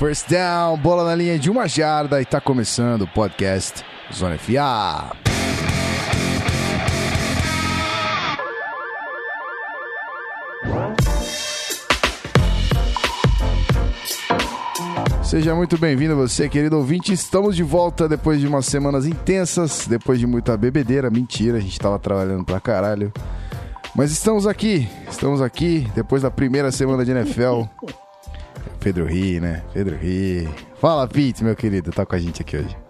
First down, bola na linha de uma jarda e tá começando o podcast Zona FA. Seja muito bem-vindo você, querido ouvinte. Estamos de volta depois de umas semanas intensas, depois de muita bebedeira. Mentira, a gente tava trabalhando pra caralho. Mas estamos aqui, estamos aqui depois da primeira semana de NFL. Pedro Ri, né? Pedro Ri. Fala, Pete, meu querido, tá com a gente aqui hoje.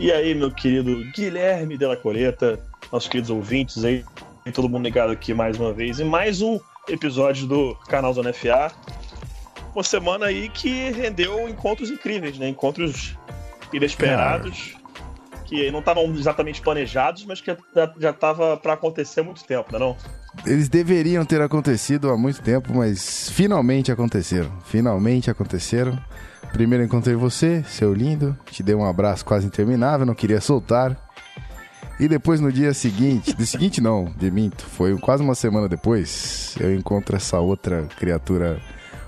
E aí, meu querido Guilherme Della Coleta, nossos queridos ouvintes aí, todo mundo ligado aqui mais uma vez, e mais um episódio do canal Zona FA. Uma semana aí que rendeu encontros incríveis, né? Encontros inesperados, que não estavam exatamente planejados, mas que já estava para acontecer há muito tempo, não é não? Eles deveriam ter acontecido há muito tempo, mas finalmente aconteceram. Finalmente aconteceram. Primeiro encontrei você, seu lindo, te dei um abraço quase interminável, não queria soltar. E depois no dia seguinte, do seguinte não, de minto, foi quase uma semana depois, eu encontro essa outra criatura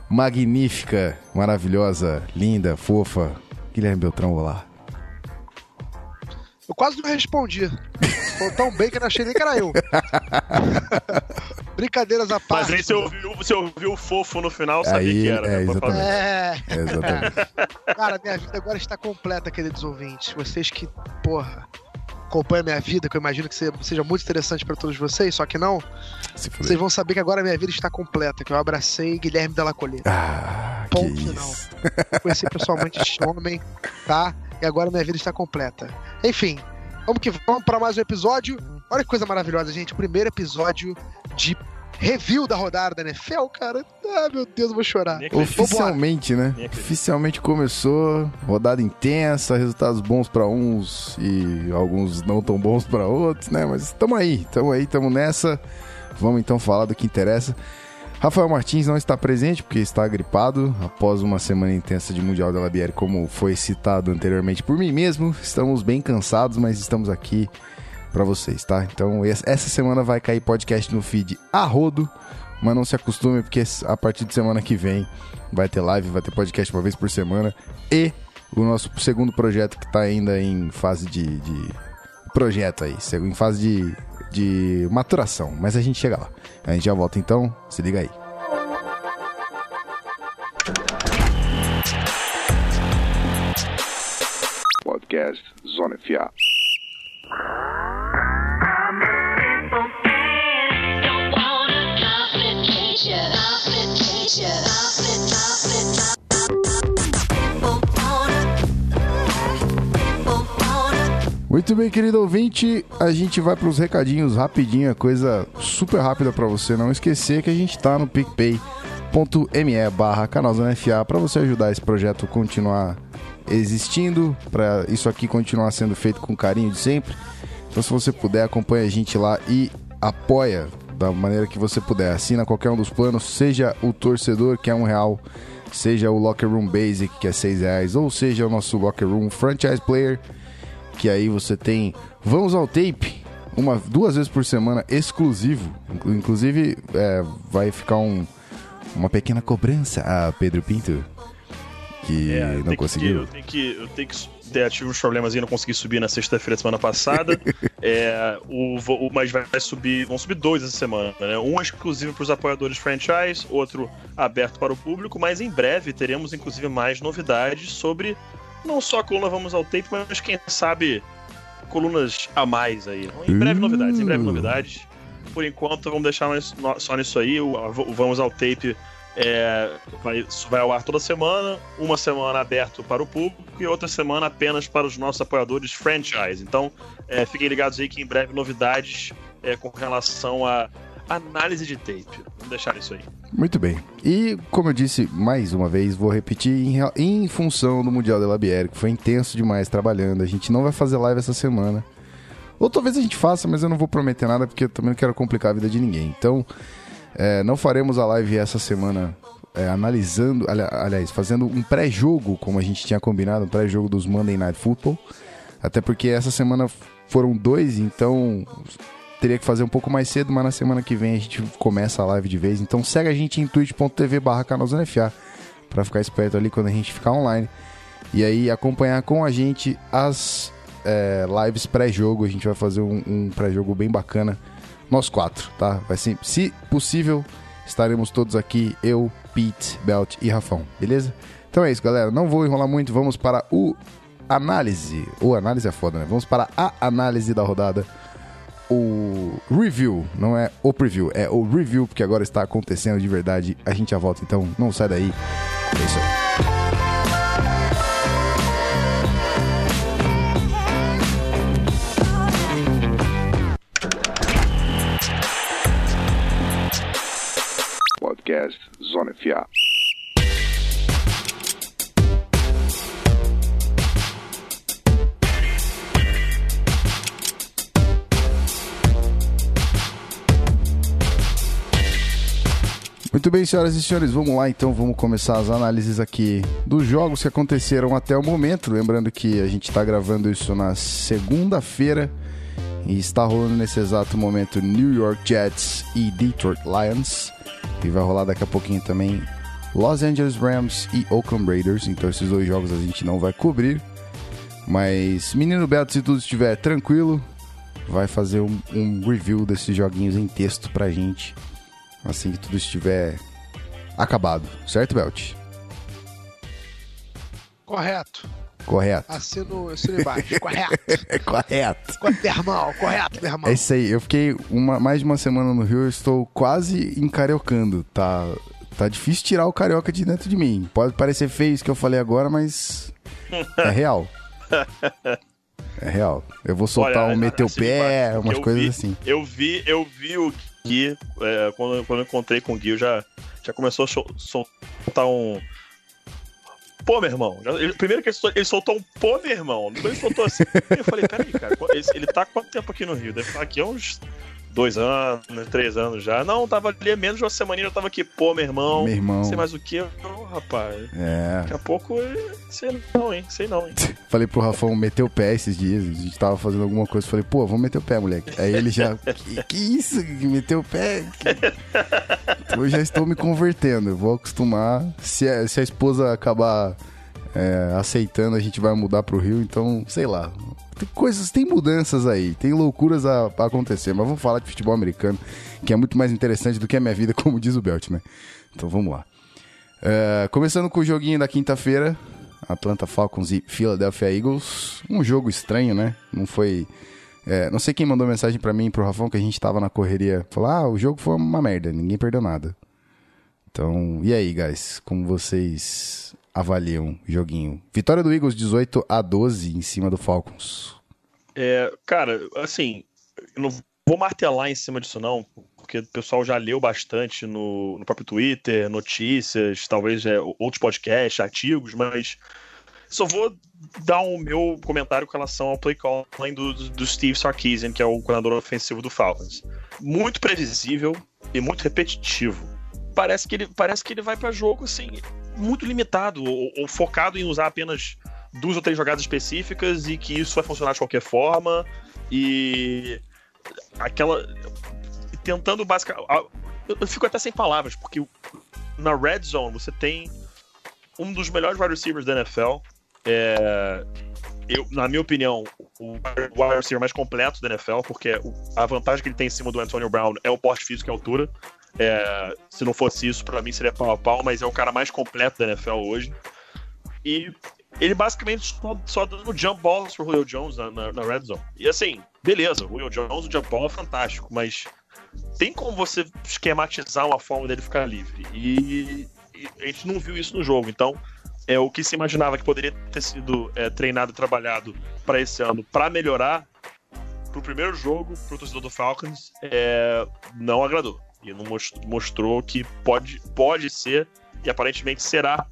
magnífica, maravilhosa, linda, fofa, Guilherme Beltrão, olá. Eu quase não respondi. Falou tão bem que eu não achei nem que era eu. Brincadeiras à parte. Mas aí você ouviu, você ouviu o fofo no final, sabia Aí, que era. é, né, pra exatamente. falar. É. É, exatamente. Cara, minha vida agora está completa, queridos ouvintes. Vocês que, porra, acompanham a minha vida, que eu imagino que se- seja muito interessante para todos vocês, só que não, Se vocês vão saber que agora a minha vida está completa, que eu abracei Guilherme Della Coleta. Ah, que Ponto final. isso. Conheci pessoalmente este homem, tá? E agora minha vida está completa. Enfim, vamos que vamos para mais um episódio. Olha que coisa maravilhosa, gente. O primeiro episódio de review da rodada da NFL, cara. Ah, meu Deus, eu vou chorar. Oficialmente, né? Oficialmente começou, rodada intensa, resultados bons pra uns e alguns não tão bons pra outros, né? Mas estamos aí, estamos aí, estamos nessa. Vamos então falar do que interessa. Rafael Martins não está presente porque está gripado após uma semana intensa de Mundial da Labiere, como foi citado anteriormente por mim mesmo. Estamos bem cansados, mas estamos aqui pra vocês, tá? Então es- essa semana vai cair podcast no feed a rodo, mas não se acostume porque a partir de semana que vem vai ter live, vai ter podcast uma vez por semana e o nosso segundo projeto que tá ainda em fase de, de projeto aí, em fase de, de maturação, mas a gente chega lá. A gente já volta então, se liga aí. Podcast Zona FA. Muito bem, querido ouvinte, a gente vai pros recadinhos rapidinho, coisa super rápida pra você não esquecer que a gente tá no picpay.me barra canalzona FA pra você ajudar esse projeto a continuar existindo, pra isso aqui continuar sendo feito com carinho de sempre. Então se você puder, acompanha a gente lá e apoia da maneira que você puder. Assina qualquer um dos planos, seja o torcedor que é um real, seja o Locker Room Basic que é seis reais, ou seja o nosso Locker Room Franchise Player que aí você tem Vamos ao Tape, uma, duas vezes por semana, exclusivo. Inclu- Inclusive, é, vai ficar um, uma pequena cobrança a Pedro Pinto, que É, não conseguiu. Que, eu tenho que, eu tenho que tive uns problemas e não consegui subir na sexta-feira da semana passada. é, o, o- mas vai, vai subir, vão subir dois essa semana, né? Um exclusivo para os apoiadores franchise, outro aberto para o público, mas em breve teremos inclusive mais novidades sobre não só a coluna Vamos ao Tape, mas quem sabe colunas a mais aí. Em breve Uh. novidades, em breve novidades. Por enquanto, vamos deixar só nisso aí. O, o Vamos ao Tape é, vai, vai ao ar toda semana, uma semana aberto para o público e outra semana apenas para os nossos apoiadores franchise. Então, é, fiquem ligados aí que em breve novidades é, com relação a análise de tape. Vamos deixar isso aí. Muito bem. E, como eu disse mais uma vez, vou repetir em, em função do Mundial de Labiere, que foi intenso demais trabalhando. A gente não vai fazer live essa semana. Ou talvez a gente faça, mas eu não vou prometer nada porque eu também não quero complicar a vida de ninguém. Então, é, não faremos a live essa semana é, analisando, ali- aliás, fazendo um pré-jogo, como a gente tinha combinado, um pré-jogo dos Monday Night Football. Até porque essa semana foram dois, então teria que fazer um pouco mais cedo, mas na semana que vem a gente começa a live de vez. Então segue a gente em twitch.tv barra canalzonefa pra ficar esperto ali quando a gente ficar online. E aí acompanhar com a gente as é, lives pré-jogo. A gente vai fazer um, um pré-jogo bem bacana. Nós quatro, tá? Vai ser, se possível, estaremos todos aqui, eu, Pete, Belt e Rafão, beleza? Então é isso, galera. Não vou enrolar muito, vamos para o análise. O análise é foda, né? Vamos para a análise da rodada. O review, não é o preview, é o review, porque agora está acontecendo de verdade. A gente já volta, então não sai daí. É isso aí. Podcast Zona FA. Muito bem, senhoras e senhores, vamos lá então, vamos começar as análises aqui dos jogos que aconteceram até o momento. Lembrando que a gente está gravando isso na segunda-feira e está rolando nesse exato momento New York Jets e Detroit Lions. E vai rolar daqui a pouquinho também Los Angeles Rams e Oakland Raiders. Então esses dois jogos a gente não vai cobrir. Mas, menino Beto, se tudo estiver tranquilo, vai fazer um, um review desses joguinhos em texto pra gente assim que tudo estiver acabado, certo, Belt? Correto. Correto. Assino, assino embaixo. Correto. É correto. Correto, meu irmão. Correto, meu irmão. É isso aí. Eu fiquei uma- mais de uma semana no Rio, eu estou quase encariocando. Tá, tá difícil tirar o carioca de dentro de mim. Pode parecer feio isso que eu falei agora, mas é real. É real. Eu vou soltar Olha, um meter o pé, umas eu coisas vi- assim. Eu vi, eu vi o Gui, é, quando, quando eu encontrei com o Gui, eu já, já começou a sol- soltar um. Pô, meu irmão. Já- ele- primeiro que ele, sol- ele soltou um pô, meu irmão. Depois ele soltou assim. eu falei, peraí, cara, ele, ele tá quanto tempo aqui no Rio? Deve estar aqui há uns dois anos, três anos já. Não, tava ali menos de uma semana já tava aqui, pô, meu irmão. Meu irmão. Não sei mais o que. Rapaz. É. Daqui a pouco, sei não, hein? Sei não, hein? Falei pro Rafão meter o pé esses dias. A gente tava fazendo alguma coisa. Falei, pô, vamos meter o pé, moleque. Aí ele já. Que, que isso? Meteu o pé? Que- Eu já estou me convertendo. Eu vou acostumar. Se a, se a esposa acabar é, aceitando, a gente vai mudar pro Rio. Então, sei lá. Tem coisas, tem mudanças aí, tem loucuras a, a acontecer. Mas vamos falar de futebol americano, que é muito mais interessante do que a minha vida, como diz o Belt, né? Então vamos lá. É, começando com o joguinho da quinta-feira, Atlanta Falcons e Philadelphia Eagles. Um jogo estranho, né? Não foi. é, não sei quem mandou mensagem pra mim e pro Rafão que a gente tava na correria. Falou: ah, o jogo foi uma merda, ninguém perdeu nada. Então, e aí, guys? Como vocês avaliam o joguinho? Vitória do Eagles 18 a 12 em cima do Falcons. É, cara, assim, eu não vou martelar em cima disso, não, porque o pessoal já leu bastante no, no próprio Twitter, notícias, talvez é, outros podcasts, artigos, mas só vou dar o meu comentário com relação ao play calling do, do Steve Sarkisian, que é o coordenador ofensivo do Falcons. Muito previsível e muito repetitivo. Parece que ele, parece que ele vai para jogo assim, muito limitado, ou, ou focado em usar apenas duas ou três jogadas específicas e que isso vai funcionar de qualquer forma. E aquela tentando basicamente eu fico até sem palavras porque na red zone você tem um dos melhores wide receivers da NFL é, eu, na minha opinião o wide receiver mais completo da NFL porque a vantagem que ele tem em cima do Antonio Brown é o porte físico e a altura É, se não fosse isso, pra mim seria pau a pau, mas é o cara mais completo da NFL hoje. E ele basicamente só, só dando jump balls pro Julio Jones na, na, na red zone. E assim, beleza, o Julio Jones, o jump ball é fantástico, mas tem como você esquematizar uma forma dele ficar livre. E, e a gente não viu isso no jogo, então é o que se imaginava que poderia ter sido é, treinado e trabalhado para esse ano para melhorar pro primeiro jogo pro torcedor do Falcons é, não agradou e não most- mostrou que pode, pode ser e aparentemente será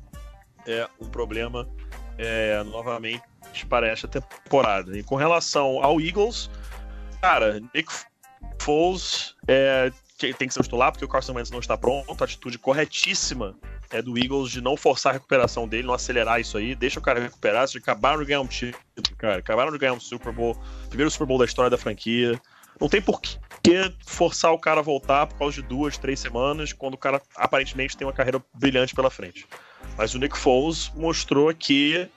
é, um problema é, novamente para esta temporada. E com relação ao Eagles, cara, Nick Foles é, tem que ser titular porque o Carson Wentz não está pronto, a atitude corretíssima é do Eagles de não forçar a recuperação dele, não acelerar isso aí, deixa o cara recuperar, vocês acabaram de ganhar um título, cara, acabaram de ganhar um Super Bowl, primeiro Super Bowl da história da franquia, não tem por que forçar o cara a voltar por causa de duas, três semanas, quando o cara aparentemente tem uma carreira brilhante pela frente. Mas o Nick Foles mostrou que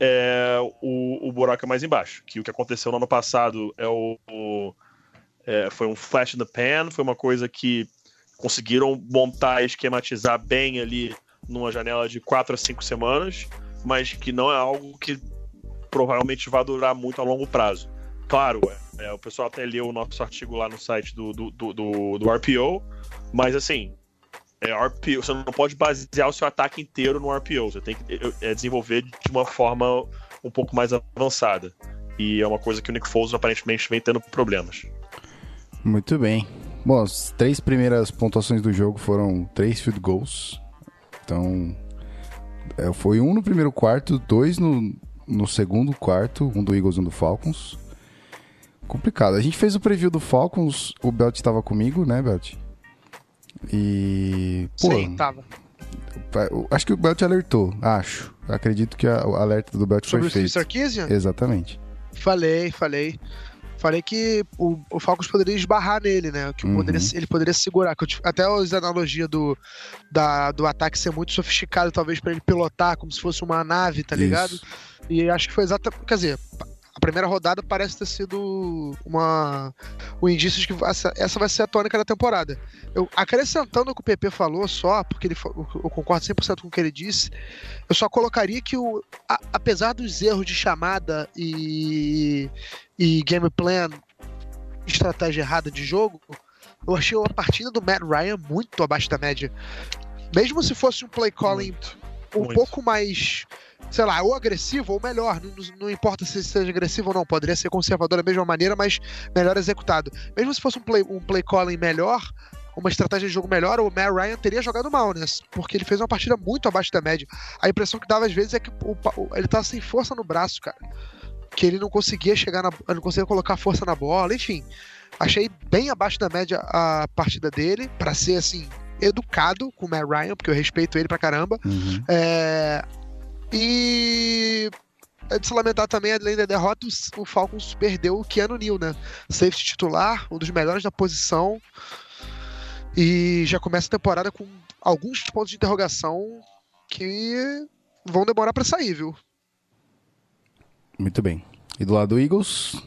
é, o, o buraco é mais embaixo. Que o que aconteceu no ano passado é o, o- é, foi um flash in the pan, foi uma coisa que conseguiram montar esquematizar bem ali numa janela de quatro a cinco semanas, mas que não é algo que provavelmente vai durar muito a longo prazo. Claro, é, é, o pessoal até leu o nosso artigo lá no site do, do, do, do- do RPO, mas assim, é RPO, você não pode basear o seu ataque inteiro no RPO, você tem que é, desenvolver de uma forma um pouco mais avançada. E é uma coisa que o Nick Foles aparentemente vem tendo problemas. Muito bem. Bom, as três primeiras pontuações do jogo foram três field goals. Então, é, foi um no primeiro quarto, dois no, no segundo quarto, um do Eagles e um do Falcons. Complicado. A gente fez o preview do Falcons, o Belt estava comigo, né, Belt? E. Pô, Sim, tava. acho que o Belt alertou, acho. Acredito que a- o alerta do Belt Sobre foi o feito. Sarkisian? Exatamente. Falei, falei. Falei que o, o Falcons poderia esbarrar nele, né? Que Uhum. poderia, ele poderia segurar. Que eu até as analogias do, da, do ataque ser muito sofisticado, talvez pra ele pilotar como se fosse uma nave, tá ligado? Isso. E acho que foi exatamente. Quer dizer, a primeira rodada parece ter sido uma. O indício de que essa, essa vai ser a tônica da temporada. Eu, acrescentando o que o PP falou só, porque ele, eu concordo 100% com o que ele disse, eu só colocaria que, o, a- apesar dos erros de chamada e, e game plan, estratégia errada de jogo, eu achei a partida do Matt Ryan muito abaixo da média. Mesmo se fosse um play calling um muito. pouco mais, sei lá, ou agressivo ou melhor. Não, não- importa se seja agressivo ou não, poderia ser conservador da mesma maneira, mas melhor executado. Mesmo se fosse um play, um play calling melhor, uma estratégia de jogo melhor, o Matt Ryan teria jogado mal, né? Porque ele fez uma partida muito abaixo da média. A impressão que dava às vezes é que o o- ele tava sem força no braço, cara. Que ele não conseguia chegar na. não conseguia colocar força na bola, enfim. Achei bem abaixo da média a partida dele, pra ser assim, educado com o Matt Ryan, porque eu respeito ele pra caramba. Uhum. É, E é de se lamentar também, além da derrota, o Falcons perdeu o Keanu Neal, né? Safety titular, um dos melhores da posição. E já começa a temporada com alguns pontos de interrogação que vão demorar pra sair, viu? Muito bem. E do lado do Eagles,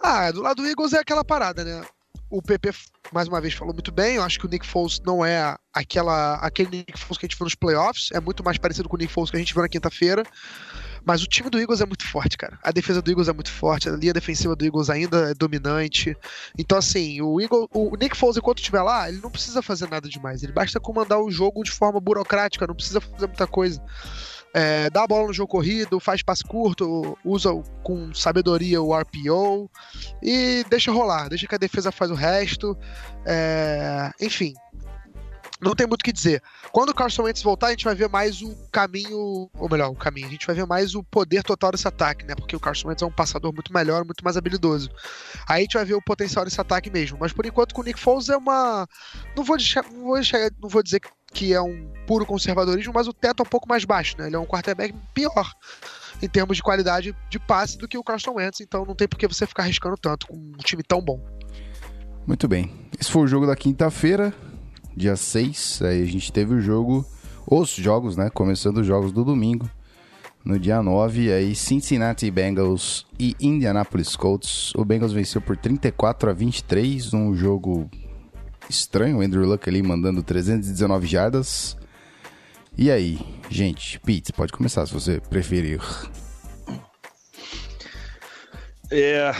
Ah, do lado do Eagles é aquela parada, né? O PP, mais uma vez, falou muito bem. Eu acho que o Nick Foles não é aquela, aquele Nick Foles que a gente viu nos playoffs. É muito mais parecido com o Nick Foles que a gente viu na quinta-feira. Mas o time do Eagles é muito forte, cara. A defesa do Eagles é muito forte. A linha defensiva do Eagles ainda é dominante. Então, assim, o, o Nick Foles, enquanto estiver lá, ele não precisa fazer nada demais. Ele basta comandar o jogo de forma burocrática, não precisa fazer muita coisa. É, dá a bola no jogo corrido, faz passe curto, usa com sabedoria o RPO e deixa rolar, deixa que a defesa faz o resto. É, enfim, não tem muito o que dizer. Quando o Carson Wentz voltar, a gente vai ver mais o caminho, ou melhor, o caminho, a gente vai ver mais o poder total desse ataque, né? Porque o Carson Wentz é um passador muito melhor, muito mais habilidoso. Aí a gente vai ver o potencial desse ataque mesmo. Mas por enquanto com o Nick Foles é uma. Não vou, deixar, não vou, deixar- não vou dizer que é um puro conservadorismo, mas o teto é um pouco mais baixo, né? Ele é um quarterback pior em termos de qualidade de passe do que o Carson Wentz, então não tem por que você ficar arriscando tanto com um time tão bom. Muito bem. Esse foi o jogo da quinta-feira, dia 6. Aí a gente teve o jogo, os jogos, né? Começando os jogos do domingo. No dia 9, aí Cincinnati Bengals e Indianapolis Colts. O Bengals venceu por 34 a 23, um jogo estranho. O Andrew Luck ali mandando 319 jardas. E aí, gente, Pete, pode começar se você preferir. É,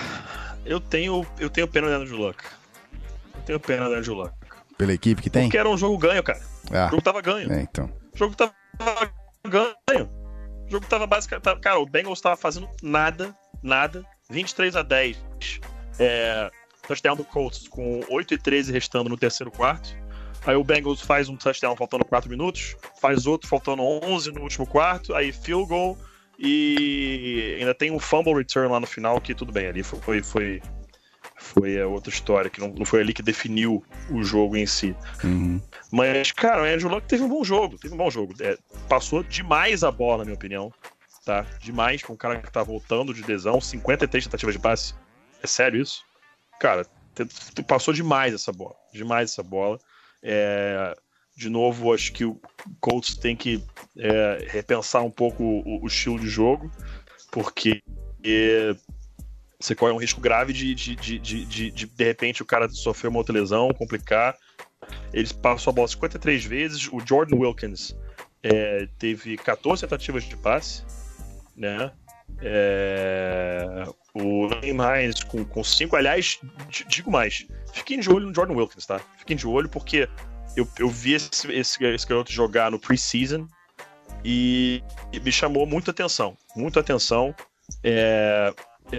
eu tenho, eu tenho pena do Andrew Luck. Eu tenho pena do Andrew Luck. Pela equipe que tem? Porque era um jogo ganho, cara. O Ah, jogo tava ganho. é, então. O jogo tava ganho. O jogo tava basicamente. Cara, o Bengals tava fazendo nada, nada. 23 a 10. É, touchdown do Colts com 8 e 13 restando no terceiro quarto. Aí o Bengals faz um touchdown faltando 4 minutos, faz outro faltando 11 no último quarto, aí field goal e ainda tem um fumble return lá no final que tudo bem, ali foi foi foi a outra história que não, não foi ali que definiu o jogo em si. Uhum. Mas, cara, o Andrew Luck teve um bom jogo. Teve um bom jogo. É, passou demais a bola, na minha opinião. Tá? Demais com um cara que tá voltando de lesão. 53 tentativas de passe. É sério isso? Cara, passou demais essa bola. Demais essa bola. É, de novo, acho que o Colts tem que é, repensar um pouco o, o estilo de jogo, porque é, você corre um risco grave de de, de, de, de, de, de repente o cara sofrer uma outra lesão, complicar. Eles passam a bola 53 vezes. O Jordan Wilkins é, teve 14 tentativas de passe, né? É, o Lane Hines com, com cinco, aliás, digo mais, fiquem de olho no Jordan Wilkins, tá? Fiquem de olho porque eu, eu vi esse, esse, esse garoto jogar no preseason e, e me chamou muita atenção, muita atenção. É,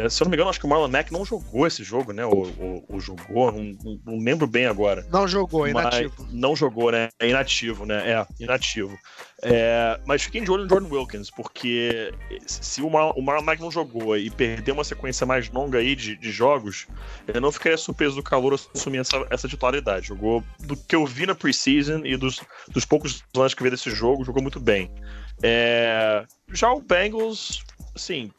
se eu não me engano, acho que o Marlon Mack não jogou esse jogo, né? Ou, ou- ou jogou, não, não- lembro bem agora. Não jogou, Mas inativo. não jogou, né? É inativo, né? É, inativo. É, mas fiquem de olho no Jordan Wilkins, porque se o, Mar o Marlon Mack não jogou e perder uma sequência mais longa aí de, de jogos, eu não ficaria surpreso do calor assumir essa, essa titularidade. Jogou do que eu vi na preseason e dos, dos poucos lances que eu vi desse jogo, jogou muito bem. É, já o Bengals, assim,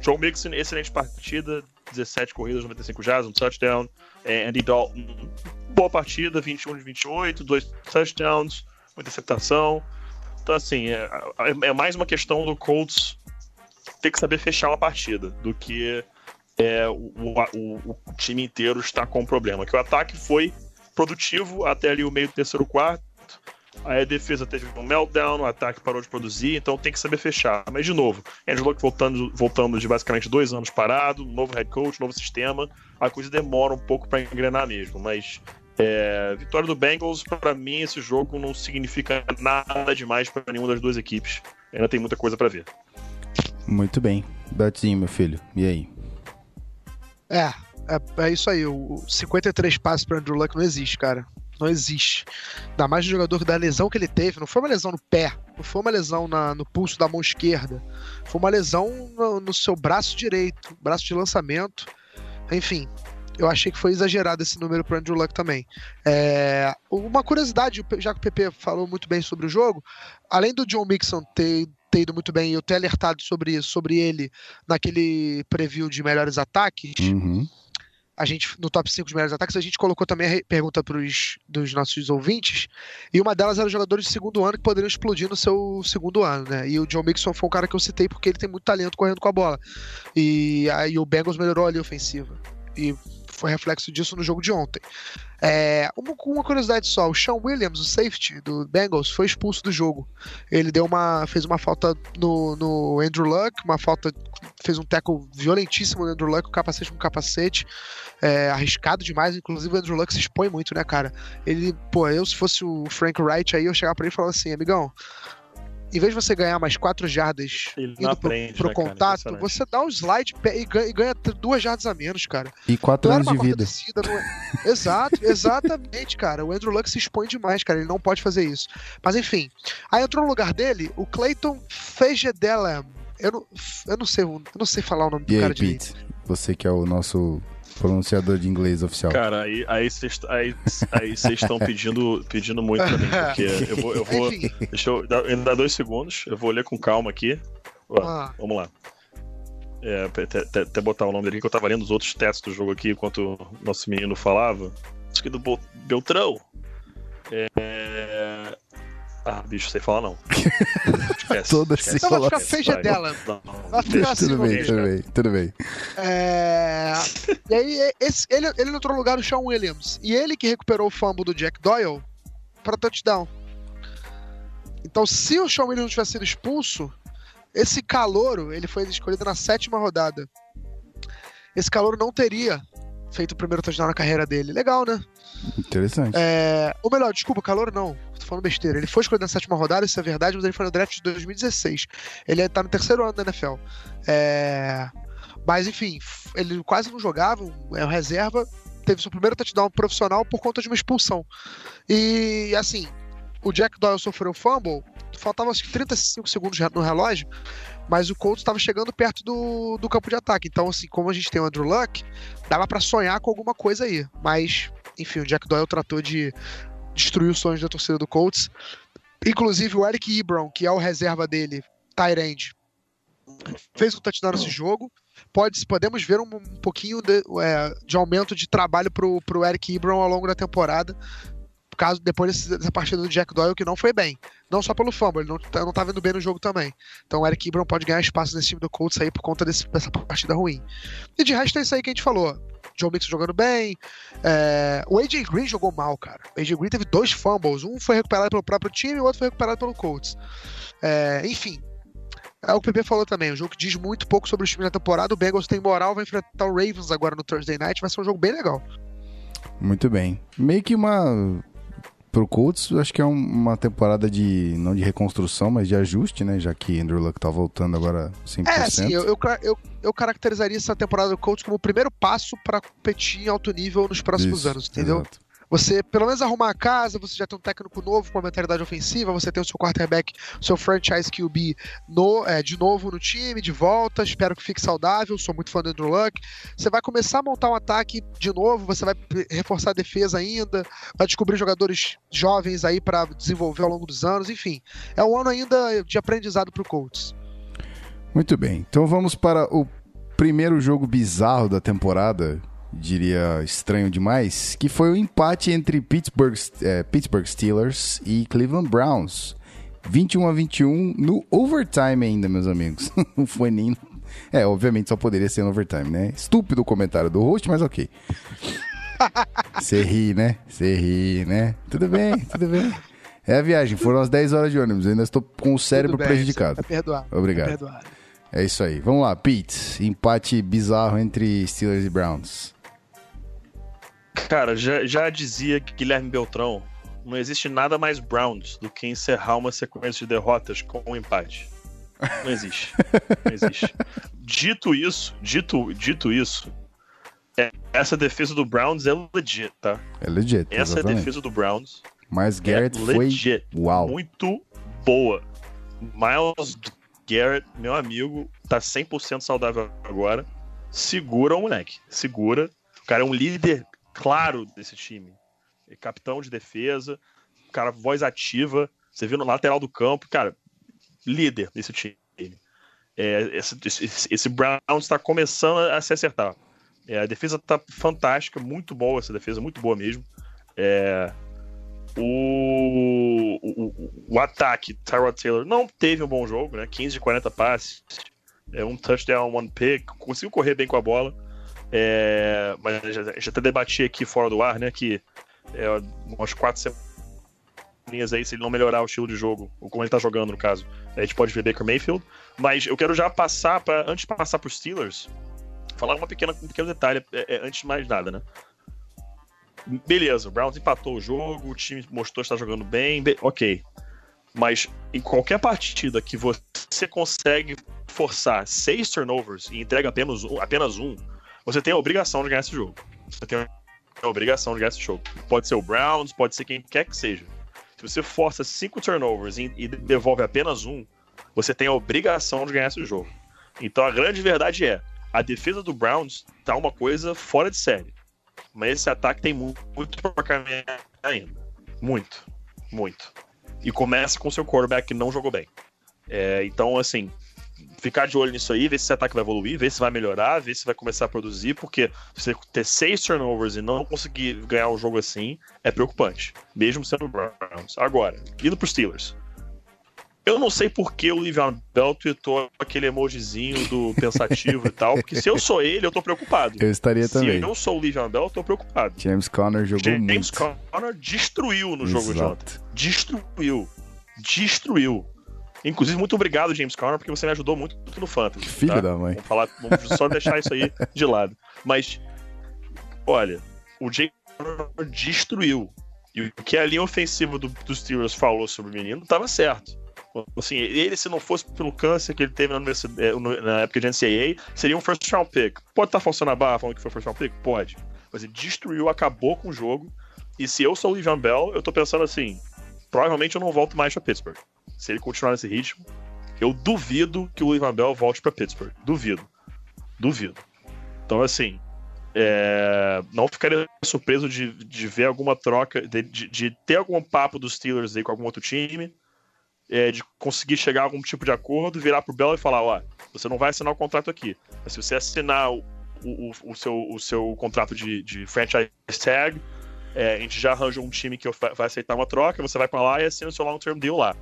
Joe Mixon, excelente partida, 17 corridas, 95 jardas, um touchdown. É, Andy Dalton, boa partida, 21 de 28, dois touchdowns, uma interceptação. Então, assim, é, é- é mais uma questão do Colts ter que saber fechar uma partida do que é, o, o- o time inteiro está com problema. Que o ataque foi produtivo até ali o meio do terceiro quarto. Aí a defesa teve um meltdown, o ataque parou de produzir, então tem que saber fechar. Mas, de novo, Andrew Luck voltando, voltando de basicamente dois anos parado, novo head coach, novo sistema, a coisa demora um pouco para engrenar mesmo. Mas é, vitória do Bengals, para mim, esse jogo não significa nada demais para nenhuma das duas equipes. Ainda tem muita coisa para ver. Muito bem. Betinho, meu filho. E aí? É, é, é isso aí. O 53 passes para Andrew Luck não existe, cara. Não existe. Ainda mais o jogador da lesão que ele teve. Não foi uma lesão no pé, não foi uma lesão na- no pulso da mão esquerda. Foi uma lesão no, no seu braço direito, braço de lançamento. Enfim, eu achei que foi exagerado esse número para Andrew Luck também. É, uma curiosidade, já que o PP falou muito bem sobre o jogo, além do John Mixon ter, ter ido muito bem e eu ter alertado sobre sobre ele naquele preview de melhores ataques, Uhum. A gente, no top 5 de melhores ataques, a gente colocou também a pergunta pros, dos nossos ouvintes, e uma delas era jogadores de segundo ano que poderiam explodir no seu segundo ano, né? E o John Mixon foi um cara que eu citei porque ele tem muito talento correndo com a bola. E aí o Bengals melhorou ali a ofensiva. E foi reflexo disso no jogo de ontem. É, uma, uma curiosidade só, o Sean Williams, o safety do Bengals, foi expulso do jogo. Ele deu uma. fez uma falta no, no Andrew Luck, uma falta. fez um tackle violentíssimo no Andrew Luck, o capacete com capacete. É, arriscado demais, inclusive o Andrew Luck se expõe muito, né, cara? Ele, pô, eu se fosse o Frank Wright aí, eu chegava pra ele e falava assim, amigão. Em vez de você ganhar mais quatro jardas Ele indo pro, aprende, pro né, cara? contato, Impressionante. você dá um slide e ganha, e ganha duas jardas a menos, cara. E quatro Não era anos uma de vida. descida, não é- Exato, exatamente, cara. O Andrew Luck se expõe demais, cara. Ele não pode fazer isso. Mas enfim. Aí entrou no lugar dele o Clayton Fejedelam. Eu não, eu não sei, eu não sei falar o nome do E aí, cara direito. Pete? Você que é o nosso pronunciador de inglês oficial. Cara, aí aí vocês aí, aí vocês estão pedindo, pedindo muito pra mim, porque eu vou, eu vou deixa eu ainda dá dois segundos, eu vou ler com calma aqui. Ó, ah, Vamos lá. É, até, até- até botar o nome dele que eu tava lendo os outros testes do jogo aqui enquanto o nosso menino falava. Acho que do Bo- Beltrão. É... Ah, bicho, sei falar não. Esquece. Toda esquece, assim Então vai fala ficar Fejedelam. Não, Vai ficar assim, Tudo bem, tudo bem, tudo bem. É... E aí, esse- ele, ele entrou no lugar do Sean Williams. E ele que recuperou o fumble do Jack Doyle para touchdown. Então, se o Sean Williams não tivesse sido expulso, esse calouro, ele foi escolhido na sétima rodada. Esse calouro não teria feito o primeiro touchdown na carreira dele. Legal, né? Interessante. É... Ou melhor, desculpa, calouro não. Tô falando besteira. Ele foi escolhido na sétima rodada, isso é verdade, mas ele foi no draft de 2016. Ele tá no terceiro ano da NFL. É... Mas enfim, ele quase não jogava, é um reserva. Teve seu primeiro touchdown profissional por conta de uma expulsão. E assim, o Jack Doyle sofreu fumble, faltava acho que 35 segundos no relógio, mas o Colts estava chegando perto do, do campo de ataque. Então, assim, como a gente tem o Andrew Luck, dava pra sonhar com alguma coisa aí. Mas, enfim, o Jack Doyle tratou de destruir os sonhos da torcida do Colts. Inclusive o Eric Ebron, que é o reserva dele, Tyrande, fez um touchdown nesse jogo. pode, podemos ver um, um pouquinho de, é, de aumento de trabalho pro, pro Eric Ebron ao longo da temporada, caso depois dessa partida do Jack Doyle que não foi bem. Não só pelo fumble, ele não, tá- não tá vendo bem no jogo também. Então o Eric Ebron pode ganhar espaço nesse time do Colts aí por conta desse- dessa partida ruim. E de resto é isso aí que a gente falou. Joe Mixon jogando bem. é, o AJ Green jogou mal, cara. O AJ Green teve dois fumbles. Um foi recuperado pelo próprio time e o outro foi recuperado pelo Colts. É, enfim. É o que o PP falou também. Um jogo que diz muito pouco sobre o time da temporada. O Bengals tem moral, vai enfrentar o Ravens agora no Thursday Night. Vai ser um jogo bem legal. Muito bem. Meio que uma. Pro Colts, acho que é um- uma temporada de. não de reconstrução, mas de ajuste, né? Já que Andrew Luck tá voltando agora 100%. É, assim, eu, eu, eu, eu caracterizaria essa temporada do Colts como o primeiro passo para competir em alto nível nos próximos Isso, anos, entendeu? exato. Você, pelo menos, arrumar a casa, você já tem um técnico novo com uma mentalidade ofensiva, você tem o seu quarterback, o seu franchise QB no, é, de novo no time, de volta, espero que fique saudável, sou muito fã do Andrew Luck. Você vai começar a montar um ataque de novo, você vai reforçar a defesa ainda, vai descobrir jogadores jovens aí para desenvolver ao longo dos anos, enfim. É um ano ainda de aprendizado pro Colts. Muito bem. Então vamos para o primeiro jogo bizarro da temporada, diria estranho demais, que foi o empate entre Pittsburgh, eh, Pittsburgh Steelers e Cleveland Browns. 21 a 21 no overtime ainda, meus amigos. Não foi nem. É, obviamente só poderia ser no overtime, né? Estúpido o comentário do host, mas ok. Você ri, né? Você ri, né? Tudo bem, tudo bem. É a viagem, foram as 10 horas de ônibus, ainda estou com o cérebro bem, prejudicado. É perdoado. Obrigado. É perdoado. É isso aí. Vamos lá, Pete. Empate bizarro entre Steelers e Browns. Cara, já, já dizia que Guilherme Beltrão, não existe nada mais Browns do que encerrar uma sequência de derrotas com um empate. Não existe. Não existe. Dito isso, dito, dito isso, é- essa defesa do Browns é legit, tá? É legit, Essa exatamente. defesa do Browns Mas Garrett é foi... legit. Uau. Muito boa. Miles Garrett, meu amigo, tá 100% saudável agora. Segura o moleque. Segura. O cara é um líder claro desse time. É capitão de defesa. Cara, voz ativa. Você viu no lateral do campo. Cara, líder desse time. É, esse, esse, esse Browns está começando a se acertar. É, a defesa tá fantástica, muito boa essa defesa, muito boa mesmo. É, o, o, o- o ataque, Tyrod Taylor não teve um bom jogo, né? 15 de 40 passes, é, um touchdown, one pick, conseguiu correr bem com a bola. É, mas já, já até debati aqui fora do ar, né? Que é, umas quatro semanas aí, se ele não melhorar o estilo de jogo, ou como ele tá jogando, no caso, a gente pode ver Baker Mayfield. Mas eu quero já passar para antes de passar pros Steelers, falar uma pequena, um pequeno detalhe é, é, antes de mais nada, né? Beleza, o Browns empatou o jogo, o time mostrou que está jogando bem, be- ok. Mas em qualquer partida que você consegue forçar seis turnovers e entrega apenas um, apenas um, você tem a obrigação de ganhar esse jogo. Você tem a obrigação de ganhar esse jogo. Pode ser o Browns, pode ser quem quer que seja. Se você força cinco turnovers e, devolve apenas um, você tem a obrigação de ganhar esse jogo. Então a grande verdade é, a defesa do Browns tá uma coisa fora de série. Mas esse ataque tem mu- muito pra caminhar ainda. Muito. Muito. E começa com seu quarterback que não jogou bem. É, então, assim, ficar de olho nisso aí, ver se esse ataque vai evoluir, ver se vai melhorar, ver se vai começar a produzir, porque você ter seis turnovers e não conseguir ganhar o jogo assim é preocupante, mesmo sendo o Browns. Agora, indo pros Steelers. Eu não sei por que o Livian Bell tweetou aquele emojizinho do pensativo e tal, porque se eu sou ele, eu tô preocupado. Eu estaria Se também. eu sou o Livian Bell, eu tô preocupado. James Conner jogou James muito. Conner destruiu no jogo de ontem. Exato. Destruiu. Destruiu. Inclusive, muito obrigado, James Conner, porque você me ajudou muito no Fantasy. Filho tá? da mãe. Vamos, falar, vamos só deixar isso aí de lado. Mas, olha, o James Conner destruiu. E o que a linha ofensiva do, dos Steelers falou sobre o menino estava certo. Assim, ele, se não fosse pelo câncer que ele teve na, eh, na época de NCAA, seria um first round pick. Pode estar forçando a barra falando que foi first round pick? Pode. Mas ele destruiu, acabou com o jogo. E se eu sou o Livian Bell, eu tô pensando assim: provavelmente eu não volto mais pra Pittsburgh. Se ele continuar nesse ritmo, eu duvido que o Livian Bell volte pra Pittsburgh. Duvido. Duvido. Então, assim, é, não ficaria surpreso de, de ver alguma troca, de, de- de ter algum papo dos Steelers aí com algum outro time. é, de conseguir chegar a algum tipo de acordo, virar pro Bell e falar, ó, você não vai assinar o contrato aqui. Mas se você assinar o, o, o seu, o seu contrato de, de franchise tag, é, a gente já arranja um time que vai aceitar uma troca, você vai pra lá e assina o seu long term deal lá.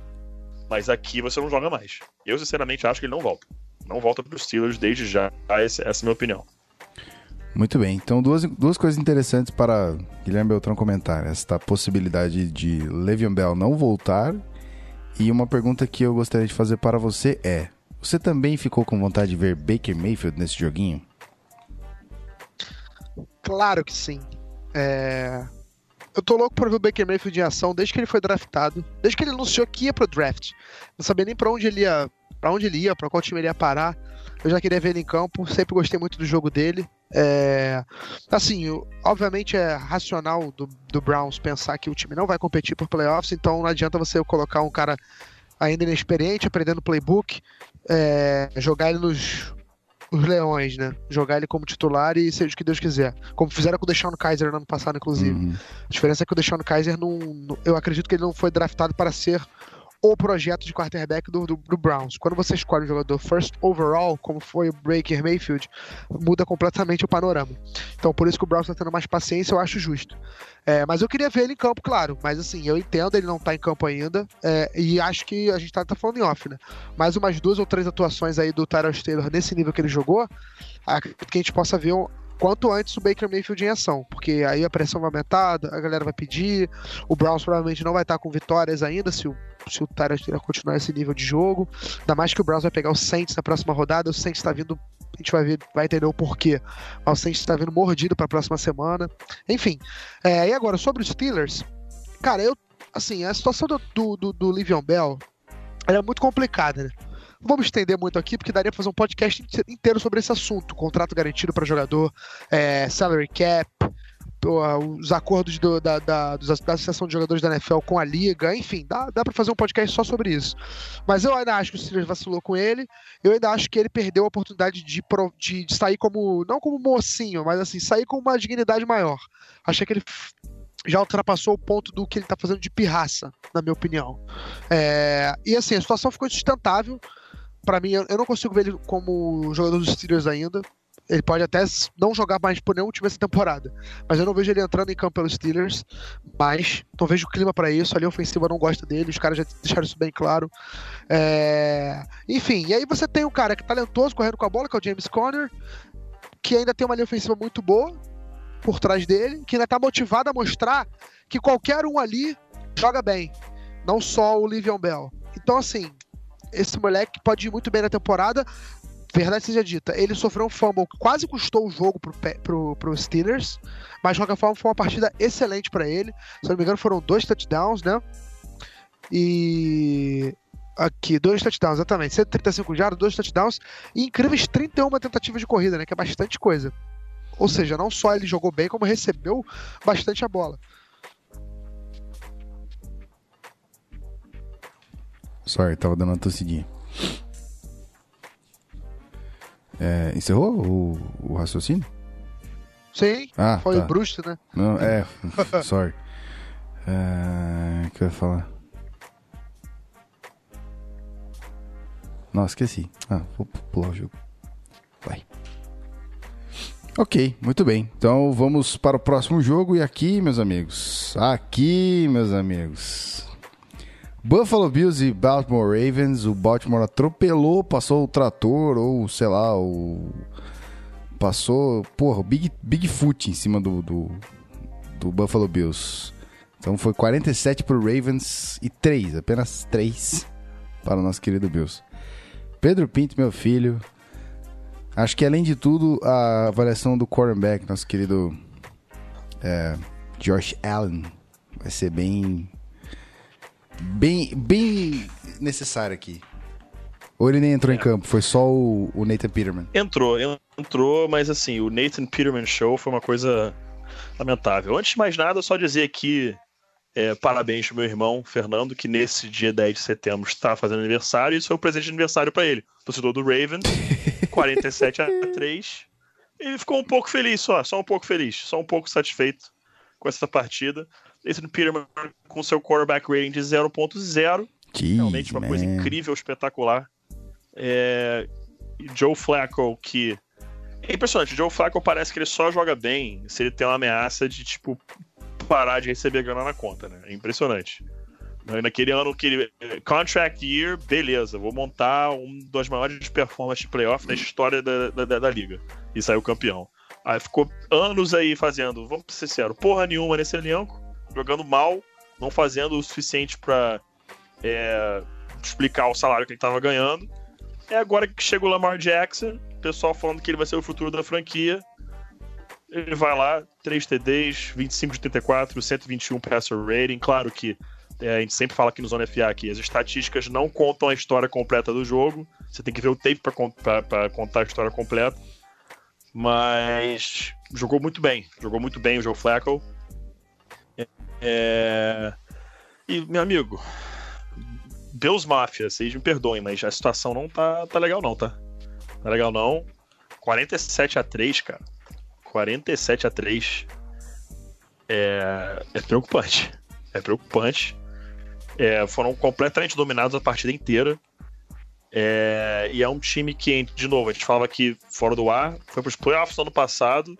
Mas aqui você não joga mais. Eu, sinceramente, acho que ele não volta. Não volta pros Steelers desde já. Essa, essa é a minha opinião. Muito bem, então duas, duas coisas interessantes para Guilherme Beltrão comentar. Esta possibilidade de Le'Veon Bell não voltar e uma pergunta que eu gostaria de fazer para você é: você também ficou com vontade de ver Baker Mayfield nesse joguinho? Claro que sim. É, Eu tô louco pra ver o Baker Mayfield em ação desde que ele foi draftado, desde que ele anunciou que ia pro draft. Não sabia nem pra onde ele ia, para onde ele ia, para qual time ele ia parar. Eu já queria ver ele em campo, sempre gostei muito do jogo dele. É, Assim, obviamente é racional do, do Browns pensar que o time não vai competir por playoffs, então não adianta você colocar um cara ainda inexperiente, aprendendo playbook, é, jogar ele nos os leões, né? Jogar ele como titular e seja o que Deus quiser. Como fizeram com o Deshaun Kaiser no ano passado, inclusive. Uhum. A diferença é que o Deshaun Kaiser não, não- Eu acredito que ele não foi draftado para ser o projeto de quarterback do, do, do Browns. Quando você escolhe um jogador first overall, como foi o Baker Mayfield, muda completamente o panorama. Então, por isso que o Browns está tendo mais paciência, eu acho justo. É, mas eu queria ver ele em campo, claro. Mas assim, eu entendo, ele não tá em campo ainda. é, e acho que a gente tá, tá falando em off, né? Mais umas duas ou três atuações aí do Tyrell Taylor nesse nível que ele jogou, que a gente possa ver um- quanto antes o Baker Mayfield em ação, porque aí a pressão vai aumentar, a galera vai pedir, o Browns provavelmente não vai estar com vitórias ainda se o, se o Taylor continuar esse nível de jogo, ainda mais que o Browns vai pegar o Saints na próxima rodada, o Saints tá vindo, a gente vai ver, vai entender o porquê, o Saints tá vindo mordido para a próxima semana, enfim, é, e agora sobre os Steelers, cara, eu, assim, a situação do, do, do, do Livion Bell, ela é muito complicada, né? Não vamos estender muito aqui, porque daria pra fazer um podcast inte- inteiro sobre esse assunto. Contrato garantido para jogador, é, salary cap, os acordos do- da, da, da Associação de Jogadores da NFL com a Liga, enfim, dá, dá para fazer um podcast só sobre isso. Mas eu ainda acho que o Steelers vacilou com ele, eu ainda acho que ele perdeu a oportunidade de, de, de sair como, não como mocinho, mas assim, sair com uma dignidade maior. Achei que ele já ultrapassou o ponto do que ele tá fazendo de pirraça, na minha opinião. É, e assim, a situação ficou insustentável. Pra mim, eu não consigo ver ele como jogador dos Steelers ainda. Ele pode até não jogar mais por nenhum time essa temporada. Mas eu não vejo ele entrando em campo pelos Steelers. Mas não vejo clima pra isso. A linha ofensiva não gosta dele. Os caras já deixaram isso bem claro. É, Enfim, e aí você tem um cara que é talentoso correndo com a bola, que é o James Conner. Que ainda tem uma linha ofensiva muito boa por trás dele. Que ainda tá motivado a mostrar que qualquer um ali joga bem. Não só o Livion Bell. Então, assim, esse moleque pode ir muito bem na temporada. Verdade seja dita, ele sofreu um fumble que quase custou o jogo pro, pro, pro Steelers, mas de qualquer forma foi uma partida excelente pra ele. Se não me engano, foram dois touchdowns, né? E. Aqui, dois touchdowns, exatamente. 135 jardas, dois touchdowns e incríveis 31 tentativas de corrida, né? Que é bastante coisa. Ou seja, não só ele jogou bem, como recebeu bastante a bola. Sorry, tava dando uma tossidinha. É, encerrou o, o raciocínio? Sim, Ah, foi tá. o Bruce, né? Não, é, sorry. É, o que eu ia falar? Nossa, esqueci. Ah, vou pular o jogo. Vai. Ok, muito bem. Então vamos para o próximo jogo. E aqui, meus amigos. Aqui, meus amigos. Buffalo Bills e Baltimore Ravens. O Baltimore atropelou, passou o trator, ou sei lá, o. Passou, porra, o Big, Bigfoot em cima do, do, do Buffalo Bills. Então foi 47 para o Ravens e 3, apenas 3 para o nosso querido Bills. Pedro Pinto, meu filho. Acho que além de tudo, a avaliação do quarterback, nosso querido é, Josh Allen, vai ser bem. Bem, bem necessário aqui. Ou ele nem entrou em campo, foi só o, o Nathan Peterman. Entrou, entrou, mas assim, o Nathan Peterman Show foi uma coisa lamentável. Antes de mais nada, só dizer aqui é, parabéns pro meu irmão Fernando, que nesse dia 10 de setembro está fazendo aniversário, e isso foi o presente de aniversário para ele. Torcedor do Ravens, 47 a 3. Ele ficou um pouco feliz só, só um pouco feliz, só um pouco satisfeito com essa partida. Nathan Peterman com seu quarterback rating de 0.0. realmente uma coisa incrível, espetacular. É, Joe Flacco, que. É impressionante, o Joe Flacco parece que ele só joga bem se ele tem uma ameaça de, tipo, parar de receber grana na conta, né? É impressionante. Naquele ano que ele. Contract year, beleza, vou montar um das maiores performances de playoff na história da, da, da, da liga. E saiu campeão. Aí ficou anos aí fazendo, vamos ser sinceros, porra nenhuma nesse elenco, jogando mal, não fazendo o suficiente pra é, explicar o salário que ele tava ganhando. É agora que chega o Lamar Jackson, o pessoal falando que ele vai ser o futuro da franquia. Ele vai lá, 3 TDs, 25 de 34, 121 passer rating. Claro que é, a gente sempre fala aqui no Zona FA que as estatísticas não contam a história completa do jogo. Você tem que ver o tape para contar a história completa. Mas jogou muito bem. Jogou muito bem o Joe Flacco. É... E, meu amigo, Bills Mafia, vocês me perdoem, mas a situação não tá, tá legal não, tá? Tá legal não. 47 a 3 cara. 47 a 3 é, é preocupante. É preocupante. É, foram completamente dominados a partida inteira. É, e é um time que, de novo, a gente falava que fora do ar, foi pros playoffs no ano passado.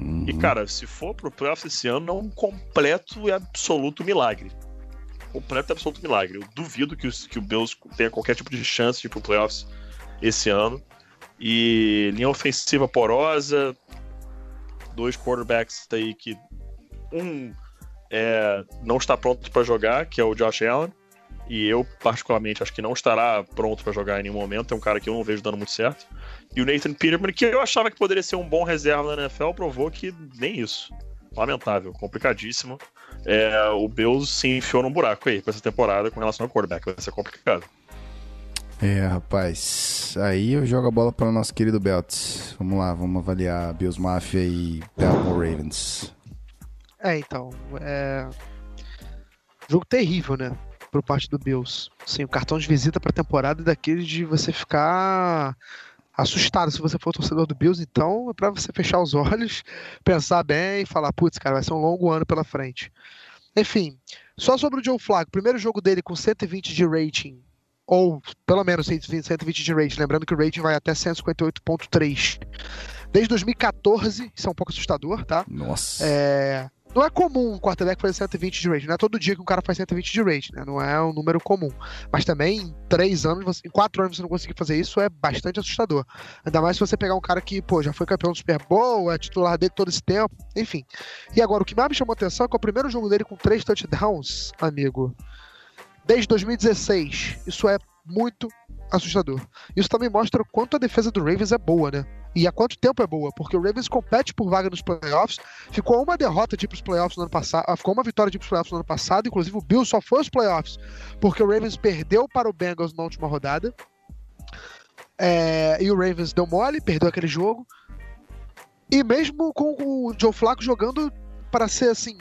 Uhum. E, cara, se for pro playoffs esse ano, é um completo e absoluto milagre. Completo e absoluto milagre. Eu duvido que, os, que o Bills tenha qualquer tipo de chance de ir pro playoffs esse ano. E linha ofensiva porosa, dois quarterbacks aí que um é, não está pronto para jogar, que é o Josh Allen. E eu, particularmente, acho que não estará pronto para jogar em nenhum momento. É um cara que eu não vejo dando muito certo. E o Nathan Peterman, que eu achava que poderia ser um bom reserva na NFL, provou que nem isso. Lamentável, complicadíssimo. É, o Bills se enfiou num buraco aí pra essa temporada com relação ao quarterback. Vai ser complicado. É, rapaz. Aí eu jogo a bola para o nosso querido Belts. Vamos lá, vamos avaliar Bills Mafia e Baltimore Ravens. É, então. É... Jogo terrível, né? Por parte do Bills. Sim, o cartão de visita pra temporada é daquele de você ficar assustado se você for torcedor do Bills, então é pra você fechar os olhos, pensar bem e falar, putz, cara, vai ser um longo ano pela frente. Enfim, só sobre o Joe Flacco, primeiro jogo dele com 120 de rating, ou pelo menos 120, 120 de rating, lembrando que o rating vai até 158.3. Desde 2014, isso é um pouco assustador, tá? Nossa. É, não é comum um quarterback fazer 120 de rating. Não é todo dia que um cara faz 120 de rating, né? Não é um número comum. Mas também, em três anos, em quatro anos você não conseguir fazer isso é bastante assustador. Ainda mais se você pegar um cara que, pô, já foi campeão do Super Bowl, é titular dele todo esse tempo, enfim. E agora, o que mais me chamou a atenção é que é o primeiro jogo dele com três touchdowns, amigo, desde 2016. Isso é muito assustador. Isso também mostra o quanto a defesa do Ravens é boa, né? E há quanto tempo é boa, porque o Ravens compete por vaga nos playoffs, ficou uma derrota de ir pros playoffs no ano passado, ah, ficou uma vitória de ir pros playoffs no ano passado, inclusive o Bills só foi aos playoffs porque o Ravens perdeu para o Bengals na última rodada. É, e o Ravens deu mole, perdeu aquele jogo. E mesmo com o Joe Flacco jogando para ser assim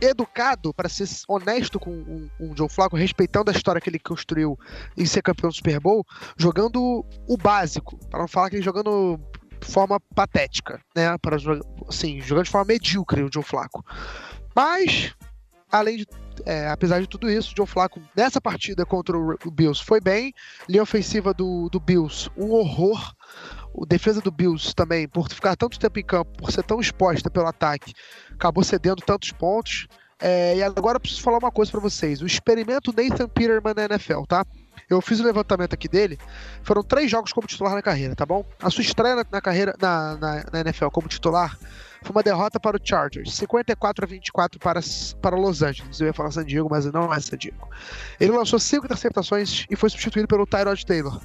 educado, para ser honesto com o, o Joe Flacco, respeitando a história que ele construiu em ser campeão do Super Bowl, jogando o básico, para não falar que ele jogando de forma patética, né? Para assim, jogando de forma medíocre o Joe Flacco. Mas além de é, apesar de tudo isso, o Joe Flacco nessa partida contra o Bills foi bem, linha ofensiva do, do Bills um horror. O defesa do Bills também, por ficar tanto tempo em campo, por ser tão exposta pelo ataque, acabou cedendo tantos pontos. É, e agora eu preciso falar uma coisa pra vocês: o experimento Nathan Peterman na NFL, tá? Eu fiz o levantamento aqui dele. Foram três jogos como titular na carreira, tá bom? A sua estreia na, na carreira na, na, na NFL como titular foi uma derrota para o Chargers, 54 a 24 para, para Los Angeles. Eu ia falar San Diego, mas não é San Diego. Ele lançou cinco interceptações e foi substituído pelo Tyrod Taylor,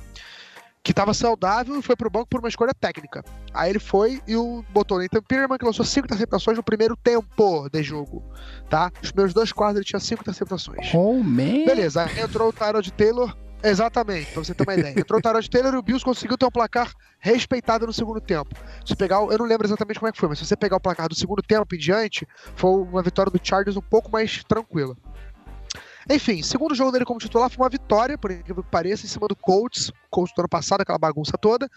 que estava saudável e foi pro banco por uma escolha técnica. Aí ele foi e o botou Nathan Peterman, que lançou cinco interceptações no primeiro tempo de jogo, tá? Os primeiros dois quartos ele tinha cinco interceptações. Oh, man. Beleza, entrou o Tyrod Taylor. Exatamente, pra você ter uma ideia. Entrou o Tyrod Taylor e o Bills conseguiu ter um placar respeitado no segundo tempo. Se pegar, o- eu não lembro exatamente como é que foi, mas se você pegar o placar do segundo tempo em diante, foi uma vitória do Chargers um pouco mais tranquila. Enfim, segundo jogo dele como titular foi uma vitória, por incrível que pareça, em cima do Colts, Colts do ano passado, aquela bagunça toda.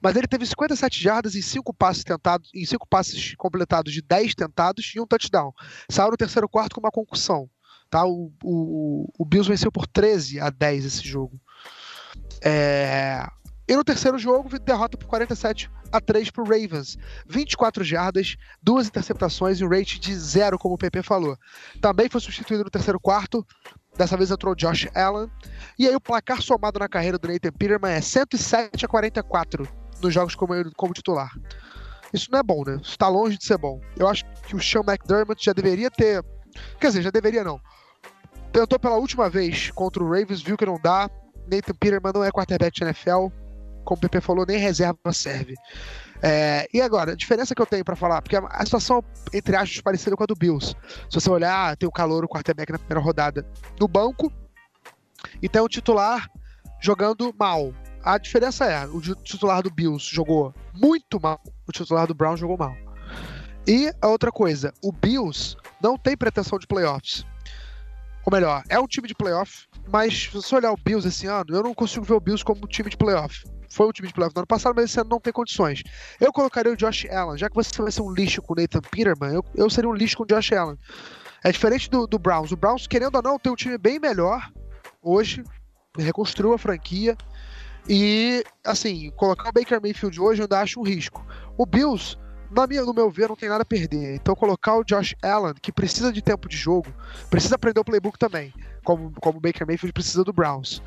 Mas ele teve 57 jardas em 5 passes tentados, em 5 passes completados de 10 tentados e um touchdown. Saiu no terceiro quarto com uma concussão. tá? O, o, o Bills venceu por 13 a 10 esse jogo. É, E no terceiro jogo, derrota por 47 a 3 pro Ravens. 24 jardas, duas interceptações e um rate de zero, como o PP falou. Também foi substituído no terceiro quarto. Dessa vez entrou Josh Allen. E aí o placar somado na carreira do Nathan Peterman é 107 a 44 nos jogos como, como titular. Isso não é bom, né? Isso tá longe de ser bom. Eu acho que o Sean McDermott já deveria ter. Quer dizer, já deveria não. Tentou pela última vez contra o Ravens, viu que não dá. Nathan Peterman não é quarterback de NFL. Como o PP falou, nem reserva serve. É, e agora, a diferença que eu tenho pra falar, porque a, situação, entre aspas, parecida com a do Bills. Se você olhar, tem o calor, o quarterback na primeira rodada no banco, e tem o titular jogando mal. A diferença é, o titular do Bills jogou muito mal, o titular do Brown jogou mal. E a outra coisa, o Bills não tem pretensão de playoffs. Ou melhor, é um time de playoff, mas se você olhar o Bills esse ano, eu não consigo ver o Bills como um time de playoff. Foi um time de playoff no ano passado, mas esse ano não tem condições. Eu colocaria o Josh Allen, já que você vai ser um lixo com o Nathan Peterman, eu, eu seria um lixo com o Josh Allen. É diferente do, do Browns. O Browns, querendo ou não, tem um time bem melhor hoje, reconstruiu a franquia. E, assim, colocar o Baker Mayfield hoje eu ainda acho um risco. O Bills, na minha, no meu ver, não tem nada a perder. Então, colocar o Josh Allen, que precisa de tempo de jogo, precisa aprender o playbook também, como, como o Baker Mayfield precisa do Browns.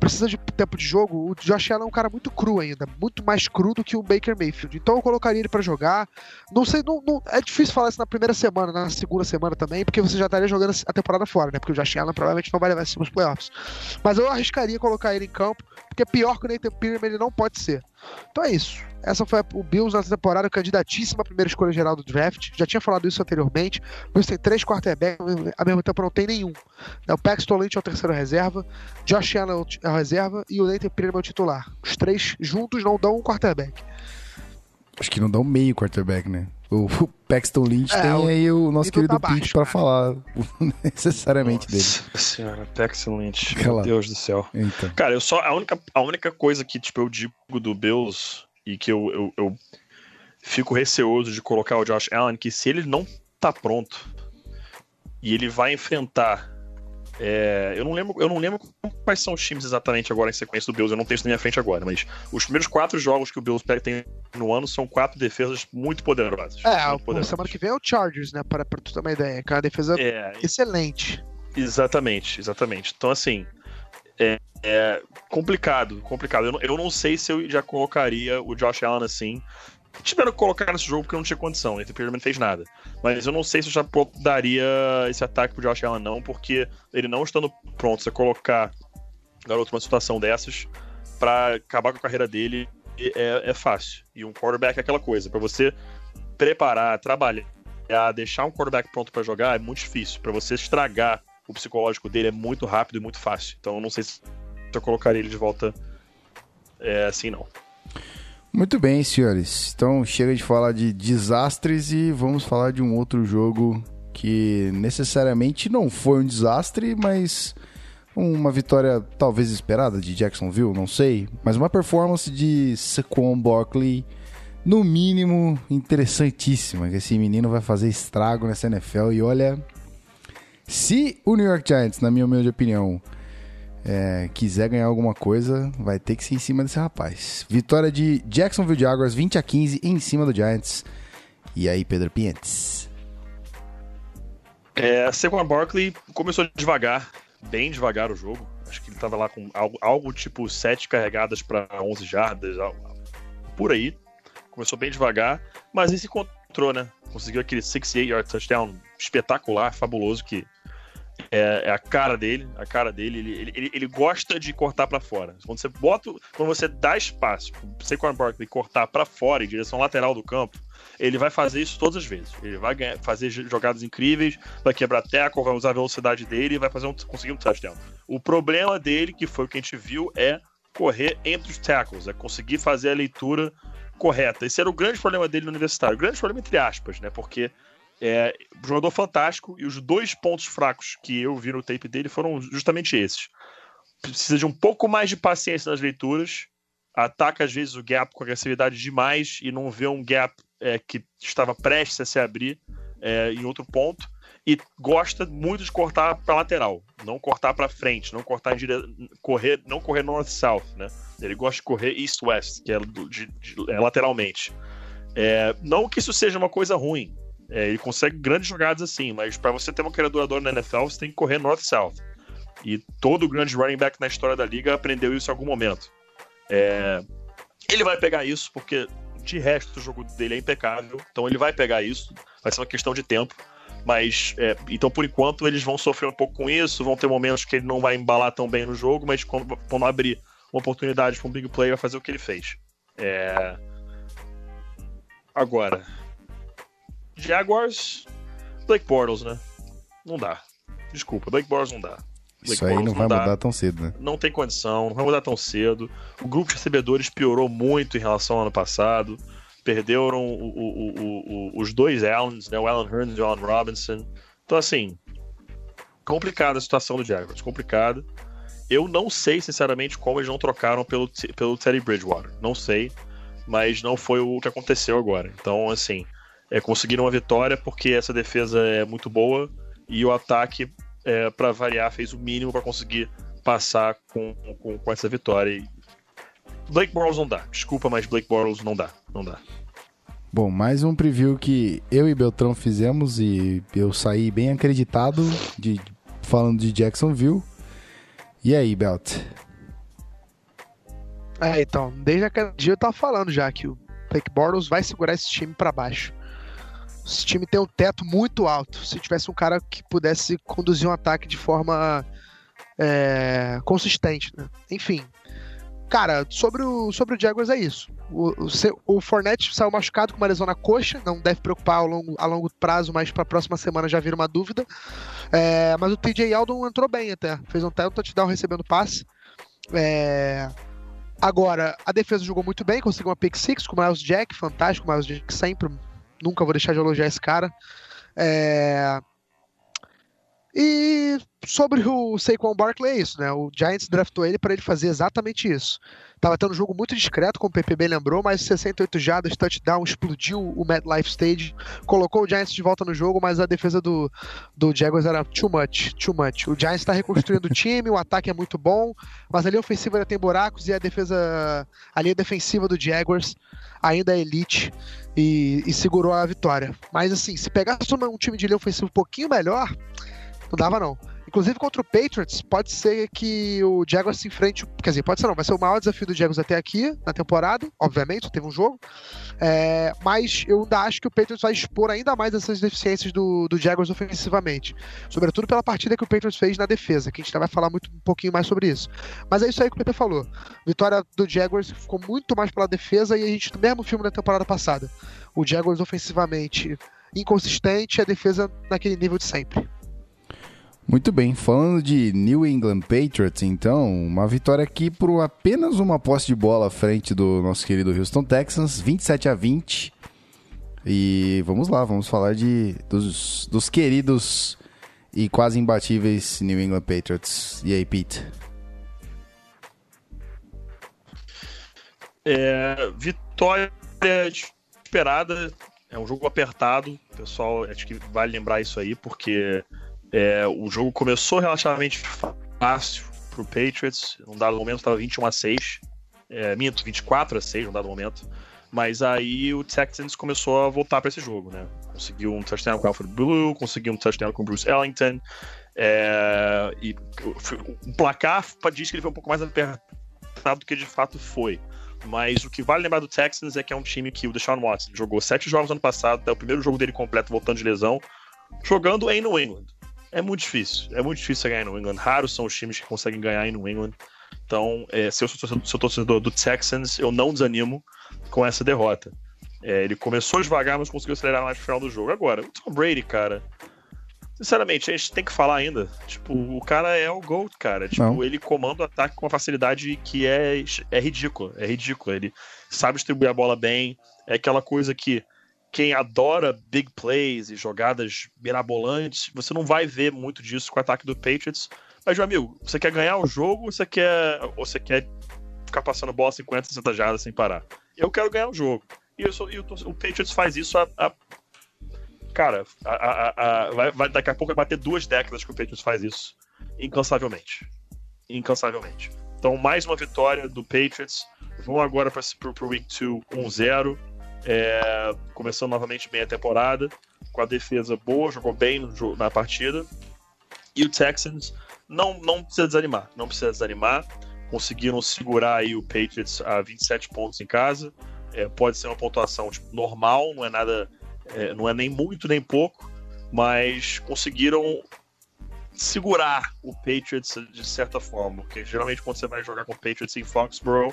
Precisa de tempo de jogo. O Josh Allen é um cara muito cru ainda, muito mais cru do que o Baker Mayfield. Então eu colocaria ele pra jogar. Não sei, não, não- é difícil falar isso na primeira semana, na segunda semana também, porque você já estaria jogando a temporada fora, né? Porque o Josh Allen provavelmente não vai levar nos playoffs. Mas eu arriscaria colocar ele em campo, porque pior que o Nathan Peterman ele não pode ser. Então é isso. Essa foi a- o Bills nessa temporada, candidatíssima à primeira escolha geral do draft. Já tinha falado isso anteriormente. O Bills tem três quarterbacks, ao mesmo tempo não tem nenhum. Né, O Paxton Lynch é o terceiro reserva, Josh Allen é o é reserva e o Nathan Peterman é o titular. Os três juntos não dão um quarterback. Acho que não dá um meio quarterback, né? O, Paxton Lynch É, tem o aí o nosso nível querido tá Pete cara. falar necessariamente dele. Nossa senhora, Paxton Lynch. Meu Deus do céu. Então. Cara, eu só. A única, a única coisa que, tipo, eu digo do Bills e que eu, eu, eu fico receoso de colocar o Josh Allen, que se ele não tá pronto e ele vai enfrentar. é, eu não lembro, eu não lembro quais são os times exatamente agora em sequência do Bills, eu não tenho isso na minha frente agora, mas os primeiros quatro jogos que o Bills tem no ano são quatro defesas muito poderosas. É, muito poderosas. semana que vem é o Chargers, né? Para, pra tu ter uma ideia. Que é uma defesa É, excelente. Exatamente, exatamente. Então, assim, é, é complicado, complicado. Eu não, eu não sei se eu já colocaria o Josh Allen assim. Tiveram que colocar nesse jogo porque não tinha condição, Nathan Peterman não fez nada. Mas eu não sei se eu já daria esse ataque pro Josh Allen, não, porque ele não estando pronto, você colocar garoto numa situação dessas pra acabar com a carreira dele é, é fácil. E um quarterback é aquela coisa, pra você preparar, trabalhar, deixar um quarterback pronto pra jogar é muito difícil. Pra você estragar o psicológico dele é muito rápido e muito fácil. Então eu não sei se eu colocaria ele de volta é, assim, não. Muito bem, senhores. Então chega de falar de desastres e vamos falar de um outro jogo que necessariamente não foi um desastre, mas uma vitória talvez esperada de Jacksonville, não sei, mas uma performance de Saquon Barkley no mínimo interessantíssima, que esse menino vai fazer estrago nessa NFL e olha, se o New York Giants, na minha humilde opinião, é, quiser ganhar alguma coisa, vai ter que ser em cima desse rapaz. Vitória de Jacksonville Jaguars 20 a 15 em cima do Giants. E aí, Pedro Pientes? É, Saquon Barkley começou devagar, bem devagar o jogo. Acho que ele tava lá com algo, algo tipo 7 carregadas para 11 jardas, por aí. Começou bem devagar, mas ele se encontrou, né? Conseguiu aquele 68 yard touchdown espetacular, fabuloso, que é, é a cara dele, a cara dele. Ele, ele, ele, gosta de cortar para fora. Quando você bota, quando você dá espaço pro Saquon Barkley cortar para fora em direção lateral do campo, ele vai fazer isso todas as vezes. Ele vai ganhar, fazer jogadas incríveis, vai quebrar tackle, vai usar a velocidade dele e vai fazer um, conseguir um touchdown. O problema dele, que foi o que a gente viu, é correr entre os tackles, é conseguir fazer a leitura correta. Esse era o grande problema dele no universitário. O grande problema entre aspas, né? Porque é jogador fantástico e os dois pontos fracos que eu vi no tape dele foram justamente esses. Precisa de um pouco mais de paciência nas leituras, ataca às vezes o gap com agressividade demais e não vê um gap é, que estava prestes a se abrir é, em outro ponto. e gosta muito de cortar para lateral, não cortar para frente, não cortar em dire... correr, não correr north south, né? Ele gosta de correr east west, que é, do- de- de- é lateralmente. É, não que isso seja uma coisa ruim. É, ele consegue grandes jogadas assim, mas para você ter uma carreira duradoura na NFL, você tem que correr north south. E todo grande running back na história da liga aprendeu isso em algum momento. É, ele vai pegar isso porque de resto o jogo dele é impecável, então ele vai pegar isso. Vai ser uma questão de tempo. Mas, é, então, por enquanto, eles vão sofrer um pouco com isso. Vão ter momentos que ele não vai embalar tão bem no jogo, mas quando, quando abrir uma oportunidade para um big player, vai fazer o que ele fez. É... Agora, Jaguars, Blake Bortles, né? Não dá. Desculpa, Blake Bortles não dá. Blake Isso aí Bortles não vai dá. mudar tão cedo, né? Não tem condição, não vai mudar tão cedo. O grupo de recebedores piorou muito em relação ao ano passado. Perderam o- o- o- o- os dois Allens, né? O Alan Hearns e o Alan Robinson. Então, assim, complicada a situação do Jaguars, complicada. Eu não sei, sinceramente, como eles não trocaram pelo, pelo Teddy Bridgewater. Não sei, mas não foi o que aconteceu agora. Então, assim, é, conseguiram uma vitória porque essa defesa é muito boa e o ataque, é, para variar, fez o mínimo para conseguir passar com, com, com essa vitória. E Blake Bortles não dá. Desculpa, mas Blake Bortles não dá. Não dá. Bom, mais um preview que eu e Beltrão fizemos e eu saí bem acreditado de falando de Jacksonville. E aí, Belt? É, então, desde aquele dia eu tava falando já que o Blake Bortles vai segurar esse time pra baixo. Esse time tem um teto muito alto. Se tivesse um cara que pudesse conduzir um ataque de forma é, consistente, né? Enfim. Cara, sobre o, sobre o Jaguars é isso. O, o, o Fournette saiu machucado com uma lesão na coxa, não deve preocupar ao longo, a longo prazo, mas pra próxima semana já vira uma dúvida. É, mas o TJ Aldon entrou bem até. Fez um um touchdown recebendo passe. É, Agora, a defesa jogou muito bem, conseguiu uma pick six com o Miles Jack, fantástico, o Miles Jack sempre, nunca vou deixar de elogiar esse cara. É, E sobre o Saquon Barkley é isso, né? O Giants draftou ele para ele fazer exatamente isso. Tava tendo um jogo muito discreto, como o PPB lembrou, mas 68 jardas, touchdown, explodiu o MetLife Stage, colocou o Giants de volta no jogo, mas a defesa do, do Jaguars era too much, too much. O Giants está reconstruindo o time, o ataque é muito bom, mas a linha ofensiva ainda tem buracos e a defesa, a linha defensiva do Jaguars ainda é elite e, e segurou a vitória. Mas assim, se pegasse um time de linha ofensiva um pouquinho melhor, não dava não. Inclusive contra o Patriots, pode ser que o Jaguars se enfrente. Quer dizer, pode ser não, vai ser o maior desafio do Jaguars até aqui na temporada, obviamente, teve um jogo. É, mas eu ainda acho que o Patriots vai expor ainda mais essas deficiências do, do Jaguars ofensivamente. Sobretudo pela partida que o Patriots fez na defesa, que a gente ainda vai falar muito, um pouquinho mais sobre isso. Mas é isso aí que o PP falou. Vitória do Jaguars ficou muito mais pela defesa e a gente, no mesmo filme da temporada passada. O Jaguars ofensivamente inconsistente e a defesa naquele nível de sempre. Muito bem, falando de New England Patriots, então, uma vitória aqui por apenas uma posse de bola à frente do nosso querido Houston Texans, 27 a 20. E vamos lá, vamos falar de dos, dos queridos e quase imbatíveis New England Patriots. E aí, Pete? É, vitória esperada. É um jogo apertado. Pessoal, acho que vale lembrar isso aí, porque é, o jogo começou relativamente fácil pro Patriots. Num dado momento estava 21 a 6. É, minto, 24 a 6 num dado momento. Mas aí o Texans começou a voltar para esse jogo, né? Conseguiu um touchdown com o Alfred Blue, conseguiu um touchdown com o Bruce Ellington. É, e o placar diz que ele foi um pouco mais apertado do que de fato foi. Mas o que vale lembrar do Texans é que é um time que o Deshaun Watson jogou sete jogos no ano passado, é o primeiro jogo dele completo voltando de lesão, jogando em New England. É muito difícil, é muito difícil ganhar em New England. Raros são os times que conseguem ganhar em New England. Então, é, se eu sou torcedor, sou torcedor do Texans, eu não desanimo com essa derrota. É, ele começou devagar, mas conseguiu acelerar mais no final do jogo. Agora, o Tom Brady, cara. Sinceramente, a gente tem que falar ainda. Tipo, o cara é o GOAT, cara. Tipo, Não. ele comanda o ataque com uma facilidade que é, é ridícula. É ridícula. Ele sabe distribuir a bola bem. É aquela coisa que quem adora big plays e jogadas mirabolantes, você não vai ver muito disso com o ataque do Patriots. Mas, meu amigo, você quer ganhar o jogo ou você quer, ou você quer ficar passando bola 50, 60 jardas sem parar? Eu quero ganhar o jogo. E, sou- e o, o Patriots faz isso há, há cara, a- a- a- vai, vai- daqui a pouco vai bater duas décadas que o Patriots faz isso. Incansavelmente. Incansavelmente. Então, mais uma vitória do Patriots. Vão agora para o Week 2 1-0. É, começando novamente bem a temporada. Com a defesa boa, jogou bem na partida. E o Texans não, não precisa desanimar. Não precisa desanimar. Conseguiram segurar aí o Patriots a 27 pontos em casa. É, pode ser uma pontuação tipo, normal, não é nada. é, não é nem muito nem pouco, mas conseguiram segurar o Patriots de certa forma. Porque geralmente quando você vai jogar com o Patriots em Foxborough,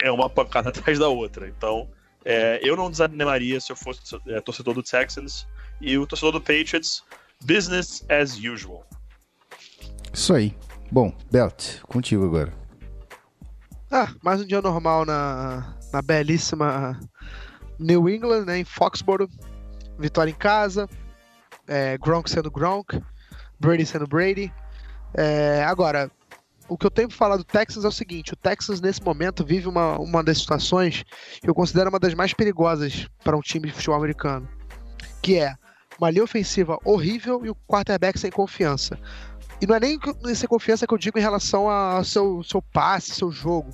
é uma pancada atrás da outra. Então, é, eu não desanimaria se eu fosse é, torcedor do Texans e o torcedor do Patriots, business as usual. Isso aí. Bom, Belt, contigo agora. Ah, mais um dia normal na, na belíssima New England, né, em Foxborough. Vitória em casa, é, Gronk sendo Gronk, Brady sendo Brady. É, agora, o que eu tenho falar do Texas é o seguinte: o Texas, nesse momento, vive uma, uma das situações que eu considero uma das mais perigosas para um time de futebol americano, que é uma linha ofensiva horrível e o quarterback sem confiança. E não é nem que- sem confiança que eu digo em relação ao seu, seu passe, seu jogo.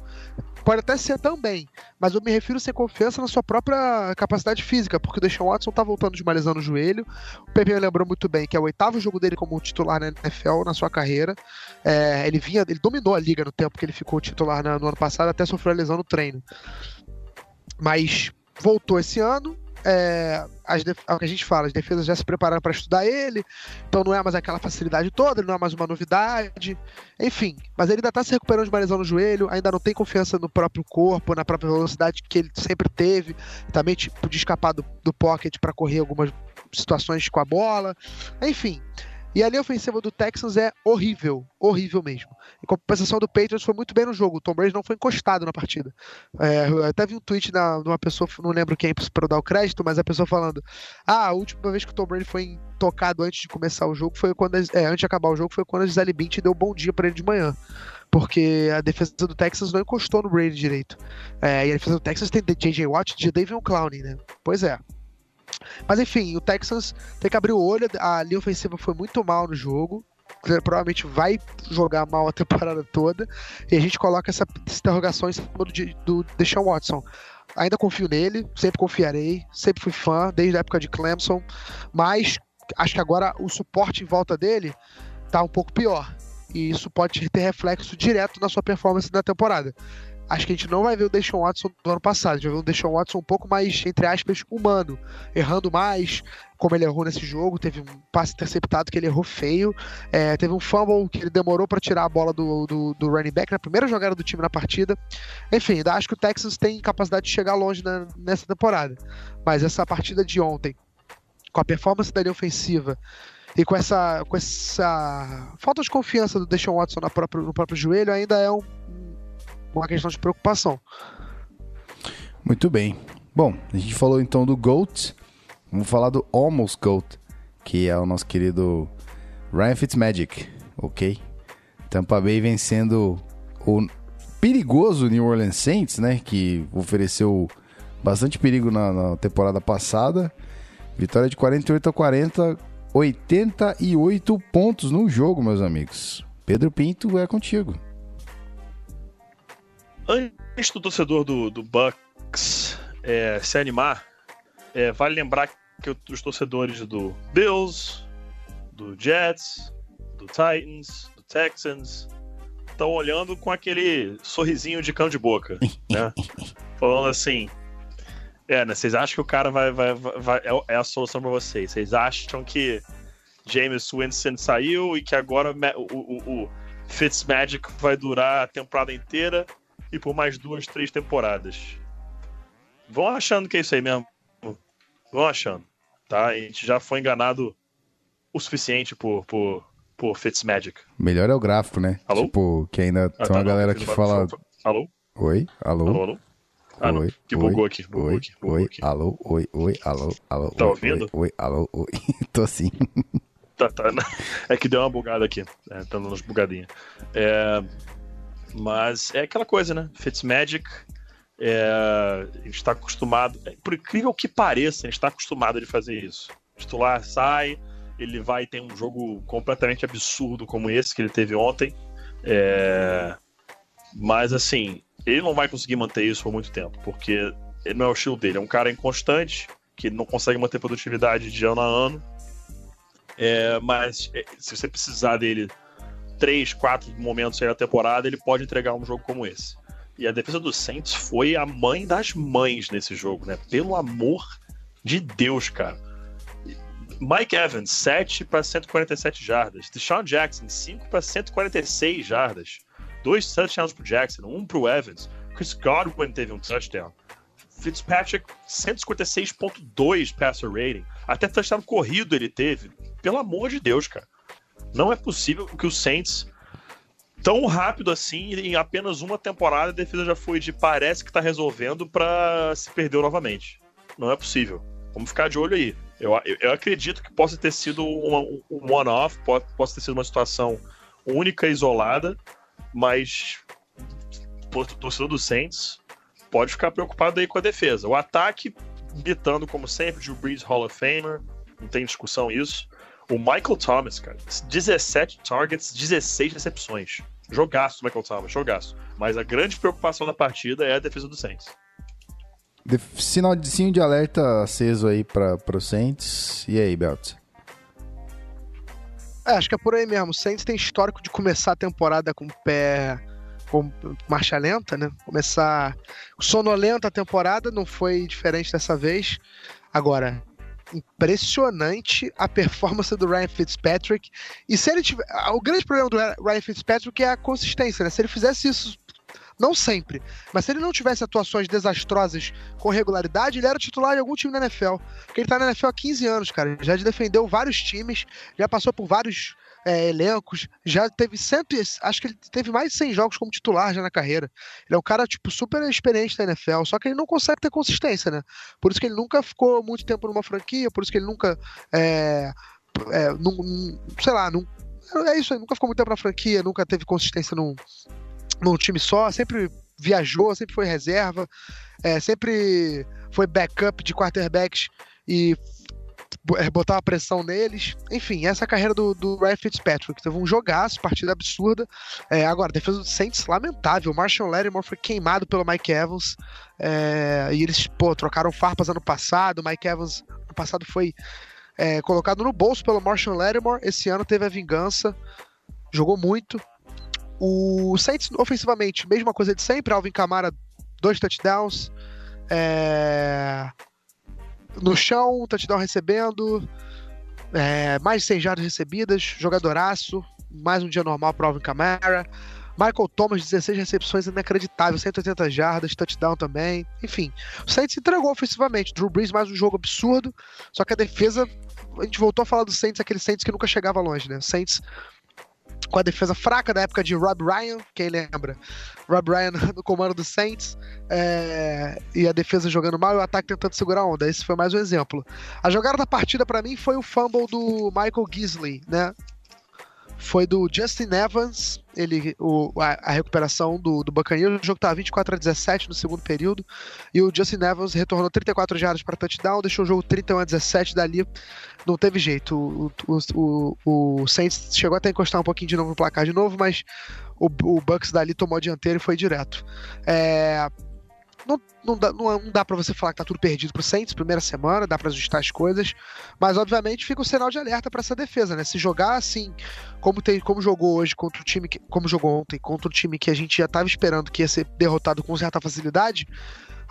Pode até ser também, mas eu me refiro sem confiança na sua própria capacidade física, porque o Deshaun Watson tá voltando de uma no joelho. O Pepe lembrou muito bem que é o oitavo jogo dele como titular na NFL na sua carreira. É, ele vinha, ele dominou a liga no tempo que ele ficou titular na- no ano passado, até sofreu a lesão no treino. Mas voltou esse ano. É, as é o que a gente fala, as defesas já se prepararam para estudar ele, então não é mais aquela facilidade toda, não é mais uma novidade, enfim. Mas ele ainda tá se recuperando de uma lesão no joelho, ainda não tem confiança no próprio corpo, na própria velocidade que ele sempre teve, também tipo, de escapar do, do pocket para correr algumas situações com a bola, enfim. E a linha ofensiva do Texans é horrível, horrível mesmo. Em compensação do Patriots foi muito bem no jogo. O Tom Brady não foi encostado na partida. É, eu até vi um tweet da- de uma pessoa, não lembro quem para dar o crédito, mas a pessoa falando: Ah, a última vez que o Tom Brady foi tocado antes de começar o jogo foi quando. É, antes de acabar o jogo foi quando a Gisele Bündchen deu bom dia para ele de manhã. Porque a defesa do Texas não encostou no Brady direito. É, e a defesa do Texas tem J.J. Watt e David Clowney, né? Pois é. Mas enfim, o Texans tem que abrir o olho. A linha ofensiva foi muito mal no jogo. Provavelmente vai jogar mal a temporada toda. E a gente coloca essa interrogação em cima do, do Deshaun Watson. Ainda confio nele, sempre confiarei, sempre fui fã, desde a época de Clemson. Mas acho que agora o suporte em volta dele tá um pouco pior. E isso pode ter reflexo direto na sua performance na temporada. Acho que a gente não vai ver o Deshaun Watson do ano passado. A gente vai ver um Deshaun Watson um pouco mais, entre aspas, humano. Errando mais, como ele errou nesse jogo. Teve um passe interceptado que ele errou feio. É, teve um fumble que ele demorou para tirar a bola do, do, do running back na primeira jogada do time na partida. Enfim, ainda acho que o Texans tem capacidade de chegar longe na- nessa temporada. Mas essa partida de ontem, com a performance da linha ofensiva e com essa, com essa falta de confiança do Deshaun Watson na próprio- no próprio joelho, ainda é um- uma questão de preocupação. Muito bem. Bom, a gente falou então do GOAT. Vamos falar do Almost GOAT, que é o nosso querido Ryan Fitzmagic, ok? Tampa Bay vencendo o perigoso New Orleans Saints, né? Que ofereceu bastante perigo na, na temporada passada. Vitória de 48 a 40, 88 pontos no jogo, meus amigos. Pedro Pinto é contigo. Antes do torcedor do, do Bucks é, se animar, é, vale lembrar que os torcedores do Bills, do Jets, do Titans, do Texans estão olhando com aquele sorrisinho de cão de boca, né? Falando assim, é, né? Vocês acham que o cara vai, vai, vai- é, é a solução pra vocês? Vocês acham que James Winston saiu e que agora o, o, o Fitzmagic vai durar a temporada inteira e por mais duas, três temporadas. Vão achando que é isso aí mesmo. Vão achando. Tá? A gente já foi enganado o suficiente por, por, por Fitzmagic. Melhor é o gráfico, né? Alô? Tipo, que ainda Ah, tem tá, uma não, galera que fala. Alô? Oi? Alô? Alô, alô? Ah. Oi, Que oi, bugou aqui. Bugou Oi, aqui. Bugou oi, aqui. alô, oi, oi, alô, alô. Tá oi, ouvindo? Oi, oi, alô, oi. Tô sim. Tá, tá. É que deu uma bugada aqui. É, tá dando umas bugadinhas. É, mas é aquela coisa, né? Fitzmagic É, a gente está acostumado, é, por incrível que pareça, a gente está acostumado a fazer isso. O titular sai, ele vai ter um jogo completamente absurdo como esse que ele teve ontem. É, mas assim, ele não vai conseguir manter isso por muito tempo, porque ele não é o estilo dele. É um cara inconstante, que não consegue manter produtividade de ano a ano. É, mas é, se você precisar dele três, quatro momentos aí na temporada, ele pode entregar um jogo como esse. E a defesa do Saints foi a mãe das mães nesse jogo, né? Pelo amor de Deus, cara. Mike Evans, 7 para 147 jardas. Deshaun Jackson, 5 para 146 jardas. Dois touchdowns pro Jackson, um pro Evans. Chris Godwin teve um touchdown. Fitzpatrick, 156.2 passer rating. Até touchdown corrido ele teve. Pelo amor de Deus, cara. Não é possível que o Saints tão rápido assim, em apenas uma temporada, a defesa já foi de parece que tá resolvendo para se perder novamente. Não é possível. Vamos ficar de olho aí. Eu, eu, eu acredito que possa ter sido uma, um one-off, possa ter sido uma situação única, isolada, mas o torcedor do Saints pode ficar preocupado aí com a defesa. O ataque, gritando como sempre, Drew Brees Hall of Famer, não tem discussão isso. O Michael Thomas, cara, 17 targets, 16 recepções. Jogaço, Michael Thomas, jogaço. Mas a grande preocupação da partida é a defesa do Saints. Def- Sinalzinho de alerta aceso aí para o Saints. E aí, Belt? É, acho que é por aí mesmo. O Saints tem histórico de começar a temporada com o pé com marcha lenta, né? Começar sonolenta a temporada, não foi diferente dessa vez. Agora, impressionante a performance do Ryan Fitzpatrick. E se ele tiver. O grande problema do Ryan Fitzpatrick é a consistência, né? Se ele fizesse isso. Não sempre, mas se ele não tivesse atuações desastrosas com regularidade, ele era titular de algum time na NFL. Porque ele tá na NFL há 15 anos, cara. Já defendeu vários times, já passou por vários é, elencos, já teve cento, acho que ele teve mais de 100 jogos como titular já na carreira. Ele é um cara tipo super experiente na NFL, só que ele não consegue ter consistência, né? Por isso que ele nunca ficou muito tempo numa franquia, por isso que ele nunca é, é, sei lá, é isso aí, nunca ficou muito tempo na franquia, nunca teve consistência num, num time só, sempre viajou, sempre foi reserva, é, sempre foi backup de quarterbacks e é, botava pressão neles. Enfim, essa é a carreira do, do Ryan Fitzpatrick. Teve um jogaço, partida absurda. É, agora, defesa do Saints, lamentável. Marshall Lattimore foi queimado pelo Mike Evans. é, e eles, pô, trocaram farpas ano passado. Mike Evans, ano passado, foi é, colocado no bolso pelo Marshall Lattimore. Esse ano teve a vingança. Jogou muito. O Saints, ofensivamente, mesma coisa de sempre. Alvin Kamara, dois touchdowns. É, no chão, touchdown recebendo, é, mais de 100 jardas recebidas, jogadoraço, mais um dia normal para Alvin Kamara. Michael Thomas, 16 recepções, inacreditável, 180 jardas, touchdown também. Enfim, o Saints entregou ofensivamente. Drew Brees, mais um jogo absurdo, só que a defesa, a gente voltou a falar do Saints, aquele Saints que nunca chegava longe, né? Saints com a defesa fraca da época de Rob Ryan, quem lembra? Rob Ryan no comando do Saints, é, e a defesa jogando mal e o ataque tentando segurar a onda. Esse foi mais um exemplo. A jogada da partida para mim foi o fumble do Michael Gisley, né? Foi do Justin Evans, ele, o, a, a recuperação do, do Buccaneers. O jogo estava 24 a 17 no segundo período. E o Justin Evans retornou 34 jardas para touchdown, deixou o jogo 31 a 17 dali. Não teve jeito. O, o, o, o Saints chegou até a encostar um pouquinho de novo no placar de novo, mas o, o Bucks dali tomou a dianteira e foi direto. É, não, não dá, não, não dá para você falar que tá tudo perdido pro Saints, primeira semana, dá para ajustar as coisas, mas obviamente fica um sinal de alerta para essa defesa, né? Se jogar assim, como tem, como jogou hoje contra o time que, como jogou ontem contra o time que a gente já tava esperando que ia ser derrotado com certa facilidade,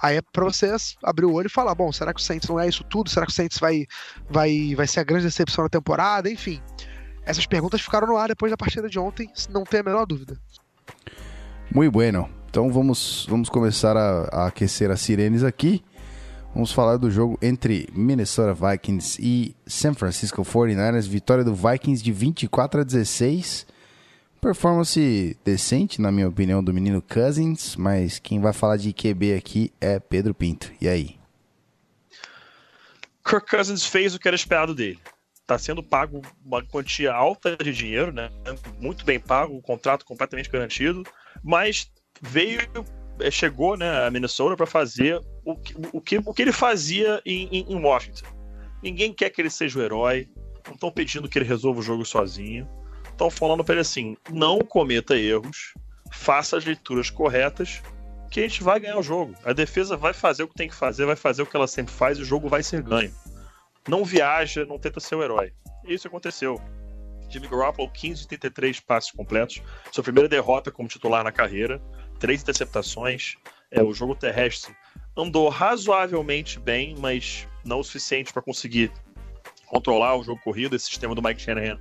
aí é para você abrir o olho e falar, bom, será que o Saints não é isso tudo? Será que o Saints vai vai vai ser a grande decepção da temporada? Enfim, essas perguntas ficaram no ar depois da partida de ontem, não tem a menor dúvida. Muito bueno. Então vamos, vamos começar a, a aquecer as sirenes aqui. Vamos falar do jogo entre Minnesota Vikings e San Francisco 49ers. Vitória do Vikings de 24 a 16. Performance decente, na minha opinião, do menino Cousins. Mas quem vai falar de QB aqui é Pedro Pinto. E aí? Kirk Cousins fez o que era esperado dele. Está sendo pago uma quantia alta de dinheiro, né? Muito bem pago, um contrato completamente garantido, mas veio eh, chegou né, a Minnesota para fazer o que, o, que, o que ele fazia em, em, em Washington. Ninguém quer que ele seja o herói, não estão pedindo que ele resolva o jogo sozinho. Estão falando para ele assim: não cometa erros, faça as leituras corretas, que a gente vai ganhar o jogo. A defesa vai fazer o que tem que fazer, vai fazer o que ela sempre faz e o jogo vai ser ganho. Não viaja, não tenta ser o herói. Isso aconteceu. Jimmy Garoppolo, 15 de 33 passes completos, sua primeira derrota como titular na carreira, três interceptações. É, o jogo terrestre andou razoavelmente bem, mas não o suficiente para conseguir controlar o jogo corrido. Esse sistema do Mike Shanahan.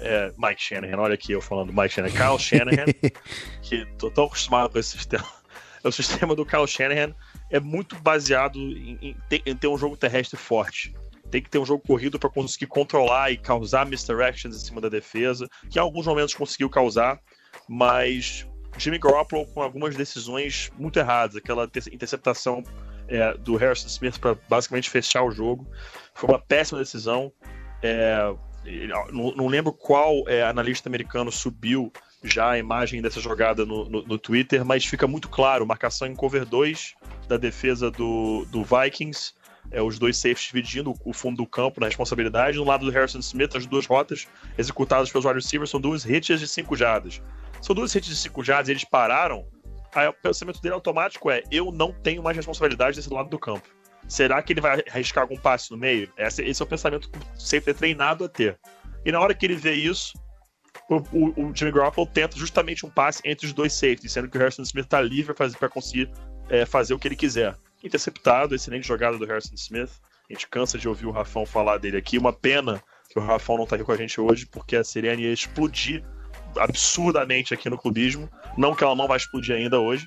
É, Mike Shanahan, olha aqui eu falando Mike Shanahan, Kyle Shanahan, que tô tão acostumado com esse sistema. O sistema do Kyle Shanahan é muito baseado em, em ter, em ter um jogo terrestre forte tem que ter um jogo corrido para conseguir controlar e causar misdirections em cima da defesa, que em alguns momentos conseguiu causar, mas Jimmy Garoppolo com algumas decisões muito erradas, aquela inter- interceptação é, do Harrison Smith para basicamente fechar o jogo, foi uma péssima decisão. É, não, não lembro qual é, analista americano subiu já a imagem dessa jogada no, no, no Twitter, mas fica muito claro, marcação em cover 2 da defesa do, do Vikings, é, os dois safes dividindo o fundo do campo na responsabilidade. No lado do Harrison Smith, as duas rotas executadas pelos wide receivers são duas hits de 5 jardas. São duas hits de 5 jardas e eles pararam. Aí o pensamento dele automático é: eu não tenho mais responsabilidade desse lado do campo. Será que ele vai arriscar algum passe no meio? Esse, é o pensamento que safety é treinado a ter. E na hora que ele vê isso, o, o, o Jimmy Garoppolo tenta justamente um passe entre os dois safeties, sendo que o Harrison Smith está livre para conseguir é, fazer o que ele quiser. Interceptado, excelente jogada do Harrison Smith. A gente cansa de ouvir o Rafão falar dele aqui. Uma pena que o Rafão não tá aqui com a gente hoje, porque a Sirene ia explodir absurdamente aqui no clubismo. Não que ela não vai explodir ainda hoje.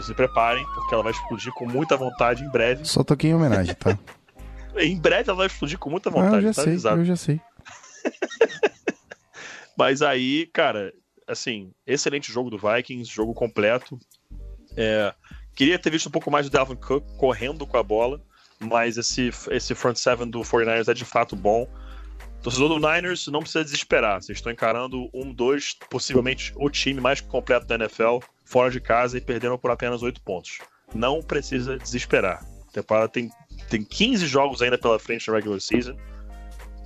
Se preparem, porque ela vai explodir com muita vontade em breve. Só toquei em homenagem, tá? Em breve ela vai explodir com muita Ah, vontade, eu já tá sei, avisado. eu já sei. Mas aí, cara, assim, excelente jogo do Vikings, jogo completo. É, queria ter visto um pouco mais do Dalvin Cook correndo com a bola, mas esse, esse front seven do 49ers é de fato bom. Torcedor do Niners não precisa desesperar. Vocês estão encarando um, dois, possivelmente o time mais completo da NFL, fora de casa e perdendo por apenas oito pontos. Não precisa desesperar. A temporada tem, tem 15 jogos ainda pela frente na regular season.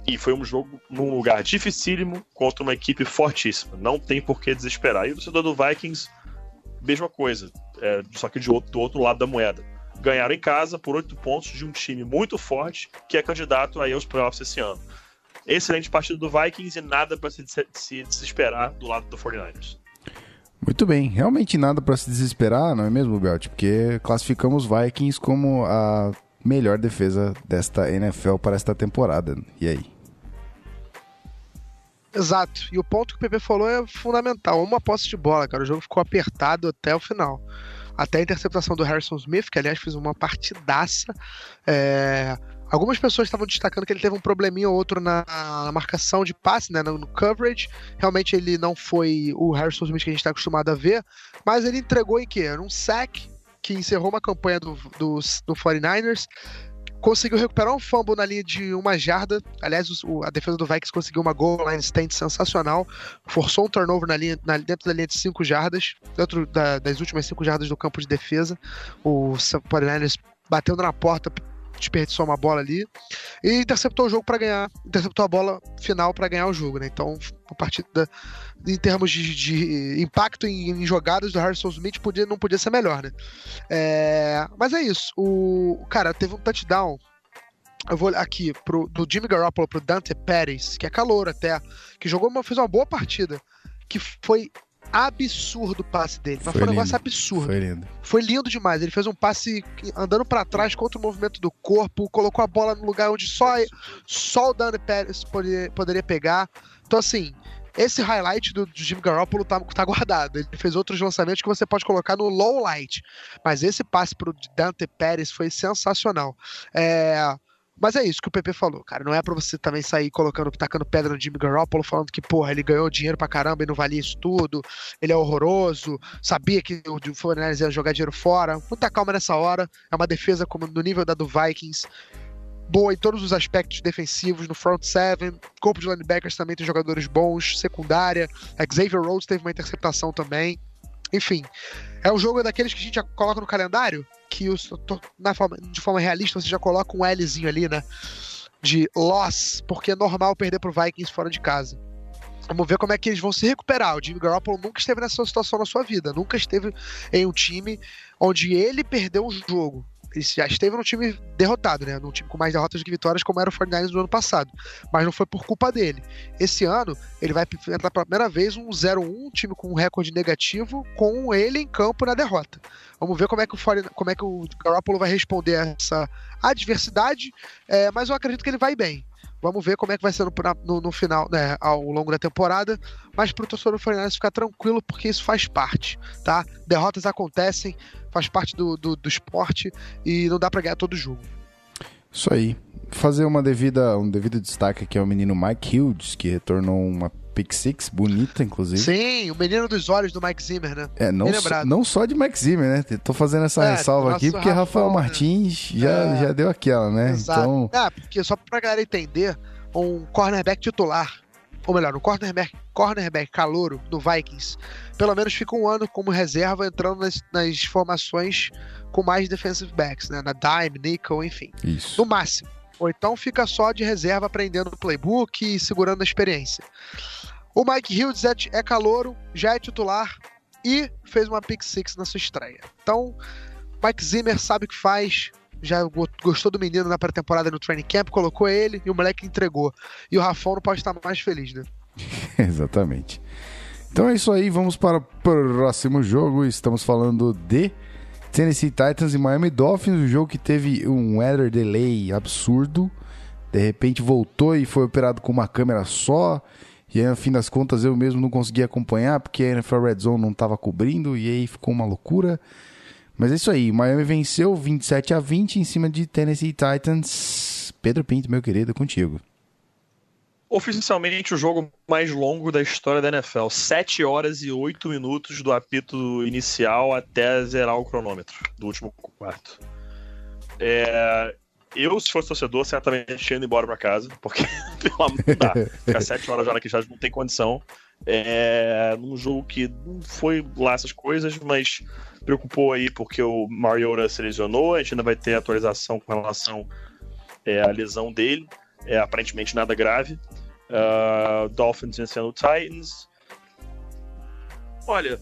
E foi um jogo num lugar dificílimo contra uma equipe fortíssima. Não tem por que desesperar. E o torcedor do Vikings, mesma coisa. É, só que de outro, do outro lado da moeda. Ganharam em casa por oito pontos de um time muito forte que é candidato aí aos playoffs esse ano. Excelente partida do Vikings e nada para se, se desesperar do lado do 49ers. Muito bem, realmente nada pra se desesperar, não é mesmo, Belt? Porque classificamos Vikings como a melhor defesa desta NFL para esta temporada. E aí? Exato. E o ponto que o PP falou é fundamental. Uma posse de bola, cara. O jogo ficou apertado até o final. Até a interceptação do Harrison Smith, que aliás fez uma partidaça. É, Algumas pessoas estavam destacando que ele teve um probleminha ou outro na, marcação de passe, né, no, coverage. Realmente ele não foi o Harrison Smith que a gente está acostumado a ver, mas ele entregou em quê? Um sack que encerrou uma campanha do, do, do 49ers. Conseguiu recuperar um fumble na linha de uma jarda. Aliás, o- a defesa do Vikings conseguiu uma goal line stand sensacional. Forçou um turnover na linha, na- dentro da linha de 5 jardas, dentro da- das últimas 5 jardas do campo de defesa. O 49ers batendo na porta, desperdiçou uma bola ali e interceptou o jogo para ganhar, interceptou a bola final para ganhar o jogo, né? Então, a partida em termos de, de impacto em, em jogadas do Harrison Smith podia, não podia ser melhor, né? É, mas é isso. O cara teve um touchdown. Eu vou aqui pro, do Jimmy Garoppolo pro Dante Pérez, que é calor até, que jogou uma, fez uma boa partida, que foi absurdo o passe dele, mas Foi foi, um negócio lindo. absurdo. Foi lindo. Foi lindo demais. Ele fez um passe andando pra trás contra o movimento do corpo, colocou a bola no lugar onde só, só o Dante Pérez poderia, poderia pegar. Então, assim, esse highlight do, do Jimmy Garoppolo tá, tá guardado. Ele fez outros lançamentos que você pode colocar no low light. Mas esse passe pro Dante Pérez foi sensacional. É. Mas é isso que o PP falou, cara. Não é pra você também sair colocando, tacando pedra no Jimmy Garoppolo, falando que, porra, ele ganhou dinheiro pra caramba e não valia isso tudo, ele é horroroso, sabia que o 49ers ia jogar dinheiro fora. Muita calma nessa hora. É uma defesa como no nível da do Vikings. Boa em todos os aspectos defensivos, no front seven. Corpo de linebackers também tem jogadores bons. Secundária. Xavier Rhodes teve uma interceptação também. Enfim, é um jogo daqueles que a gente já coloca no calendário, que os- forma, de forma realista você já coloca um Lzinho ali, né? De loss, porque é normal perder pro Vikings fora de casa. Vamos ver como é que eles vão se recuperar. O Jimmy Garoppolo nunca esteve nessa situação na sua vida. Nunca esteve em um time onde ele perdeu um jogo. Já esteve num time derrotado, né? Num time com mais derrotas do que vitórias, como era o 49ers no ano passado. Mas não foi por culpa dele. Esse ano, ele vai entrar pela primeira vez um 0-1, um time com um recorde negativo, com ele em campo na derrota. Vamos ver como é que o, 49 como é que o Garoppolo vai responder a essa adversidade, é, mas eu acredito que ele vai bem. Vamos ver como é que vai ser no, no- no final, né, ao longo da temporada. Mas pro torcedor do 49ers ficar tranquilo, porque isso faz parte, tá? Derrotas acontecem, faz parte do, do, do esporte e não dá pra ganhar todo jogo. Isso aí. Fazer uma devida, um devido destaque aqui ao menino Mike Hughes, que retornou uma pick six bonita, inclusive. Sim, o menino dos olhos do Mike Zimmer, né? É, não, lembrado. não só de Mike Zimmer, né? Tô fazendo essa É, ressalva aqui porque Rafael Rafael, né? Martins já, É. já deu aquela, né? Exato. Então, Ah, porque só pra galera entender, um cornerback titular, ou melhor, um cornerback, cornerback calouro do Vikings, pelo menos fica um ano como reserva entrando nas, nas formações com mais defensive backs, né? Na dime, nickel, enfim. isso. No máximo. Ou então fica só de reserva aprendendo o playbook e segurando a experiência. O Mike Hughes é, é calouro, já é titular e fez uma pick six na sua estreia. Então, Mike Zimmer sabe o que faz, já go- gostou do menino na pré-temporada no training camp, colocou ele e o moleque entregou. E o Rafão não pode estar mais feliz, né? Exatamente. Então é isso aí, vamos para o próximo jogo. Estamos falando de Tennessee Titans e Miami Dolphins, um jogo que teve um weather delay absurdo. De repente voltou e foi operado com uma câmera só. E aí, no fim das contas, eu mesmo não consegui acompanhar porque a NFL Red Zone não estava cobrindo e aí ficou uma loucura. Mas é isso aí, Miami venceu 27 a 20 em cima de Tennessee Titans. Pedro Pinto, meu querido, contigo. Oficialmente o jogo mais longo da história da NFL. 7 horas e 8 minutos do apito inicial até zerar o cronômetro do último quarto. É, eu, se fosse torcedor, certamente tinha ido embora pra casa, porque pelo amor não dá. Ficar 7 horas já naquele estádio não tem condição. É, num jogo que não foi lá essas coisas, mas preocupou aí porque o Mariota se lesionou. A gente ainda vai ter atualização com relação é, à lesão dele. É, aparentemente nada grave. Uh, Dolphins vencendo o Titans. Olha,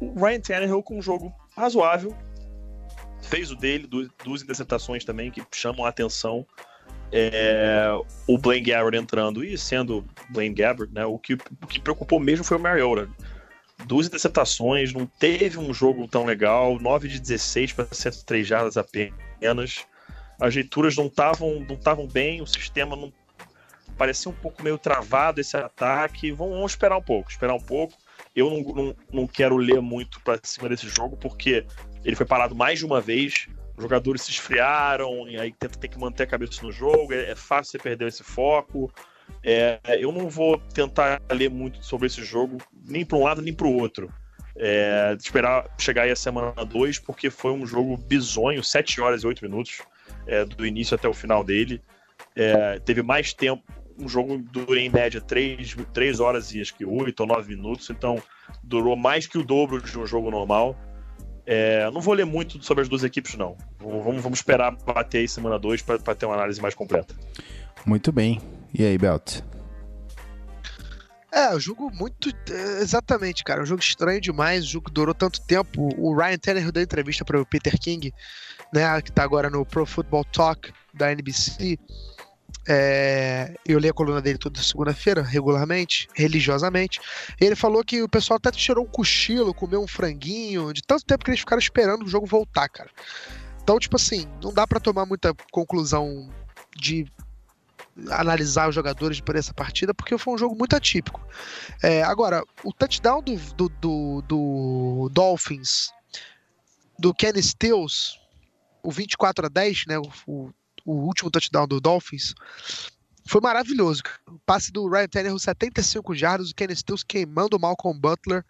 o Ryan Tannehill com um jogo razoável. Fez o dele, du- duas interceptações também que chamam a atenção. É, o Blaine Gabbert entrando e sendo Blaine Gabbert, né, o, que, o que preocupou mesmo foi o Mariota. Duas interceptações, não teve um jogo tão legal, 9 de 16 para 103 jardas apenas. As leituras não estavam não tavam bem, o sistema não parecia um pouco meio travado esse ataque. Vamos, vamos esperar um pouco, esperar um pouco. Eu não, não, não quero ler muito para cima desse jogo, porque ele foi parado mais de uma vez. Os jogadores se esfriaram, e aí tenta tem que manter a cabeça no jogo. É, é fácil você perder esse foco. É, eu não vou tentar ler muito sobre esse jogo, nem para um lado nem para o outro. É, esperar chegar aí a semana 2, porque foi um jogo bizonho 7 horas e 8 minutos, é, do início até o final dele. É, teve mais tempo, um jogo dura em média 3, 3 horas e acho que 8 ou 9 minutos, então durou mais que o dobro de um jogo normal. É, não vou ler muito sobre as duas equipes, não. Vamos, vamos esperar bater aí semana 2 para ter uma análise mais completa. Muito bem. E aí, Belt? É, o jogo muito. é, Exatamente, cara. Um jogo estranho demais. O jogo durou tanto tempo. O Ryan Tannehill deu entrevista para o Peter King, né? Que tá agora no Pro Football Talk da NBC. É, eu li a coluna dele toda segunda-feira, regularmente, religiosamente. Ele falou que o pessoal até tirou um cochilo, comeu um franguinho, de tanto tempo que eles ficaram esperando o jogo voltar, cara. Então, tipo assim, não dá pra tomar muita conclusão de analisar os jogadores por essa partida, porque foi um jogo muito atípico. É, agora, o touchdown do, do, do, do Dolphins, do Kenny Stills, o 24 a 10, né, o, o, o último touchdown do Dolphins, foi maravilhoso. O passe do Ryan Tannehill, 75 jardas, o Kenny Stills queimando o Malcolm Butler.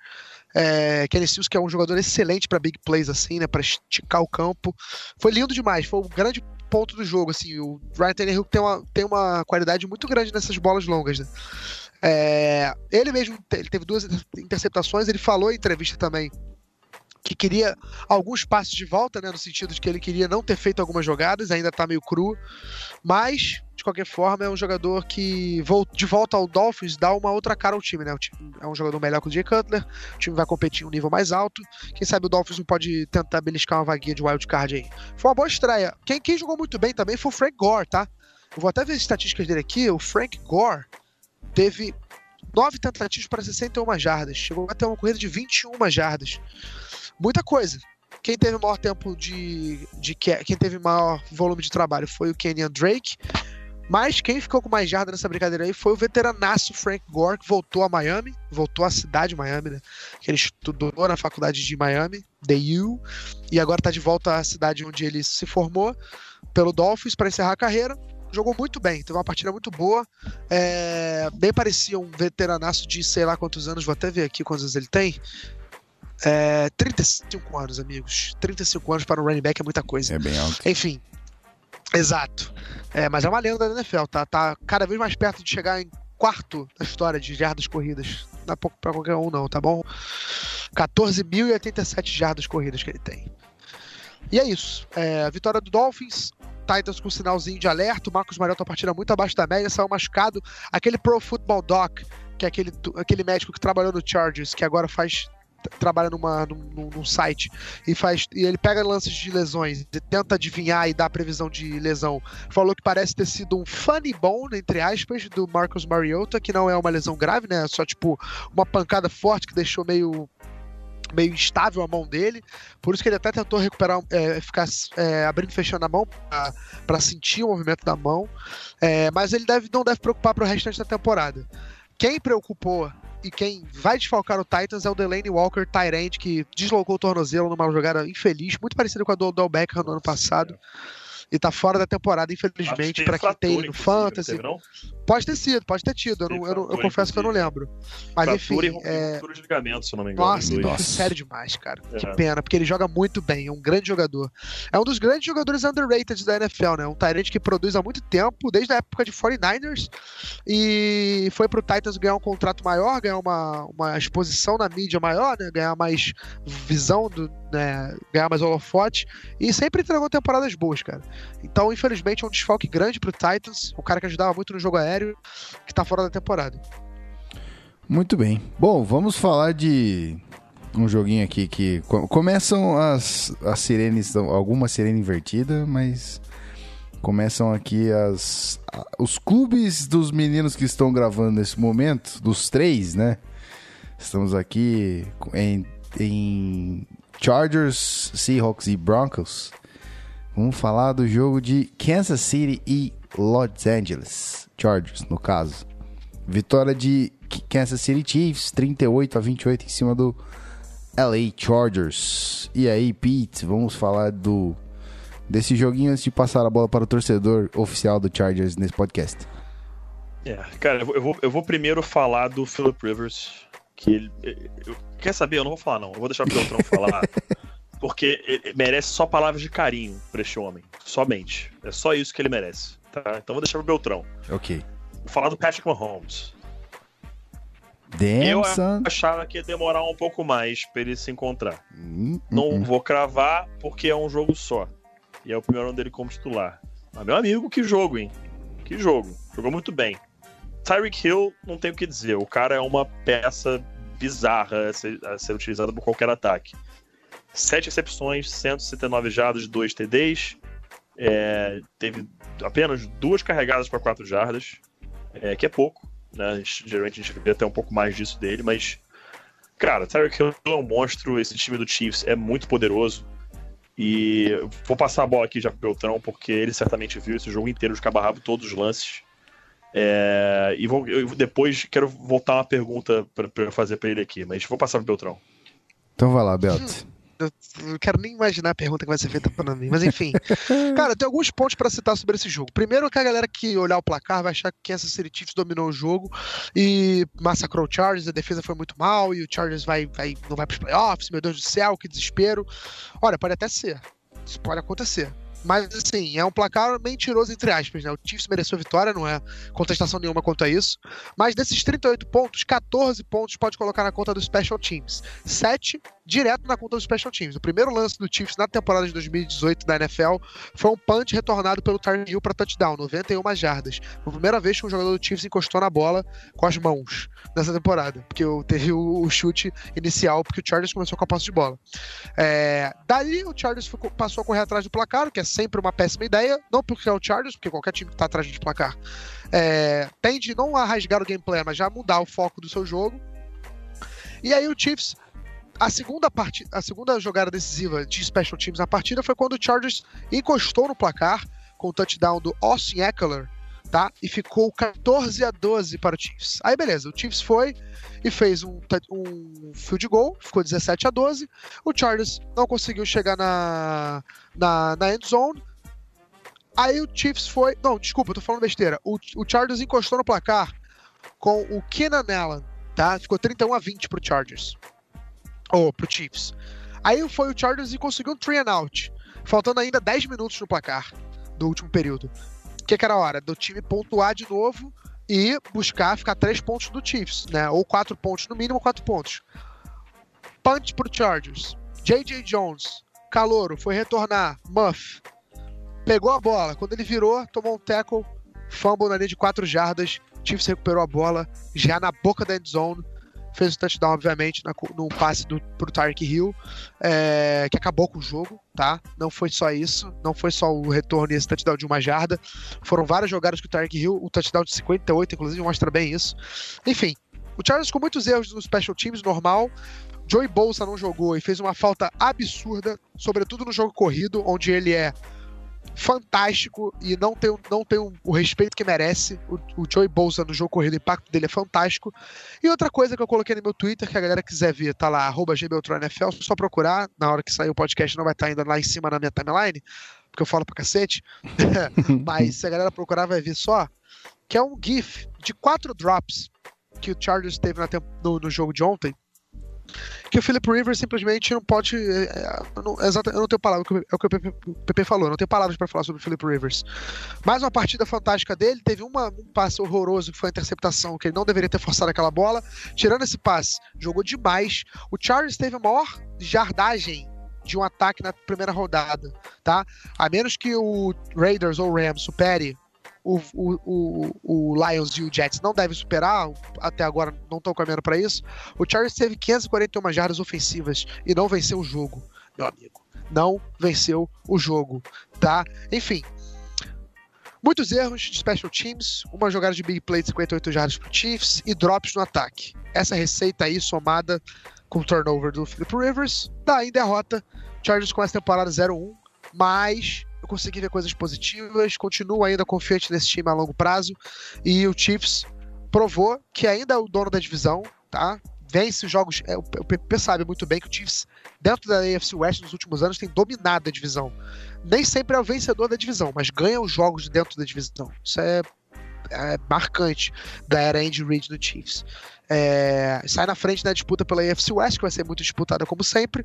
É, Kenny Stills, que é um jogador excelente para big plays, assim, né, para esticar o campo. Foi lindo demais, foi um grande ponto do jogo, assim, o Ryan Tannehill tem uma, tem uma qualidade muito grande nessas bolas longas, né? É, ele mesmo ele teve duas interceptações, ele falou em entrevista também que queria alguns passos de volta, né, no sentido de que ele queria não ter feito algumas jogadas, ainda tá meio cru, mas de qualquer forma é um jogador que de volta ao Dolphins dá uma outra cara ao time, né? O time é um jogador melhor que o Jay Cutler, o time vai competir em um nível mais alto. Quem sabe o Dolphins não pode tentar beliscar uma vaguinha de wild card aí. Foi uma boa estreia. Quem, quem jogou muito bem também foi o Frank Gore, tá? Eu vou até ver as estatísticas dele aqui. O Frank Gore teve nove tentativas para 61 jardas. Chegou a ter uma corrida de 21 jardas. Muita coisa. Quem teve maior tempo de, de que- quem teve maior volume de trabalho foi o Kenyan Drake. Mas quem ficou com mais jarda nessa brincadeira aí foi o veteranaço Frank Gore, que voltou a Miami, voltou à cidade de Miami, né? Que ele estudou na faculdade de Miami, the U, e agora tá de volta à cidade onde ele se formou pelo Dolphins para encerrar a carreira. Jogou muito bem, teve uma partida muito boa. É, nem parecia um veteranaço de sei lá quantos anos, vou até ver aqui quantos anos ele tem. É, 35 anos, amigos. 35 anos para um running back é muita coisa. É bem alto. Enfim. Exato. É, mas é uma lenda da NFL, tá? Tá cada vez mais perto de chegar em quarto na história de jardas corridas. Não é pouco pra qualquer um, não, tá bom? 14.087 jardas corridas que ele tem. E é isso. É, a vitória do Dolphins. Titans com sinalzinho de alerta. O Marcos Mariota uma partida muito abaixo da média, saiu machucado. Aquele Pro Football Doc, que é aquele, aquele médico que trabalhou no Chargers, que agora faz trabalha numa, num, num- site e faz e ele pega lances de lesões e tenta adivinhar e dar previsão de lesão. Falou que parece ter sido um funny bone, entre aspas, do Marcus Mariota, que não é uma lesão grave, né? É só tipo uma pancada forte que deixou meio meio instável a mão dele, por isso que ele até tentou recuperar, é, ficar é, abrindo e fechando a mão para sentir o movimento da mão, É, mas ele deve, não deve preocupar para o restante da temporada. Quem preocupou e quem vai desfalcar o Titans é o Delaney Walker, Tyrant, que deslocou o tornozelo numa jogada infeliz, muito parecida com a do Odell Beckham no ano passado. E tá fora da temporada, que infelizmente, para quem tem fratura, no inclusive, Fantasy. teve, não? Pode ter sido, pode ter tido. Eu, não- Teve eu fratura, confesso que eu não lembro. Mas enfim, fratura e rompimento é, fratura de ligamento, se eu não me engano. nossa, Nossa. sério demais, cara. Que É. pena, porque ele joga muito bem, é um grande jogador. É um dos grandes jogadores underrated da NFL, né? Um Tyrant que produz há muito tempo, desde a época de 49ers, e foi pro Titans ganhar um contrato maior, ganhar uma, uma exposição na mídia maior, né? Ganhar mais visão, do, né? ganhar mais holofote, e sempre entregou temporadas boas, cara. Então, infelizmente, é um desfalque grande pro Titans, um cara que ajudava muito no jogo aéreo, que tá fora da temporada. Muito bem. Bom, vamos falar de um joguinho aqui que co- começam as, as sirenes, alguma sirene invertida, mas começam aqui as os clubes dos meninos que estão gravando nesse momento, dos três, né? Estamos aqui em, em Chargers, Seahawks e Broncos. Vamos falar do jogo de Kansas City e Los Angeles Chargers, no caso. Vitória de Kansas City Chiefs, 38 a 28 em cima do LA Chargers. E aí, Pete, vamos falar do desse joguinho antes de passar a bola para o torcedor oficial do Chargers nesse podcast. É, cara, eu vou, eu vou, primeiro falar do Philip Rivers. Que ele. eu- quer saber? Eu não vou falar, não. Eu vou deixar o Beltrão falar. Porque ele merece só palavras de carinho pra este homem. Somente. É só isso que ele merece. Tá? Então eu vou deixar pro Beltrão. Ok. Vou falar do Patrick Mahomes. Eu achava que ia demorar um pouco mais pra ele se encontrar. Hum, hum, Não hum. vou cravar porque é um jogo só. E é o primeiro ano dele como titular. Mas, meu amigo, que jogo, hein? Que jogo. Jogou muito bem. Tyreek Hill, não tem o que dizer. O cara é uma peça bizarra a ser, a ser utilizada por qualquer ataque. Sete recepções, 179 jardas, 2 TDs. É, teve apenas duas carregadas para 4 jardas, é, que é pouco. Né? Geralmente a gente vê até um pouco mais disso dele, mas Cara, Tyreek Hill é um monstro, esse time do Chiefs é muito poderoso. E vou passar a bola aqui já pro Beltrão, porque ele certamente viu esse jogo inteiro de cabo a rabo, todos os lances. É, e vou, eu depois quero voltar uma pergunta eu fazer pra ele aqui, mas vou passar pro Beltrão. Então vai lá, Belt. Eu não quero nem imaginar a pergunta que vai ser feita pra mim. Mas enfim. Cara, tem alguns pontos pra citar sobre esse jogo. Primeiro, que a galera que olhar o placar vai achar que Kansas City Chiefs dominou o jogo e massacrou o Chargers, a defesa foi muito mal e o Chargers vai, vai, não vai pros playoffs, meu Deus do céu, que desespero. Olha, pode até ser. Isso pode acontecer. Mas assim, é um placar mentiroso entre aspas, né? O Chiefs mereceu a vitória, não é contestação nenhuma quanto a isso. Mas desses 38 pontos, 14 pontos pode colocar na conta dos Special Teams. 7 direto na conta dos Special Teams. O primeiro lance do Chiefs na temporada de 2018 da NFL foi um punch retornado pelo Hill para touchdown, 91 jardas. Foi a primeira vez que um jogador do Chiefs encostou na bola com as mãos nessa temporada, porque teve o, chute inicial, porque o Chargers começou com a posse de bola. É, daí o Chargers foi- passou a correr atrás do placar, que é sempre uma péssima ideia, não porque é o Chargers, porque qualquer time que está atrás de placar é, tende não a rasgar o gameplay, mas já mudar o foco do seu jogo. E aí o Chiefs a segunda, partida, a segunda jogada decisiva de Special Teams na partida foi quando o Chargers encostou no placar com o touchdown do Austin Eckler, tá? E ficou 14 a 12 para o Chiefs. Aí beleza, o Chiefs foi e fez um, um field goal, ficou 17 a 12. O Chargers não conseguiu chegar na, na, na end zone. Aí o Chiefs foi. Não, desculpa, eu tô falando besteira. O, o Chargers encostou no placar com o Keenan Allen, tá? Ficou 31 a 20 pro Chargers. Ou pro Chiefs. Aí foi o Chargers e conseguiu um three and out. Faltando ainda 10 minutos no placar do último período. O que, que era a hora? Do time pontuar de novo e buscar ficar 3 pontos do Chiefs, né? Ou 4 pontos, no mínimo 4 pontos. Punch pro Chargers. J.J. Jones, Calouro, foi retornar. Muff. Pegou a bola. Quando ele virou, tomou um tackle. Fumble na linha de 4 jardas. Chiefs recuperou a bola já na boca da end zone. Fez o touchdown, obviamente, na, passe do, pro Tyreek Hill, é, que acabou com o jogo, tá? Não foi só isso, não foi só o retorno e esse touchdown de uma jarda. Foram várias jogadas que o Tyreek Hill, o touchdown de 58, inclusive, mostra bem isso. Enfim, o Chargers com muitos erros nos special teams, normal. Joey Bolsa não jogou e fez uma falta absurda, sobretudo no jogo corrido, onde ele é fantástico e não tem, não tem o respeito que merece. O, o Joey Bolsa no jogo corrido, o impacto dele é fantástico. E outra coisa que eu coloquei no meu Twitter, que a galera quiser ver, tá lá, gbeltronfl, só procurar, na hora que sair o podcast não vai estar ainda lá em cima na minha timeline, porque eu falo pra cacete, mas se a galera procurar vai ver só, que é um GIF de quatro drops que o Chargers teve no, no jogo de ontem, que o Philip Rivers simplesmente não pode. é, é, eu não, tenho palavras, é o que o PP, PP falou, não tenho palavras para falar sobre o Philip Rivers. Mais uma partida fantástica dele, teve uma- um passe horroroso que foi a interceptação, que ele não deveria ter forçado aquela bola. Tirando esse passe, jogou demais. O Chargers teve a maior jardagem de um ataque na primeira rodada, tá? A menos que o Raiders ou Rams supere o, o, o, Lions e o Jets não devem superar, até agora não estão caminhando para isso. O Chargers teve 541 jardas ofensivas e não venceu o jogo, meu amigo. Não venceu o jogo, tá? Enfim. Muitos erros de special teams, uma jogada de big play de 58 jardas pro Chiefs e drops no ataque. Essa receita aí somada com o turnover do Philip Rivers, dá em derrota. Chargers com essa temporada 0-1, mas eu consegui ver coisas positivas, continuo ainda confiante nesse time a longo prazo e o Chiefs provou que ainda é o dono da divisão, tá? Vence os jogos. é, o PP sabe muito bem que o Chiefs, dentro da AFC West nos últimos anos, tem dominado a divisão. Nem sempre é o vencedor da divisão, mas ganha os jogos dentro da divisão. Isso é, é marcante da era Andy Reid no Chiefs. É, sai na frente na disputa pela AFC West, que vai ser muito disputada como sempre.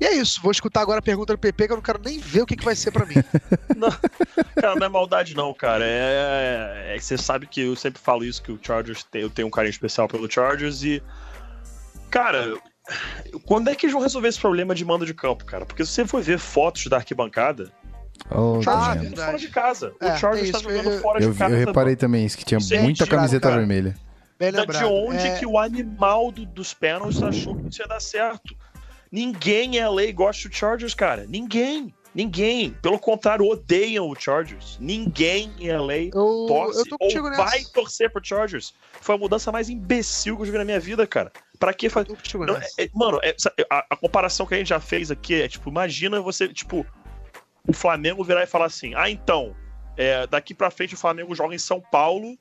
E é isso. Vou escutar agora a pergunta do PP, que eu não quero nem ver o que, que vai ser pra mim. Cara, não é maldade não, cara. É, é que você sabe que eu sempre falo isso, que o Chargers tem, eu tenho um carinho especial pelo Chargers e. Cara, quando é que eles vão resolver esse problema de mando de campo, cara? Porque se você for ver fotos da arquibancada, Oh, o Chargers tá fora de casa. É, o Chargers é tá jogando eu- fora eu, de casa. eu reparei também isso, que tinha Isso é muita ridículo, camiseta cara. vermelha. Bem Da- lembrado. de onde É, que o animal do- dos panels achou que isso ia dar certo? Ninguém em LA gosta do Chargers, cara. Ninguém. Ninguém. Pelo contrário, odeiam o Chargers. Ninguém em LA eu, torce eu ou nessa. vai torcer pro Chargers. Foi a mudança mais imbecil que eu já vi na minha vida, cara. Pra que fazer. Não, é- é- mano, é- sa- a, a comparação que a gente já fez aqui é tipo, imagina você, tipo, o Flamengo virar e falar assim: ah, então, é, daqui pra frente o Flamengo joga em São Paulo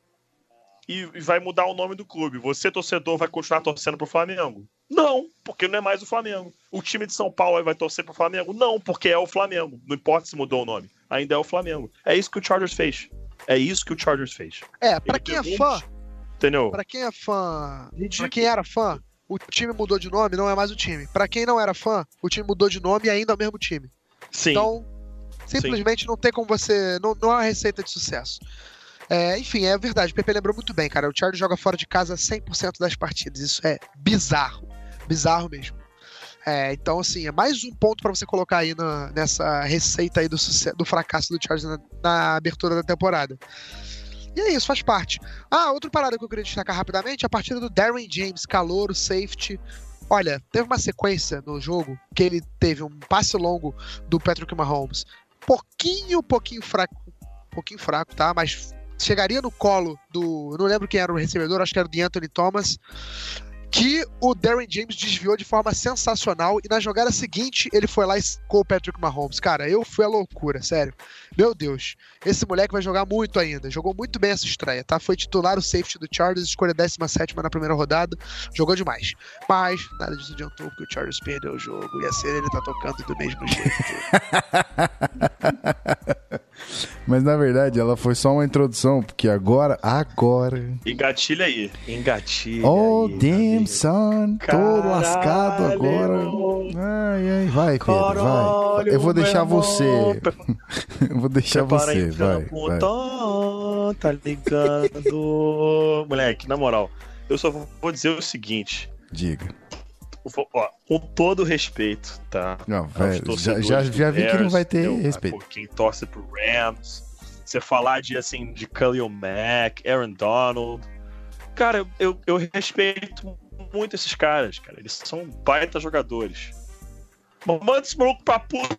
e, e vai mudar o nome do clube. Você, torcedor, vai continuar torcendo pro Flamengo? Não, porque não é mais o Flamengo. O time de São Paulo vai torcer pro Flamengo? Não, porque é o Flamengo. Não importa se mudou o nome, ainda é o Flamengo. É isso que o Chargers fez. É isso que o Chargers fez. É, pra Ele quem é fã, Entendeu? Pra quem é fã, pra quem era fã, o time mudou de nome, não é mais o time. Pra quem não era fã, o time mudou de nome e ainda é o mesmo time. Sim. Então, Simplesmente não tem como você. Não, não é uma receita de sucesso. É, enfim, é verdade. O PP lembrou muito bem, cara. O Chargers joga fora de casa 100% das partidas. Isso é bizarro. Bizarro mesmo. É, então, assim, é mais um ponto pra você colocar aí na- nessa receita aí do, do fracasso do Chargers na, na abertura da temporada. E é isso, faz parte. Ah, outra parada que eu queria destacar rapidamente, a partida do Darren James, calouro, safety. Olha, teve uma sequência no jogo que ele teve um passe longo do Patrick Mahomes. Pouquinho, pouquinho fraco. Pouquinho fraco, tá? Mas chegaria no colo do. Não lembro quem era o recebedor, acho que era o de Anthony Thomas. Que o Darren James desviou de forma sensacional. E na jogada seguinte, ele foi lá e com o Patrick Mahomes. Cara, eu fui a loucura, sério. Meu Deus. Esse moleque vai jogar muito ainda. Jogou muito bem essa estreia, tá? Foi titular o safety do Chargers, escolha 17 na primeira rodada. Jogou demais. Mas nada disso adiantou, porque o Chargers perdeu o jogo. E a série ele tá tocando do mesmo jeito. Mas na verdade ela foi só uma introdução, porque agora, agora. Engatilha aí. Engatilha. Oh, aí, damn, amigo. son. Tô Caralho, lascado agora. Ai, ai, vai, Pedro, vai. Eu vou deixar você. Eu vou deixar Prepara você, vai. vai. Tá ligado? Moleque, na moral, eu só vou dizer o seguinte. Diga. Ó, com todo respeito, tá? Não, velho, já, já, já vi que não vai ter entendeu? respeito. Por quem torce pro Rams. Você falar de assim, de Khalil Mack, Aaron Donald. Cara, eu, eu, respeito muito esses caras, cara. Eles são baita jogadores. Mas Manda esse maluco pra puta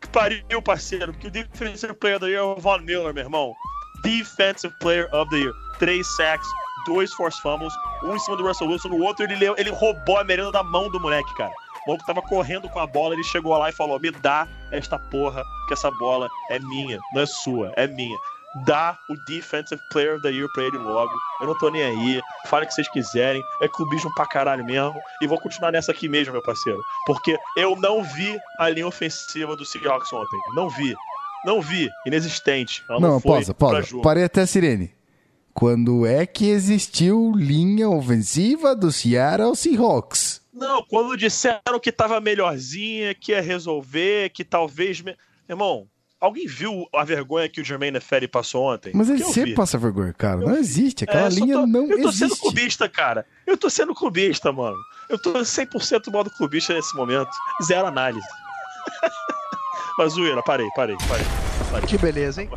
que pariu, parceiro. Porque o Defensive Player of the Year é o Von Miller, meu irmão. Defensive Player of the Year. Três sacks, dois force fumbles, um em cima do Russell Wilson, o outro ele, ele roubou a merenda da mão do moleque, cara. O maluco tava correndo com a bola, ele chegou lá e falou: Me dá esta porra, que essa bola é minha, não é sua, é minha. Dá o Defensive Player of the Year pra ele logo. Eu não tô nem aí. Fale o que vocês quiserem. É clubismo pra caralho mesmo. E vou continuar nessa aqui mesmo, meu parceiro. Porque eu não vi a linha ofensiva do Seahawks ontem. Não vi. Não vi. Inexistente. Ela não, Não, pausa, pausa. Parei até a sirene. Quando é que existiu linha ofensiva do Seattle Seahawks? Não, quando disseram que tava melhorzinha, que ia resolver, que talvez. me- Irmão, alguém viu a vergonha que o Jermaine Ferry passou ontem? Mas ele sempre vi. passa vergonha, cara. Eu Não vi. existe. Aquela É, linha tô- não Eu tô sendo existe. clubista, cara. Eu tô sendo clubista, mano. Eu tô 100% modo clubista nesse momento. Zero análise. Mas, zoeira, parei, parei, parei. parei. Que beleza, hein?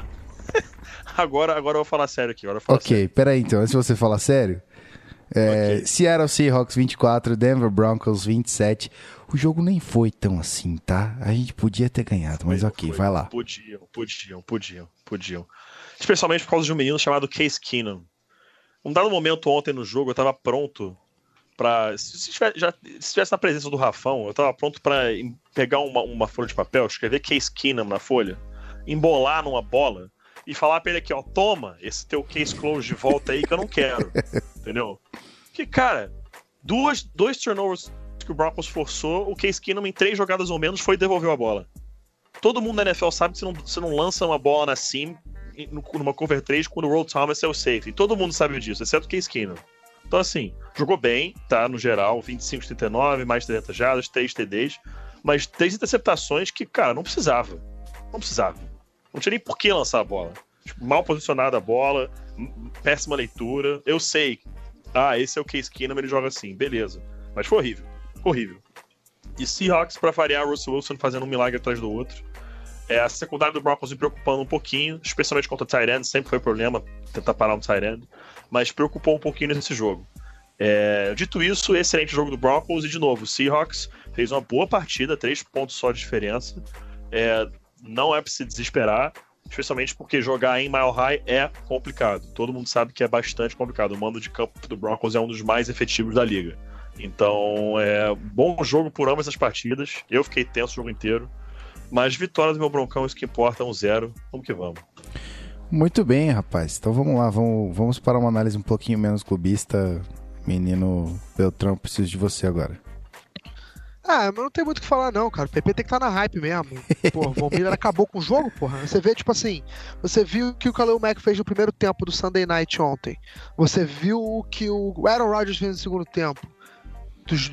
Agora, agora eu vou falar sério aqui. Agora Ok, peraí então. Antes de você falar sério. É, Ok. Seattle Seahawks 24, Denver Broncos 27. O jogo nem foi tão assim, tá? A gente podia ter ganhado, mas Foi, ok, foi. vai lá. Podiam, podiam, podiam, podiam. Especialmente por causa de um menino chamado Case Keenum. Um dado momento ontem no jogo, eu tava pronto pra. Se se tivesse, já, se estivesse na presença do Rafão, eu tava pronto pra em- pegar uma, uma folha de papel, escrever Case Keenum na folha, embolar numa bola e falar pra ele aqui, ó, toma esse teu case close de volta aí que eu não quero. entendeu? Que, cara, duas, dois turnovers que o Broncos forçou, o Case Keenum em três jogadas ou menos foi e devolveu a bola. Todo mundo na NFL sabe que você não, você não lança uma bola na sim numa cover 3 quando o Roll Thomas é o safety. Todo mundo sabe disso, exceto o Case Keenum. Então, assim, jogou bem, tá? No geral, 25 39, mais 300 jardas, 3 TDs, mas três interceptações que, cara, não precisava. Não precisava. Não tinha nem por que lançar a bola. Tipo, mal posicionada a bola, péssima leitura. Eu sei. Ah, esse é o Case Keenum, ele joga assim, beleza. Mas foi horrível. Horrível. E Seahawks, pra variar, Russell Wilson fazendo um milagre atrás do outro. É, a secundária do Broncos me preocupando um pouquinho, especialmente contra o Tyrant, sempre foi problema tentar parar um Tyrant, mas preocupou um pouquinho nesse jogo. É, dito isso, excelente jogo do Broncos e de novo, o Seahawks fez uma boa partida, três pontos só de diferença. É, não é pra se desesperar, especialmente porque jogar em Mile High é complicado. Todo mundo sabe que é bastante complicado. O mando de campo do Broncos é um dos mais efetivos da liga. Então, é bom jogo por ambas as partidas. Eu fiquei tenso o jogo inteiro. Mas vitória do meu Broncão, isso que importa, é um zero. Vamos que vamos. Muito bem, rapaz. Então vamos lá, vamos, vamos para uma análise um pouquinho menos clubista. Menino Beltrão, preciso de você agora. Ah, mas não tem muito o que falar, não, cara. O PP tem que estar na hype mesmo. Porra, o Von Miller acabou com o jogo, porra. Você vê, tipo assim, você viu o que o Khalil Mack fez no primeiro tempo do Sunday Night ontem. Você viu o que o Aaron Rodgers fez no segundo tempo.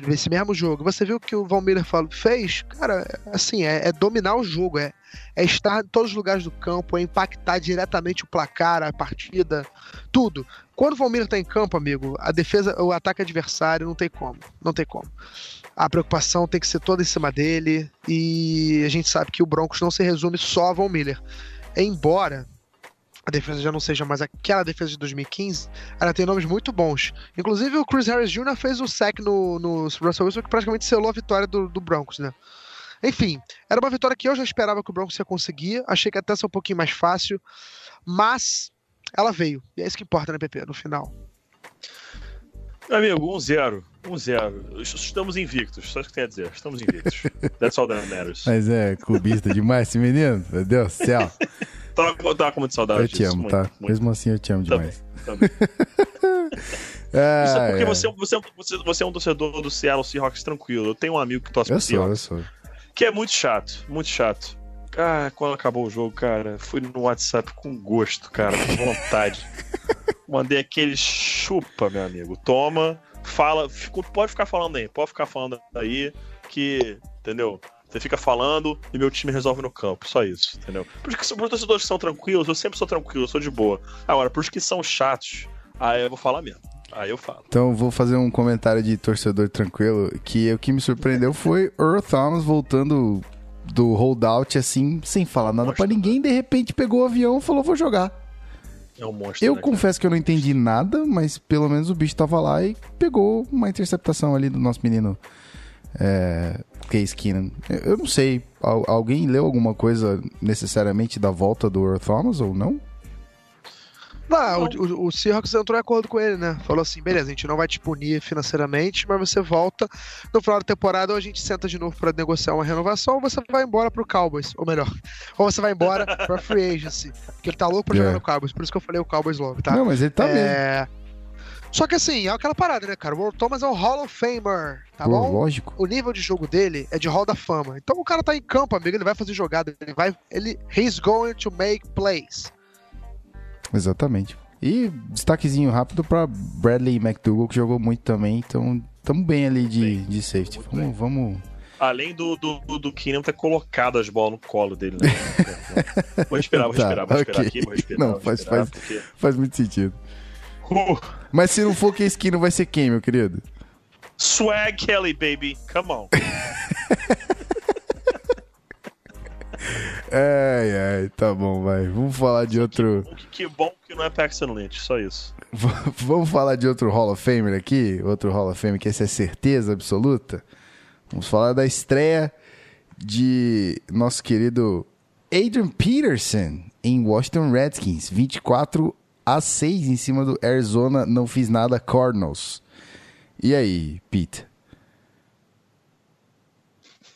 desse mesmo jogo, você viu o que o Von Miller fez? Cara, assim, é, é dominar o jogo, é, é estar em todos os lugares do campo, é impactar diretamente o placar, a partida, tudo. Quando o Von Miller tá em campo, amigo, a defesa, o ataque adversário não tem como, não tem como. A preocupação tem que ser toda em cima dele e a gente sabe que o Broncos não se resume só a Von Miller. Embora a defesa já não seja mais aquela defesa de 2015, ela tem nomes muito bons. Inclusive o Chris Harris Jr. fez o sack no, no Russell Wilson que praticamente selou a vitória do, do Broncos, né? Enfim, era uma vitória que eu já esperava que o Broncos ia conseguir. Achei que até ser um pouquinho mais fácil, mas ela veio. E é isso que importa, né, PP, no final. Meu amigo, 1-0. 1-0. Estamos invictos, só isso que tem a dizer. Estamos invictos. That's all that matters. Mas é clubista demais esse menino. Meu Deus do céu. Tava, tava com muita saudade Eu te disso, amo, muito, tá? muito. Mesmo assim eu te amo Também, demais. também. É, Isso é porque é. você, você, você, você é um torcedor do Seattle Seahawks tranquilo. Eu tenho um amigo que torce Eu pro sou, eu Seahawks, sou. que é muito chato, muito chato. Ah, quando acabou o jogo, cara, fui no WhatsApp com gosto, cara, com vontade. Mandei aquele chupa, meu amigo. Toma, fala, pode ficar falando aí, pode ficar falando aí que, entendeu? Você fica falando e meu time resolve no campo, só isso, entendeu? Porque os torcedores que são tranquilos, eu sempre sou tranquilo, eu sou de boa. Agora, pros que são chatos, aí eu vou falar mesmo. Aí eu falo. Então vou fazer um comentário de torcedor tranquilo, que o que me surpreendeu foi Earl Thomas voltando do holdout assim, sem falar nada pra Monstro, ninguém, de repente pegou o avião e falou, vou jogar. É um monstro. Eu né, confesso que eu não entendi nada, mas pelo menos o bicho tava lá e pegou uma interceptação ali do nosso menino é, Case Keenan. Eu- Eu não sei, al- alguém leu alguma coisa necessariamente da volta do Earl Thomas ou não? Não, o, o, o Seahawks entrou em acordo com ele, né? Falou assim: beleza, a gente não vai te punir financeiramente, mas você volta no final da temporada ou a gente senta de novo pra negociar uma renovação ou você vai embora pro Cowboys. Ou melhor, ou você vai embora pra Free Agency. Porque ele tá louco pra É. jogar no Cowboys, por isso que eu falei o Cowboys logo, tá? Não, mas ele tá mesmo. é... Só que assim, é aquela parada, né, cara? O Earl Thomas é um Hall of Famer, tá Pô, bom? lógico. o nível de jogo dele é de Hall da Fama. Então o cara tá em campo, amigo, ele vai fazer jogada, ele vai, ele he's going to make plays. Exatamente. E destaquezinho rápido pra Bradley McDougall, que jogou muito também. Então, tamo bem ali de, Bem, de safety. Vamos, vamos. Além do, do, do, Keenan ter colocado as bolas no colo dele, né? vou respirar, vou Tá, respirar, vou respirar ok. aqui, vou respirar. Não, vou faz- respirar, faz- porque- Faz muito sentido. Uh, Mas se não for Case Keenum, vai ser quem, meu querido? swag Kelly, baby, come on. Ai, ai, tá bom, vai. Vamos falar de outro. Que, que bom que não é Paxton Lynch, só isso. Vamos falar de outro Hall of Famer aqui. Outro Hall of Fame que essa é certeza absoluta. Vamos falar da estreia de nosso querido Adrian Peterson em Washington Redskins. 24 a 6 em cima do Arizona Não Fiz Nada Cardinals. E aí, Pete?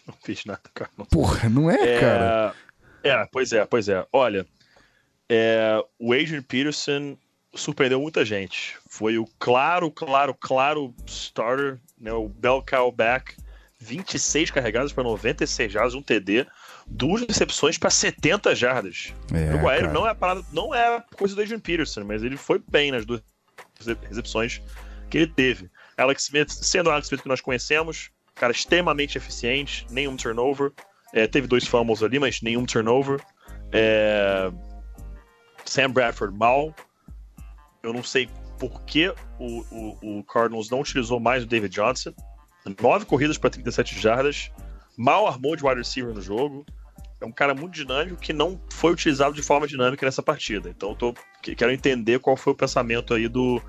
Não fiz nada. Não Porra, não é, cara? É, pois é, pois é. Olha, é, o Adrian Peterson surpreendeu muita gente. Foi o claro, claro, claro starter, né, o bell cow back. 26 carregadas para 96 jardas, um TD, duas recepções para 70 jardas. É, o aéreo cara. não é a parada, não é coisa do Adrian Peterson, mas ele foi bem nas duas recepções que ele teve. Alex Smith, sendo o Alex Smith que nós conhecemos, cara extremamente eficiente, nenhum turnover. É, teve dois fumbles ali, mas nenhum turnover. É, Sam Bradford mal. Eu não sei por que o, o, o Cardinals não utilizou mais o David Johnson. Nove corridas para 37 jardas. Mal armou de wide receiver no jogo. É um cara muito dinâmico que não foi utilizado de forma dinâmica nessa partida. Então eu tô, que- quero entender qual foi o pensamento aí do,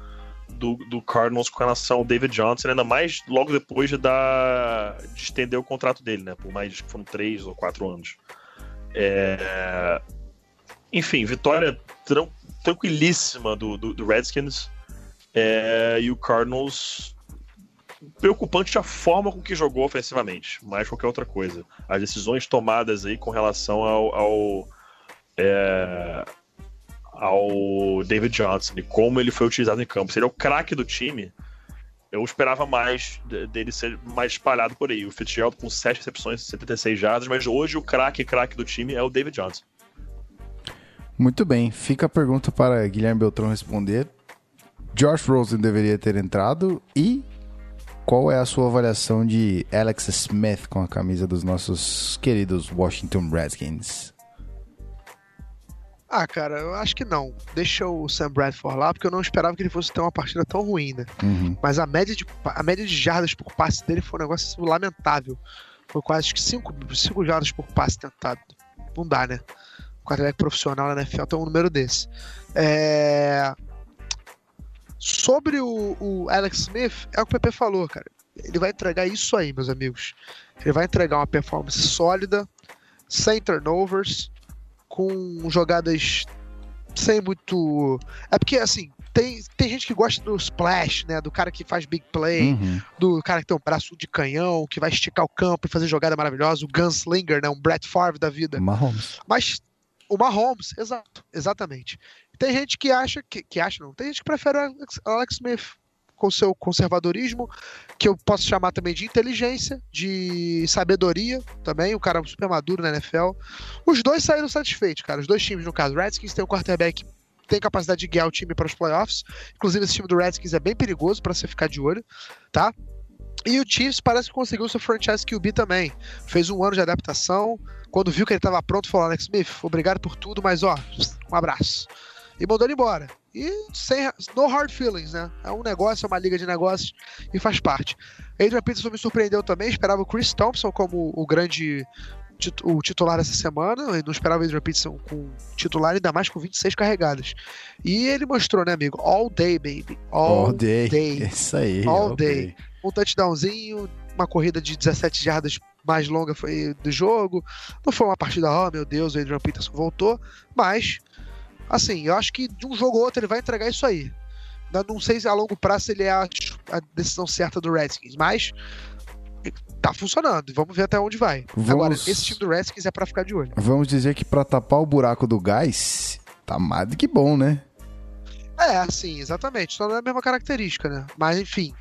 do, do Cardinals com relação ao David Johnson, ainda mais logo depois de, dar, de estender o contrato dele, né? Por mais que foram três ou quatro anos. É, Enfim, vitória tran- tranquilíssima do, do, do Redskins. É, e o Cardinals preocupante a forma com que jogou ofensivamente, mais qualquer outra coisa. As decisões tomadas aí com relação ao, ao, é, ao David Johnson e como ele foi utilizado em campo. Se ele é o craque do time, eu esperava mais de- dele ser mais espalhado por aí. O Fitzgerald com 7 recepções, 76 jardas, mas hoje o craque, craque do time é o David Johnson. Muito bem, fica a pergunta para Guilherme Beltrão responder. Josh Rosen deveria ter entrado e qual é a sua avaliação de Alex Smith com a camisa dos nossos queridos Washington Redskins? Ah, cara, eu acho que não. Deixa o Sam Bradford lá, porque eu não esperava que ele fosse ter uma partida tão ruim, né? Uhum. Mas a média de, a média de jardas por passe dele foi um negócio lamentável. Foi quase acho que 5 cinco jardas por passe tentado. Não dá, né? O quarterback profissional na NFL tem um número desse. É... Sobre o, o Alex Smith, é o que o PP falou, cara. Ele vai entregar isso aí, meus amigos. Ele vai entregar uma performance sólida, sem turnovers, com jogadas sem muito. É porque, assim, tem, tem gente que gosta do splash, né? Do cara que faz big play, Uhum. do cara que tem um braço de canhão, que vai esticar o campo e fazer jogada maravilhosa, o gunslinger, né? Um Brett Favre da vida. Mahomes. Mas o Mahomes, exato, exatamente. Tem gente que acha, que, que acha não, tem gente que prefere o Alex, Alex Smith com seu conservadorismo, que eu posso chamar também de inteligência, de sabedoria também, o cara super maduro na NFL. Os dois saíram satisfeitos, cara. Os dois times, no caso, Redskins tem um quarterback tem capacidade de guiar o time para os playoffs. Inclusive, esse time do Redskins é bem perigoso para você ficar de olho, tá? E o Chiefs parece que conseguiu seu franchise QB também. Fez um ano de adaptação. Quando viu que ele estava pronto, falou: Alex Smith, obrigado por tudo, mas ó, um abraço. E mandou ele embora. E sem no hard feelings, né? É um negócio, é uma liga de negócios e faz parte. Adrian Peterson me surpreendeu também, esperava o Chris Thompson como o grande o titular essa semana. Eu não esperava o Adrian Peterson com titular, ainda mais com 26 carregadas. E ele mostrou, né, amigo? All day, baby. All, All day. day. Isso aí. All day. um touchdownzinho, uma corrida de 17 jardas mais longa foi do jogo. Não foi uma partida, oh meu Deus, o Adrian Peterson voltou, mas assim, eu acho que de um jogo ou outro ele vai entregar isso aí. Eu não sei se a longo prazo ele é a, a decisão certa do Redskins, mas tá funcionando. Vamos ver até onde vai. Vamos- Agora, esse time do Redskins é pra ficar de olho. Vamos dizer que pra tapar o buraco do gás, tá mais do que bom, né? É, sim, exatamente. Só não é a mesma característica, né? Mas enfim.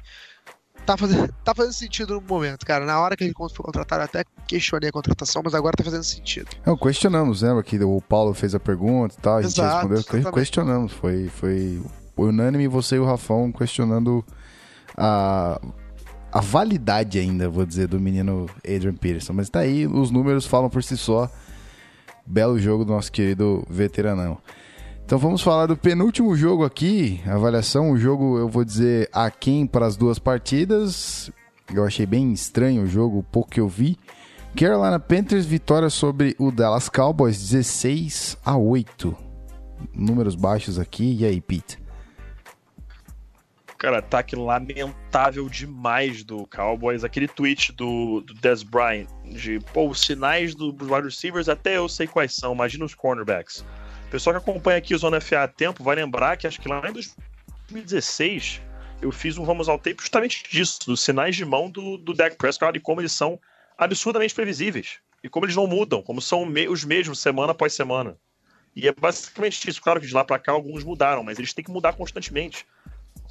Tá fazendo, tá fazendo sentido no momento, cara. Na hora que ele foi contratado, até questionei a contratação, mas agora tá fazendo sentido. Não, questionamos, lembra que o Paulo fez a pergunta e tal, a gente Exato, respondeu, exatamente. questionamos, foi, foi unânime você e o Rafão questionando a, a validade ainda, vou dizer, do menino Adrian Peterson, mas tá aí, os números falam por si só, belo jogo do nosso querido veteranão. Então vamos falar do penúltimo jogo aqui, avaliação, o jogo eu vou dizer aquém para as duas partidas, eu achei bem estranho o jogo, pouco que eu vi, Carolina Panthers vitória sobre o Dallas Cowboys 16 a 8. Números baixos aqui. E aí, Pete? Cara, ataque lamentável demais do Cowboys. Aquele tweet do, do Des Bryant de, pô, os sinais do- dos wide receivers até eu sei quais são, imagina os cornerbacks. Pessoal que acompanha aqui o Zona FA há tempo vai lembrar que acho que lá em 2016 eu fiz um Vamos ao Tape justamente disso, dos sinais de mão do, do Dak Prescott e como eles são absurdamente previsíveis. E como eles não mudam, como são os mesmos semana após semana. E é basicamente isso. Claro que de lá pra cá alguns mudaram, mas eles têm que mudar constantemente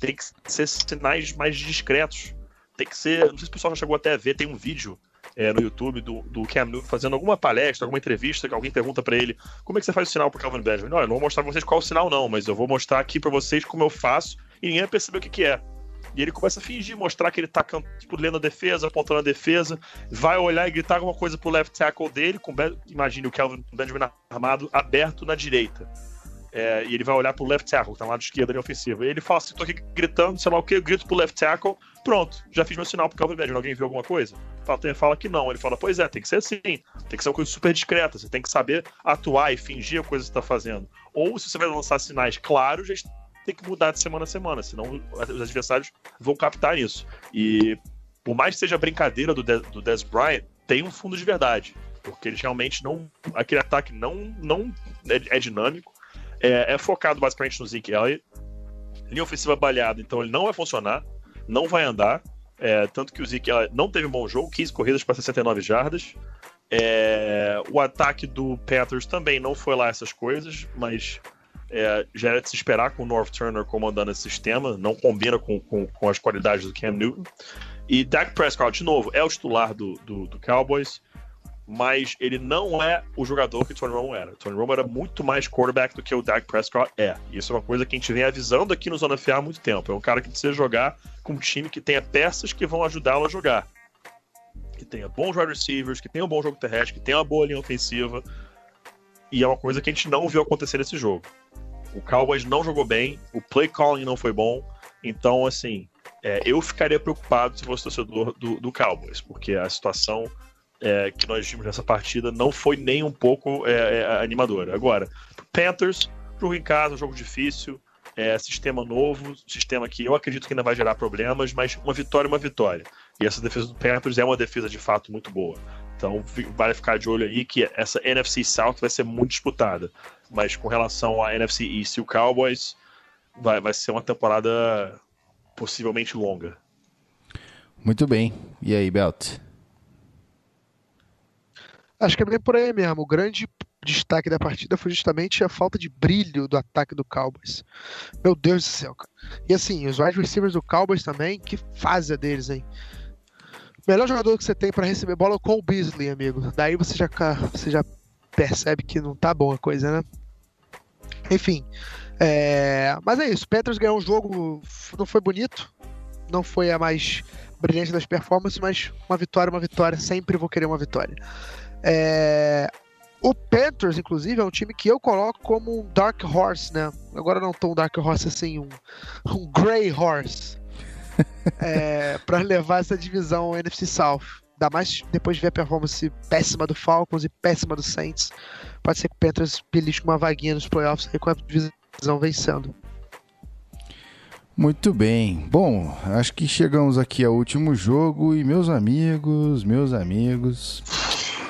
tem que ser sinais mais discretos. Tem que ser. Não sei se o pessoal já chegou até a ver, tem um vídeo é, no YouTube do, do Cam Newton fazendo alguma palestra, alguma entrevista, que alguém pergunta pra ele como é que você faz o sinal pro Calvin Benjamin. Olha, eu não vou mostrar pra vocês qual é o sinal, não, mas eu vou mostrar aqui pra vocês como eu faço e ninguém vai perceber o que, que é. E ele começa a fingir, mostrar que ele tá tipo, lendo a defesa, apontando a defesa, vai olhar e gritar alguma coisa pro left tackle dele, com imagine o Calvin Benjamin armado aberto na direita. É, e ele vai olhar pro left tackle, que tá no lado esquerdo ali ofensivo. E ele fala assim: tô aqui gritando, sei lá o que, eu grito pro left tackle, pronto, já fiz meu sinal pro Calvin Benjamin. Alguém viu alguma coisa? Fala, que não. Ele fala: pois é, tem que ser assim, tem que ser uma coisa super discreta, você tem que saber atuar e fingir a coisa que você tá fazendo. Ou se você vai lançar sinais claros, já tem que mudar de semana a semana, senão os adversários vão captar isso. E por mais que seja brincadeira do, De do Des Bryant, tem um fundo de verdade. Porque eles realmente não. Aquele ataque não, não é, é dinâmico é, é focado basicamente no Zeke Elliott. Linha ofensiva baleada, então ele não vai funcionar, não vai andar. É, tanto que o Zeke não teve um bom jogo, 15 corridas para 69 jardas. É, o ataque do Panthers também não foi lá essas coisas, mas é, já era de se esperar com o North Turner comandando esse sistema, não combina com, com, com as qualidades do Cam Newton. E Dak Prescott, de novo, é o titular do, do, do Cowboys mas ele não é o jogador que Tony Romo era. Tony Romo era muito mais quarterback do que o Dak Prescott é. E isso é uma coisa que a gente vem avisando aqui no Zona FA há muito tempo. É um cara que precisa jogar com um time que tenha peças que vão ajudá-lo a jogar. Que tenha bons wide receivers, que tenha um bom jogo terrestre, que tenha uma boa linha ofensiva. E é uma coisa que a gente não viu acontecer nesse jogo. O Cowboys não jogou bem, o play calling não foi bom. Então, assim, é, eu ficaria preocupado se fosse torcedor do, do Cowboys, porque a situação é, que nós vimos nessa partida não foi nem um pouco é, é, animadora. Agora, Panthers, jogo em casa, jogo difícil, é, sistema novo, sistema que eu acredito que ainda vai gerar problemas, mas uma vitória é uma vitória. E essa defesa do Panthers é uma defesa de fato muito boa. Então vale ficar de olho aí que essa NFC South vai ser muito disputada. Mas com relação à NFC East e o Cowboys, vai, vai ser uma temporada possivelmente longa. Muito bem. E aí, Belt? Acho que é bem por aí mesmo. O grande destaque da partida foi justamente a falta de brilho do ataque do Cowboys. Meu Deus do céu, cara. E assim, os wide receivers do Cowboys também, que fase a deles, hein? Melhor jogador que você tem pra receber bola é o Cole Beasley, amigo. Daí você já, você já percebe que não tá bom a coisa, né? Enfim. é, Mas é isso. Panthers ganhou um jogo, não foi bonito. Não foi a mais brilhante das performances, mas uma vitória, é uma vitória. Sempre vou querer uma vitória. É, O Panthers, inclusive, é um time que eu coloco como um Dark Horse, né? Agora não tão Dark Horse assim, um, um Grey Horse. é, para levar essa divisão NFC South. Ainda mais depois de ver a performance péssima do Falcons e péssima do Saints. Pode ser que o Panthers belisque uma vaguinha nos playoffs aí com a divisão vencendo. Muito bem. Bom, acho que chegamos aqui ao último jogo e meus amigos, meus amigos,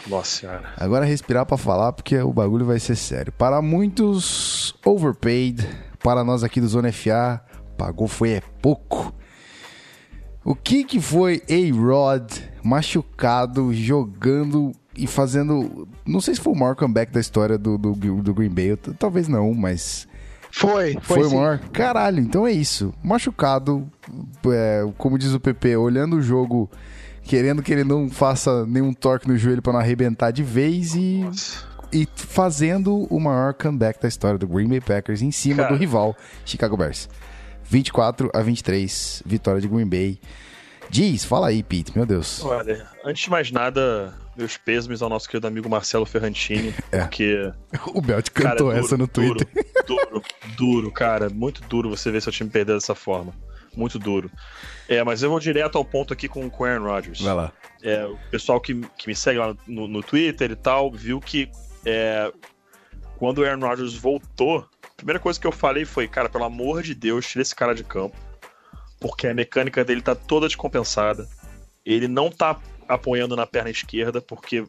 Nossa senhora. agora respirar pra falar porque o bagulho vai ser sério. Para muitos overpaid, para nós aqui do Zona FA, pagou foi é pouco. O que que foi A-Rod machucado, jogando e fazendo, não sei se foi o maior comeback da história do, do, do Green Bay, talvez não, mas Foi, foi, foi, o sim. maior? Caralho, então é isso. Machucado, é, como diz o PP, olhando o jogo, querendo que ele não faça nenhum torque no joelho pra não arrebentar de vez e, e fazendo o maior comeback da história do Green Bay Packers em cima Cara. do rival Chicago Bears. 24 a 23, vitória de Green Bay. Diz, fala aí, Pete, meu Deus. Olha, antes de mais nada, meus pêsames ao nosso querido amigo Marcelo Ferrantini, É. porque O Belt Cara, cantou duro, essa no Twitter. Duro, duro, duro, cara. Muito duro você ver seu time perder dessa forma. Muito duro. É, mas eu vou direto ao ponto aqui com com o Aaron Rodgers. Vai lá. É, o pessoal que, que me segue lá no, no Twitter e tal, viu que é, quando o Aaron Rodgers voltou, a primeira coisa que eu falei foi, cara, pelo amor de Deus, tira esse cara de campo. Porque a mecânica dele tá toda descompensada. Ele não tá apoiando na perna esquerda, porque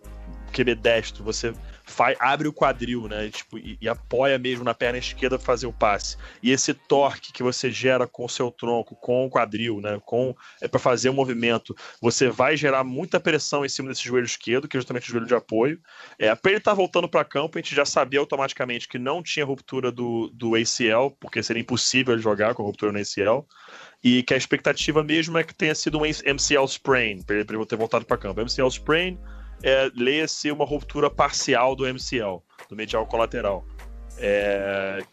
QB destro, você faz, abre o quadril, né? Tipo, e, e apoia mesmo na perna esquerda pra fazer o passe. E esse torque que você gera com o seu tronco, com o quadril, né? Com, é para fazer o movimento, você vai gerar muita pressão em cima desse joelho esquerdo, que é justamente o joelho de apoio. É, para ele estar voltando para campo, a gente já sabia automaticamente que não tinha ruptura do, do ACL, porque seria impossível ele jogar com ruptura no ACL. E que a expectativa mesmo é que tenha sido um MCL sprain, para ele ter voltado para campo. MCL sprain é, leia-se uma ruptura parcial do MCL, do medial colateral. É,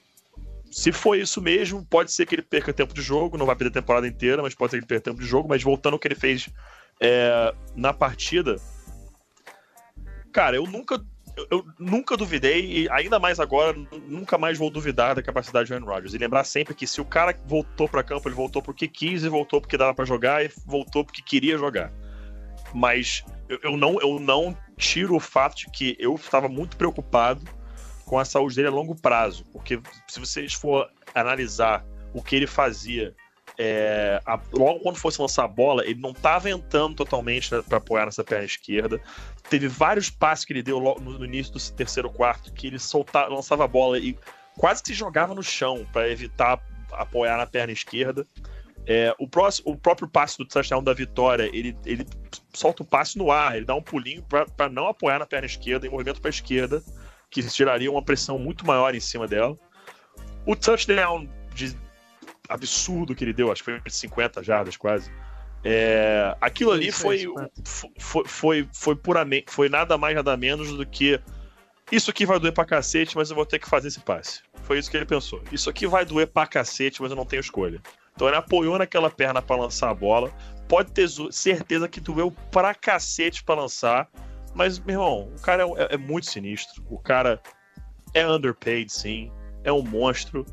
se for isso mesmo, pode ser que ele perca tempo de jogo, não vai perder a temporada inteira, mas pode ser que ele perca tempo de jogo. Mas voltando ao que ele fez é, na partida, cara, eu nunca, eu, nunca duvidei, e ainda mais agora, nu- nunca mais vou duvidar da capacidade do Aaron Rodgers. E lembrar sempre que se o cara voltou para campo, ele voltou porque quis e voltou porque dava para jogar e voltou porque queria jogar. Mas eu, eu não, eu não tiro o fato de que eu estava muito preocupado com a saúde dele a longo prazo, porque se vocês for analisar o que ele fazia é, a- logo quando fosse lançar a bola, ele não estava entrando totalmente para apoiar nessa perna esquerda. Teve vários passes que ele deu logo no, no início do terceiro quarto que ele soltava, lançava a bola e quase que se jogava no chão para evitar apoiar na perna esquerda. É, o, próximo, o próprio passe do touchdown da vitória, ele, ele solta o passe no ar, ele dá um pulinho para não apoiar na perna esquerda, em movimento para a esquerda, que geraria uma pressão muito maior em cima dela. O touchdown de absurdo que ele deu, acho que foi de 50 jardas quase, É, aquilo ali foi, foi, foi, foi puramente, foi nada mais, nada menos do que isso aqui vai doer pra cacete, mas eu vou ter que fazer esse passe. Foi isso que ele pensou. Isso aqui vai doer pra cacete, mas eu não tenho escolha. Então ele apoiou naquela perna pra lançar a bola. Pode ter certeza que doeu pra cacete pra lançar. Mas, meu irmão, o cara é, é muito sinistro. O cara é underpaid, sim. É um monstro.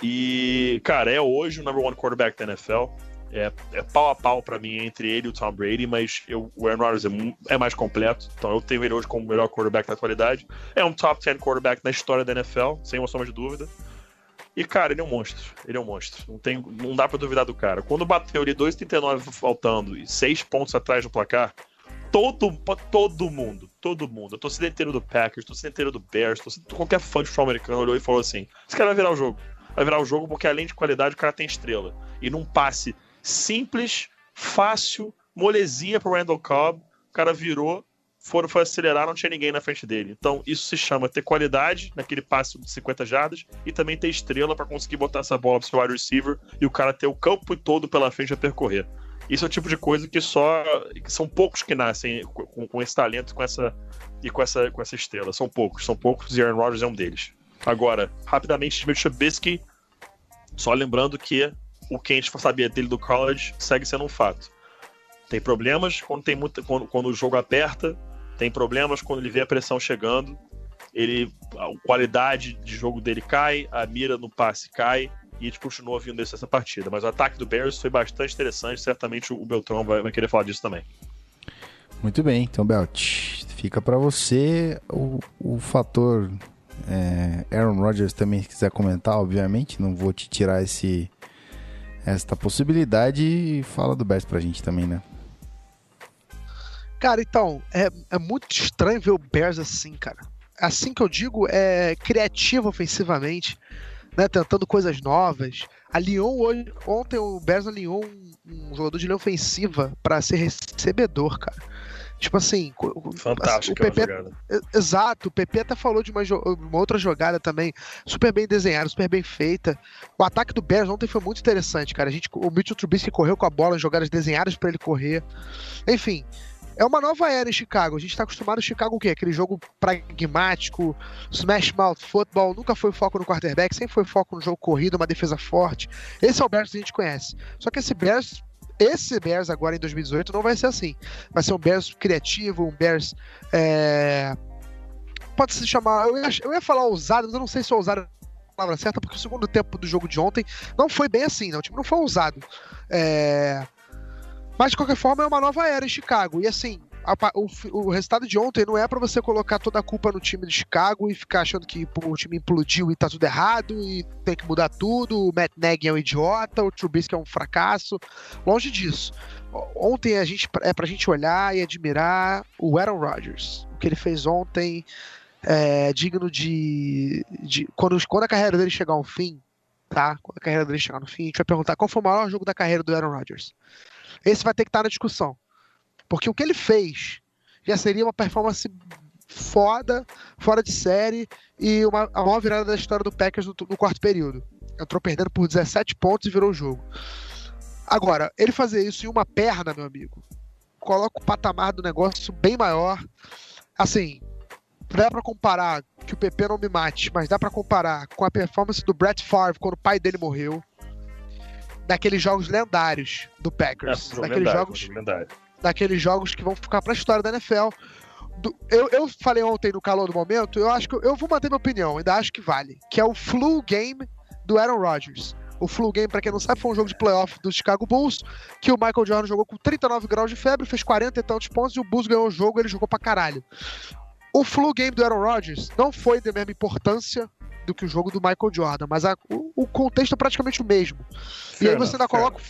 E, cara, é hoje o number one quarterback da NFL. É, é pau a pau pra mim entre ele e o Tom Brady, mas eu, o Aaron Rodgers é, é mais completo. Então eu tenho ele hoje como o melhor quarterback da atualidade. É um top 10 quarterback na história da NFL, sem uma sombra de dúvida. E, cara, ele é um monstro. Ele é um monstro. Não, tem, não dá pra duvidar do cara. Quando bateu ali 2,39 faltando e 6 pontos atrás do placar, todo, todo mundo, todo mundo, a torcida inteira do Packers, a torcida inteira do Bears, torcida, qualquer fã de futebol americano olhou e falou assim: esse cara vai virar o jogo. Vai virar o jogo porque, além de qualidade, o cara tem estrela. E num passe simples, fácil, molezinha pro Randall Cobb, o cara virou, foram, foi acelerar, não tinha ninguém na frente dele. Então, isso se chama ter qualidade naquele passe de 50 jardas e também ter estrela para conseguir botar essa bola pro seu wide receiver e o cara ter o campo todo pela frente a percorrer. Isso é o tipo de coisa que só. que são poucos que nascem com, com esse talento com essa, e com essa, com essa estrela. São poucos, são poucos e Aaron Rodgers é um deles. Agora, rapidamente, Mitch Trubisky, só lembrando que o que a gente sabia dele do college segue sendo um fato. Tem problemas quando, tem muita, quando, quando o jogo aperta, tem problemas quando ele vê a pressão chegando, ele, a qualidade de jogo dele cai, a mira no passe cai, e a gente continua vindo dessa partida. Mas o ataque do Bears foi bastante interessante, certamente o Beltrão vai, vai querer falar disso também. Muito bem, então, Belt, fica pra você o, o fator é, Aaron Rodgers também, se quiser comentar, obviamente, não vou te tirar esse esta possibilidade e fala do Bears pra gente também, né? Cara, então, é, é muito estranho ver o Bears assim, cara. Assim que eu digo, é criativo ofensivamente, né? Tentando coisas novas. Alinhou hoje, ontem o Bears alinhou um, um jogador de linha ofensiva pra ser recebedor, cara. Tipo assim, o- Fantástico o PP jogada. E- Exato, o PP até falou de uma, uma outra jogada também, super bem desenhada, super bem feita. O ataque do Bears ontem foi muito interessante, cara. A gente, o Mitchell Trubisky correu com a bola, jogadas desenhadas pra ele correr. Enfim, é uma nova era em Chicago. A gente tá acostumado a Chicago o quê? Aquele jogo pragmático, smash mouth football, nunca foi foco no quarterback, sempre foi foco no jogo corrido, uma defesa forte. Esse é o Bears que a gente conhece. Só que esse Bears esse Bears agora em 2018 não vai ser assim. Vai ser um Bears criativo, um Bears é, pode se chamar. Eu ia, eu ia falar ousado, mas eu não sei se ousado é a palavra certa, porque o segundo tempo do jogo de ontem não foi bem assim, né? O time não foi ousado. É, Mas de qualquer forma é uma nova era em Chicago. E assim, a o, o resultado de ontem não é pra você colocar toda a culpa no time de Chicago e ficar achando que pô, o time implodiu e tá tudo errado e tem que mudar tudo. O Matt Nagy é um idiota, o Trubisky é um fracasso. Longe disso. Ontem a gente, é pra gente olhar e admirar o Aaron Rodgers. O que ele fez ontem é digno de. de quando, quando a carreira dele chegar ao fim, tá? Quando a carreira dele chegar no fim, a gente vai perguntar qual foi o maior jogo da carreira do Aaron Rodgers. Esse vai ter que estar na discussão. Porque o que ele fez já seria uma performance foda, fora de série e uma, a maior virada da história do Packers no, no quarto período. Entrou perdendo por 17 pontos e virou o jogo. Agora, ele fazer isso em uma perna, meu amigo, coloca o patamar do negócio bem maior. Assim, dá pra comparar, que o PP não me mate, mas dá pra comparar com a performance do Brett Favre quando o pai dele morreu. Daqueles jogos lendários do É, Packers. jogo daqueles lendário, jogos jogo lendário. daqueles jogos que vão ficar pra história da NFL. Do- eu, eu falei ontem no calor do momento, eu acho que eu, eu vou manter minha opinião, ainda acho que vale. Que é o flu game do Aaron Rodgers. O flu game, pra quem não sabe, foi um jogo de playoff do Chicago Bulls, que o Michael Jordan jogou com 39 graus de febre, fez 40 e tantos pontos, e o Bulls ganhou o jogo, ele jogou pra caralho. O flu game do Aaron Rodgers não foi da mesma importância do que o jogo do Michael Jordan, mas a- o, o contexto é praticamente o mesmo. E aí Fair você ainda fair coloca.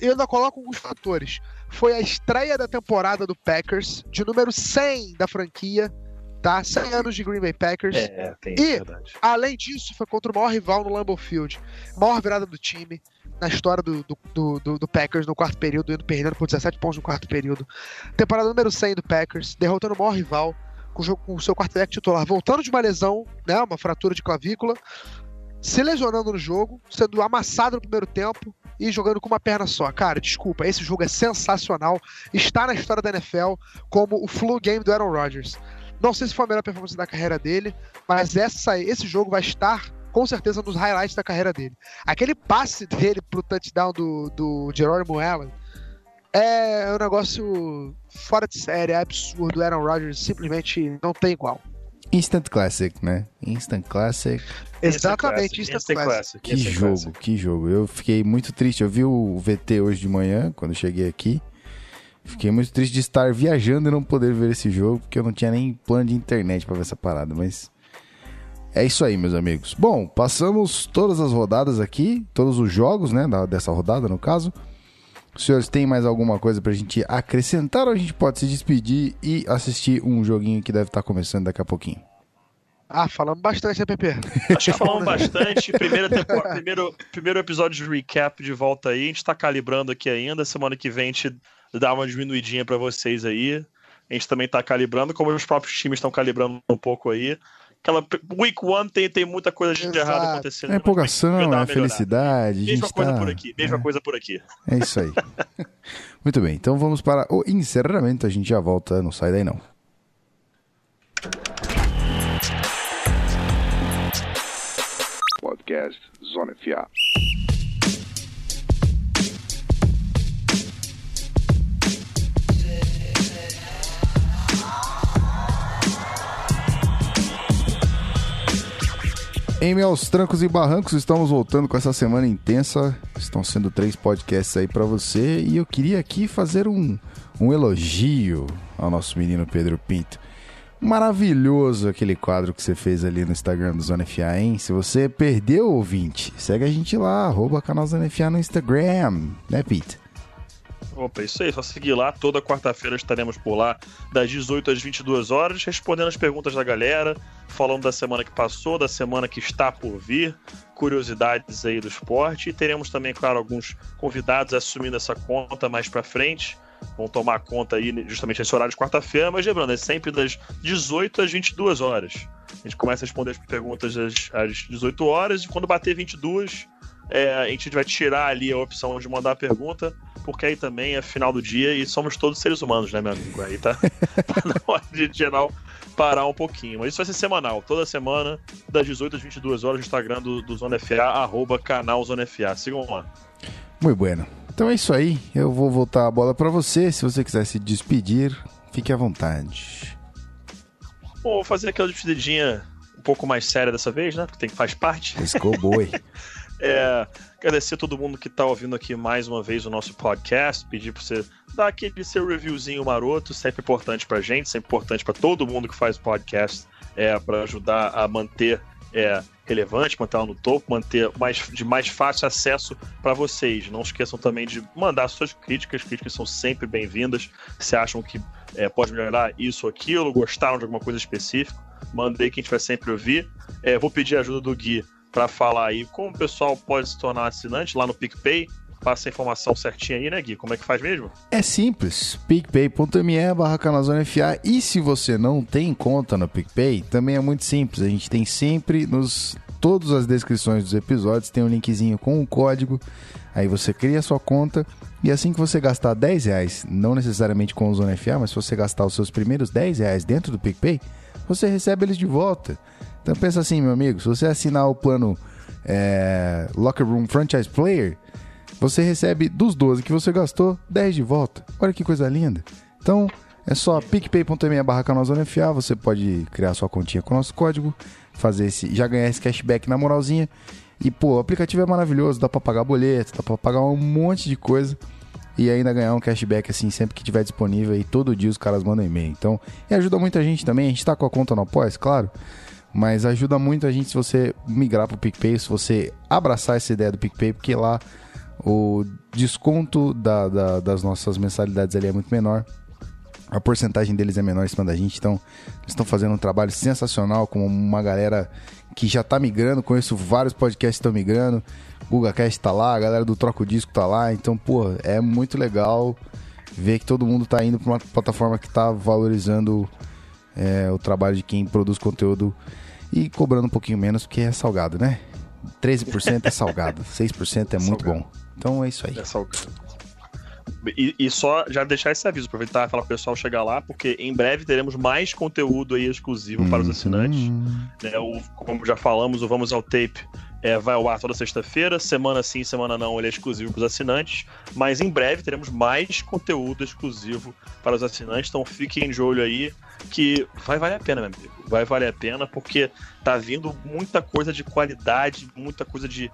Eu ainda coloco alguns fatores. Foi a estreia da temporada do Packers, de número 100 da franquia, tá? 100 anos de Green Bay Packers. É, tem E- verdade. Além disso, foi contra o maior rival no Lambeau Field. Maior virada do time na história do, do, do, do- do Packers no quarto período, indo perdendo por 17 pontos no quarto período. Temporada número 100 do Packers, derrotando o maior rival, com o, seu quarterback titular voltando de uma lesão, né, uma fratura de clavícula, se lesionando no jogo, sendo amassado no primeiro tempo, e jogando com uma perna só. Cara, desculpa, esse jogo é sensacional. Está na história da NFL como o flu game do Aaron Rodgers. Não sei se foi a melhor performance da carreira dele, mas essa, esse jogo vai estar com certeza nos highlights da carreira dele. Aquele passe dele pro touchdown do, do Jerome Allen é um negócio fora de série, é absurdo. Aaron Rodgers simplesmente não tem igual. Instant Classic, né? Instant Classic. Exatamente, Instant Instant Classic, Classic. Que Instant jogo, Classic. que jogo. Eu fiquei muito triste. Eu vi o VT hoje de manhã, quando cheguei aqui. Fiquei muito triste de estar viajando e não poder ver esse jogo, porque eu não tinha nem plano de internet pra ver essa parada, mas. É isso aí, meus amigos. Bom, passamos todas as rodadas aqui, todos os jogos, né, dessa rodada, no caso. Os senhores têm mais alguma coisa pra gente acrescentar ou a gente pode se despedir e assistir um joguinho que deve estar começando daqui a pouquinho? Ah, falamos bastante, né, Pepe? Acho que falamos bastante. Primeira temporada, primeiro, primeiro episódio de recap de volta aí. A gente tá calibrando aqui ainda. Semana que vem a gente dá uma diminuidinha pra vocês aí. A gente também tá calibrando, como os próprios times estão calibrando um pouco aí. Aquela week one tem, tem muita coisa de Exato. errado acontecendo. É a mas empolgação, é felicidade. a Mesma gente coisa tá- por aqui, mesma coisa por aqui. É isso aí. Muito bem, então vamos para o encerramento. A gente já volta, não sai daí não. Podcast Zona FA. Em meus trancos e barrancos, estamos voltando com essa semana intensa. Estão sendo três podcasts aí pra você. E eu queria aqui fazer um, um elogio ao nosso menino Pedro Pinto. Maravilhoso aquele quadro que você fez ali no Instagram do Zona FA, hein? Se você perdeu, ouvinte, segue a gente lá, arroba canal Zona FA no Instagram, né, Pete? Opa, isso aí, só seguir lá. Toda quarta-feira estaremos por lá, das 18 às 22 horas, respondendo as perguntas da galera, falando da semana que passou, da semana que está por vir, curiosidades aí do esporte. E teremos também, claro, alguns convidados assumindo essa conta mais pra frente. Vão tomar conta aí justamente nesse horário de quarta-feira, mas lembrando, é sempre das 18 às 22 horas. A gente começa a responder as perguntas às, às 18 horas e quando bater 22, é, a gente vai tirar ali a opção de mandar a pergunta, porque aí também é final do dia e somos todos seres humanos, né, meu amigo? Aí tá, tá na hora de geral parar um pouquinho. Mas isso vai ser semanal, toda semana, das 18 às 22 horas, no Instagram do, do Zona FA, arroba canal Zona FA. Sigam lá. Muito bueno. Então é isso aí. Eu vou voltar a bola pra você. Se você quiser se despedir, fique à vontade. Bom, vou fazer aquela despedidinha um pouco mais séria dessa vez, né? Porque tem que faz parte. Go, boy. É, agradecer a todo mundo que está ouvindo aqui mais uma vez o nosso podcast, pedir para você dar aquele seu reviewzinho maroto, sempre importante pra gente, sempre importante para todo mundo que faz podcast, é, para ajudar a manter é, relevante, manter ela no topo, manter mais, de mais fácil acesso para vocês. Não esqueçam também de mandar suas críticas, críticas são sempre bem-vindas. Se acham que é, pode melhorar isso ou aquilo, gostaram de alguma coisa específica, mandei que a gente vai sempre ouvir. É, vou pedir a ajuda do Gui para falar aí como o pessoal pode se tornar assinante lá no PicPay. Passa a informação certinha aí, né, Gui? Como é que faz mesmo? É simples, picpay.me barra canalzona FA e se você não tem conta no PicPay, também é muito simples, a gente tem sempre nos todas as descrições dos episódios tem um linkzinho com o código, aí você cria a sua conta e assim que você gastar 10 reais, não necessariamente com o Zona FA, mas se você gastar os seus primeiros 10 reais dentro do PicPay, você recebe eles de volta. Então pensa assim, meu amigo, se você assinar o plano é, Locker Room Franchise Player, você recebe dos 12 que você gastou, 10 de volta. Olha que coisa linda. Então, é só picpay.me barra canalzonefa, você pode criar sua continha com o nosso código, fazer esse, já ganhar esse cashback na moralzinha. E, pô, o aplicativo é maravilhoso, dá pra pagar boleto, dá pra pagar um monte de coisa. E ainda ganhar um cashback assim sempre que tiver disponível e todo dia os caras mandam e-mail. Então, e ajuda muita gente também. A gente tá com a conta no Apoias, claro. Mas ajuda muito a gente se você migrar pro PicPay, se você abraçar essa ideia do PicPay, porque lá o desconto da- da- das nossas mensalidades ali é muito menor. A porcentagem deles é menor em cima da gente, então estão fazendo um trabalho sensacional com uma galera que já tá migrando. Conheço vários podcasts que estão migrando. GugaCast tá lá, a galera do Troco Disco tá lá. Então, pô, é muito legal ver que todo mundo tá indo pra uma plataforma que tá valorizando é, o trabalho de quem produz conteúdo e cobrando um pouquinho menos, porque é salgado, né? 13% é salgado, 6% é muito Salgado. bom. Então é isso aí. É salgado. E, e só já deixar esse aviso, aproveitar e falar pro pessoal chegar lá, porque em breve teremos mais conteúdo aí exclusivo para os assinantes. Hum, né? O- como já falamos, o Vamos ao Tape é, vai ao ar toda sexta-feira, semana sim, semana não, ele é exclusivo para os assinantes, mas em breve teremos mais conteúdo exclusivo para os assinantes, então fiquem de olho aí, que vai valer a pena, meu amigo. Vai valer a pena, porque tá vindo muita coisa de qualidade, muita coisa de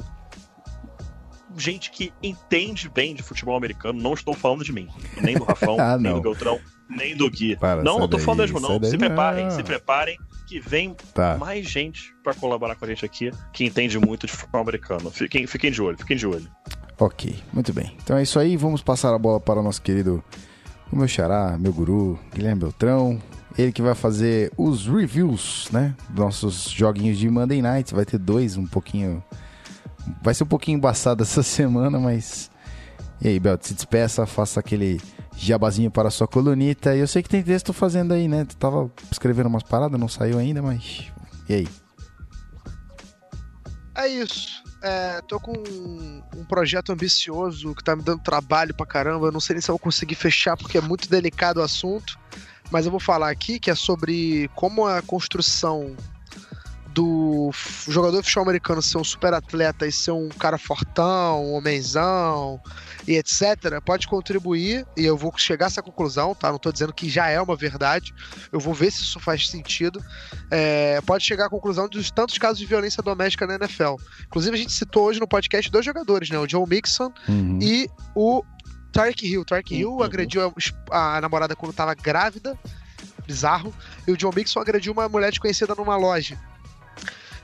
gente que entende bem de futebol americano. Não estou falando de mim, nem do Rafão, Ah, nem do Beltrão, nem do Gui. Para, não, não tô falando mesmo, não. Se preparem, não. se preparem, que vem Tá. mais gente pra colaborar com a gente aqui, que entende muito de futebol americano. Fiquem, fiquem de olho, fiquem de olho. Ok, muito bem. Então é isso aí, vamos passar a bola para o nosso querido, o meu xará, meu guru, Guilherme Beltrão. Ele que vai fazer os reviews, né? Nossos joguinhos de Monday Night. Vai ter dois, um pouquinho. Vai ser um pouquinho embaçado essa semana, mas. E aí, Belt, se despeça, faça aquele jabazinho para a sua colunita. E eu sei que tem texto fazendo aí, né? Tu tava escrevendo umas paradas, não saiu ainda, mas. E aí? É isso. É, tô com um, um projeto ambicioso que tá me dando trabalho pra caramba. Eu não sei nem se eu vou conseguir fechar porque é muito delicado o assunto. Mas eu vou falar aqui que é sobre como a construção do jogador de futebol americano ser um super atleta e ser um cara fortão, um homenzão e etc. pode contribuir, e eu vou chegar a essa conclusão, tá? Não tô dizendo que já é uma verdade. Eu vou ver se isso faz sentido. É, pode chegar à conclusão dos tantos casos de violência doméstica na NFL. Inclusive, a gente citou hoje no podcast dois jogadores, né? O Joe Mixon Uhum. e o Tark Hill. Tark Hill Uhum. agrediu a, a namorada quando tava grávida. Bizarro. E o John Mixon agrediu uma mulher desconhecida numa loja.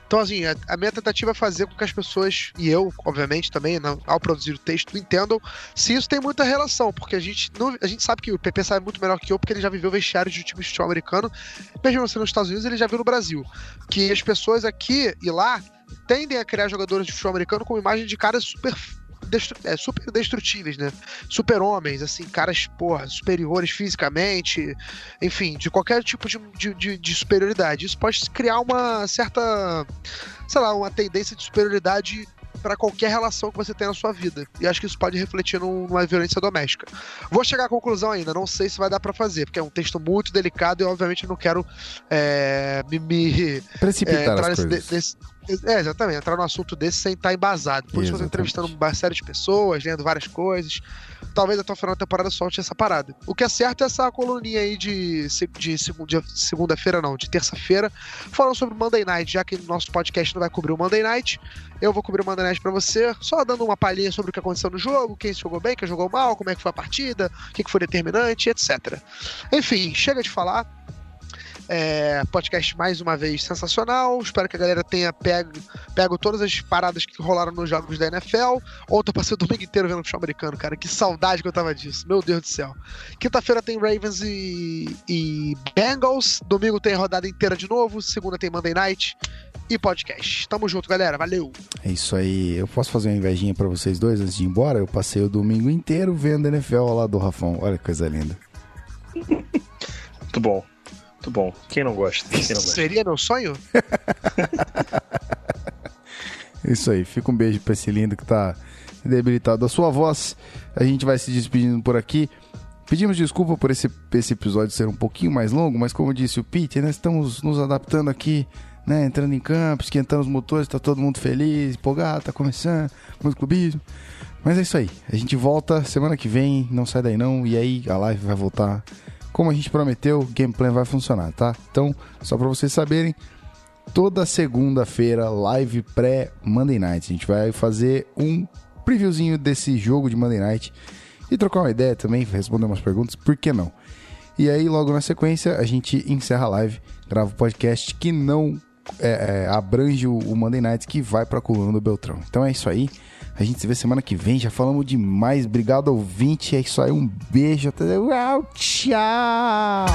Então, assim, a, a minha tentativa é fazer com que as pessoas, e eu, obviamente, também, ao produzir o texto, entendam se isso tem muita relação, porque a gente, não, a gente sabe que o PP sabe muito melhor que eu, porque ele já viveu vestiários de time de futebol americano, mesmo não sendo nos Estados Unidos, ele já viu no Brasil. Que as pessoas aqui e lá tendem a criar jogadores de futebol americano com imagem de caras super, destru- é, super destrutíveis, né? Super homens, assim, caras, porra, superiores fisicamente, enfim, de qualquer tipo de, de, de- de superioridade. Isso pode criar uma certa, sei lá, uma tendência de superioridade para qualquer relação que você tenha na sua vida. E acho que isso pode refletir num- numa violência doméstica. Vou chegar à conclusão ainda, não sei se vai dar para fazer, porque é um texto muito delicado e obviamente eu não quero é, me, me Precipitar é, entrar nesse- é, exatamente, entrar num assunto desse sem estar embasado. Por isso eu tô entrevistando uma série de pessoas, lendo várias coisas. Talvez até o final da temporada solte essa parada. O que é certo é essa coluninha aí de, de segun- de segunda-feira, não, de terça-feira, falando sobre Monday Night, já que o nosso podcast não vai cobrir o Monday Night. Eu vou cobrir o Monday Night pra você, só dando uma palhinha sobre o que aconteceu no jogo, quem jogou bem, quem jogou mal, como é que foi a partida, o que foi determinante, etc. Enfim, chega de falar. É, podcast mais uma vez sensacional. Espero que a galera tenha pego, pego todas as paradas que rolaram nos jogos da NFL. Ontem eu passei o domingo inteiro vendo futebol americano, cara. Que saudade que eu tava disso. Meu Deus do céu. Quinta-feira tem Ravens e, e Bengals. Domingo tem rodada inteira de novo. Segunda tem Monday Night e podcast. Tamo junto, galera. Valeu. É isso aí. Eu posso fazer uma invejinha pra vocês dois antes de ir embora? Eu passei o domingo inteiro vendo NFL lá do Rafão. Olha que coisa linda. Muito bom. Muito bom. Quem não gosta? Quem não gosta? Seria meu sonho? É isso aí. Fica um beijo pra esse lindo que tá debilitado a sua voz. A gente vai se despedindo por aqui. Pedimos desculpa por esse, esse episódio ser um pouquinho mais longo, mas como disse o Pete, nós estamos nos adaptando aqui, né? Entrando em campo, esquentando os motores, tá todo mundo feliz, empolgado, tá começando, muito clubismo. Mas é isso aí. A gente volta semana que vem, não sai daí não, e aí a live vai voltar como a gente prometeu, o game plan vai funcionar, tá? Então, só pra vocês saberem, toda segunda-feira, live pré-Monday Night. A gente vai fazer um previewzinho desse jogo de Monday Night e trocar uma ideia também, responder umas perguntas, por que não? E aí, logo na sequência, a gente encerra a live, grava o podcast que não é, é, abrange o, Monday Night, que vai pra coluna do Beltrão. Então é isso aí. A gente se vê semana que vem. Já falamos demais. Obrigado, ouvinte. É isso aí. Um beijo. Até. Tchau!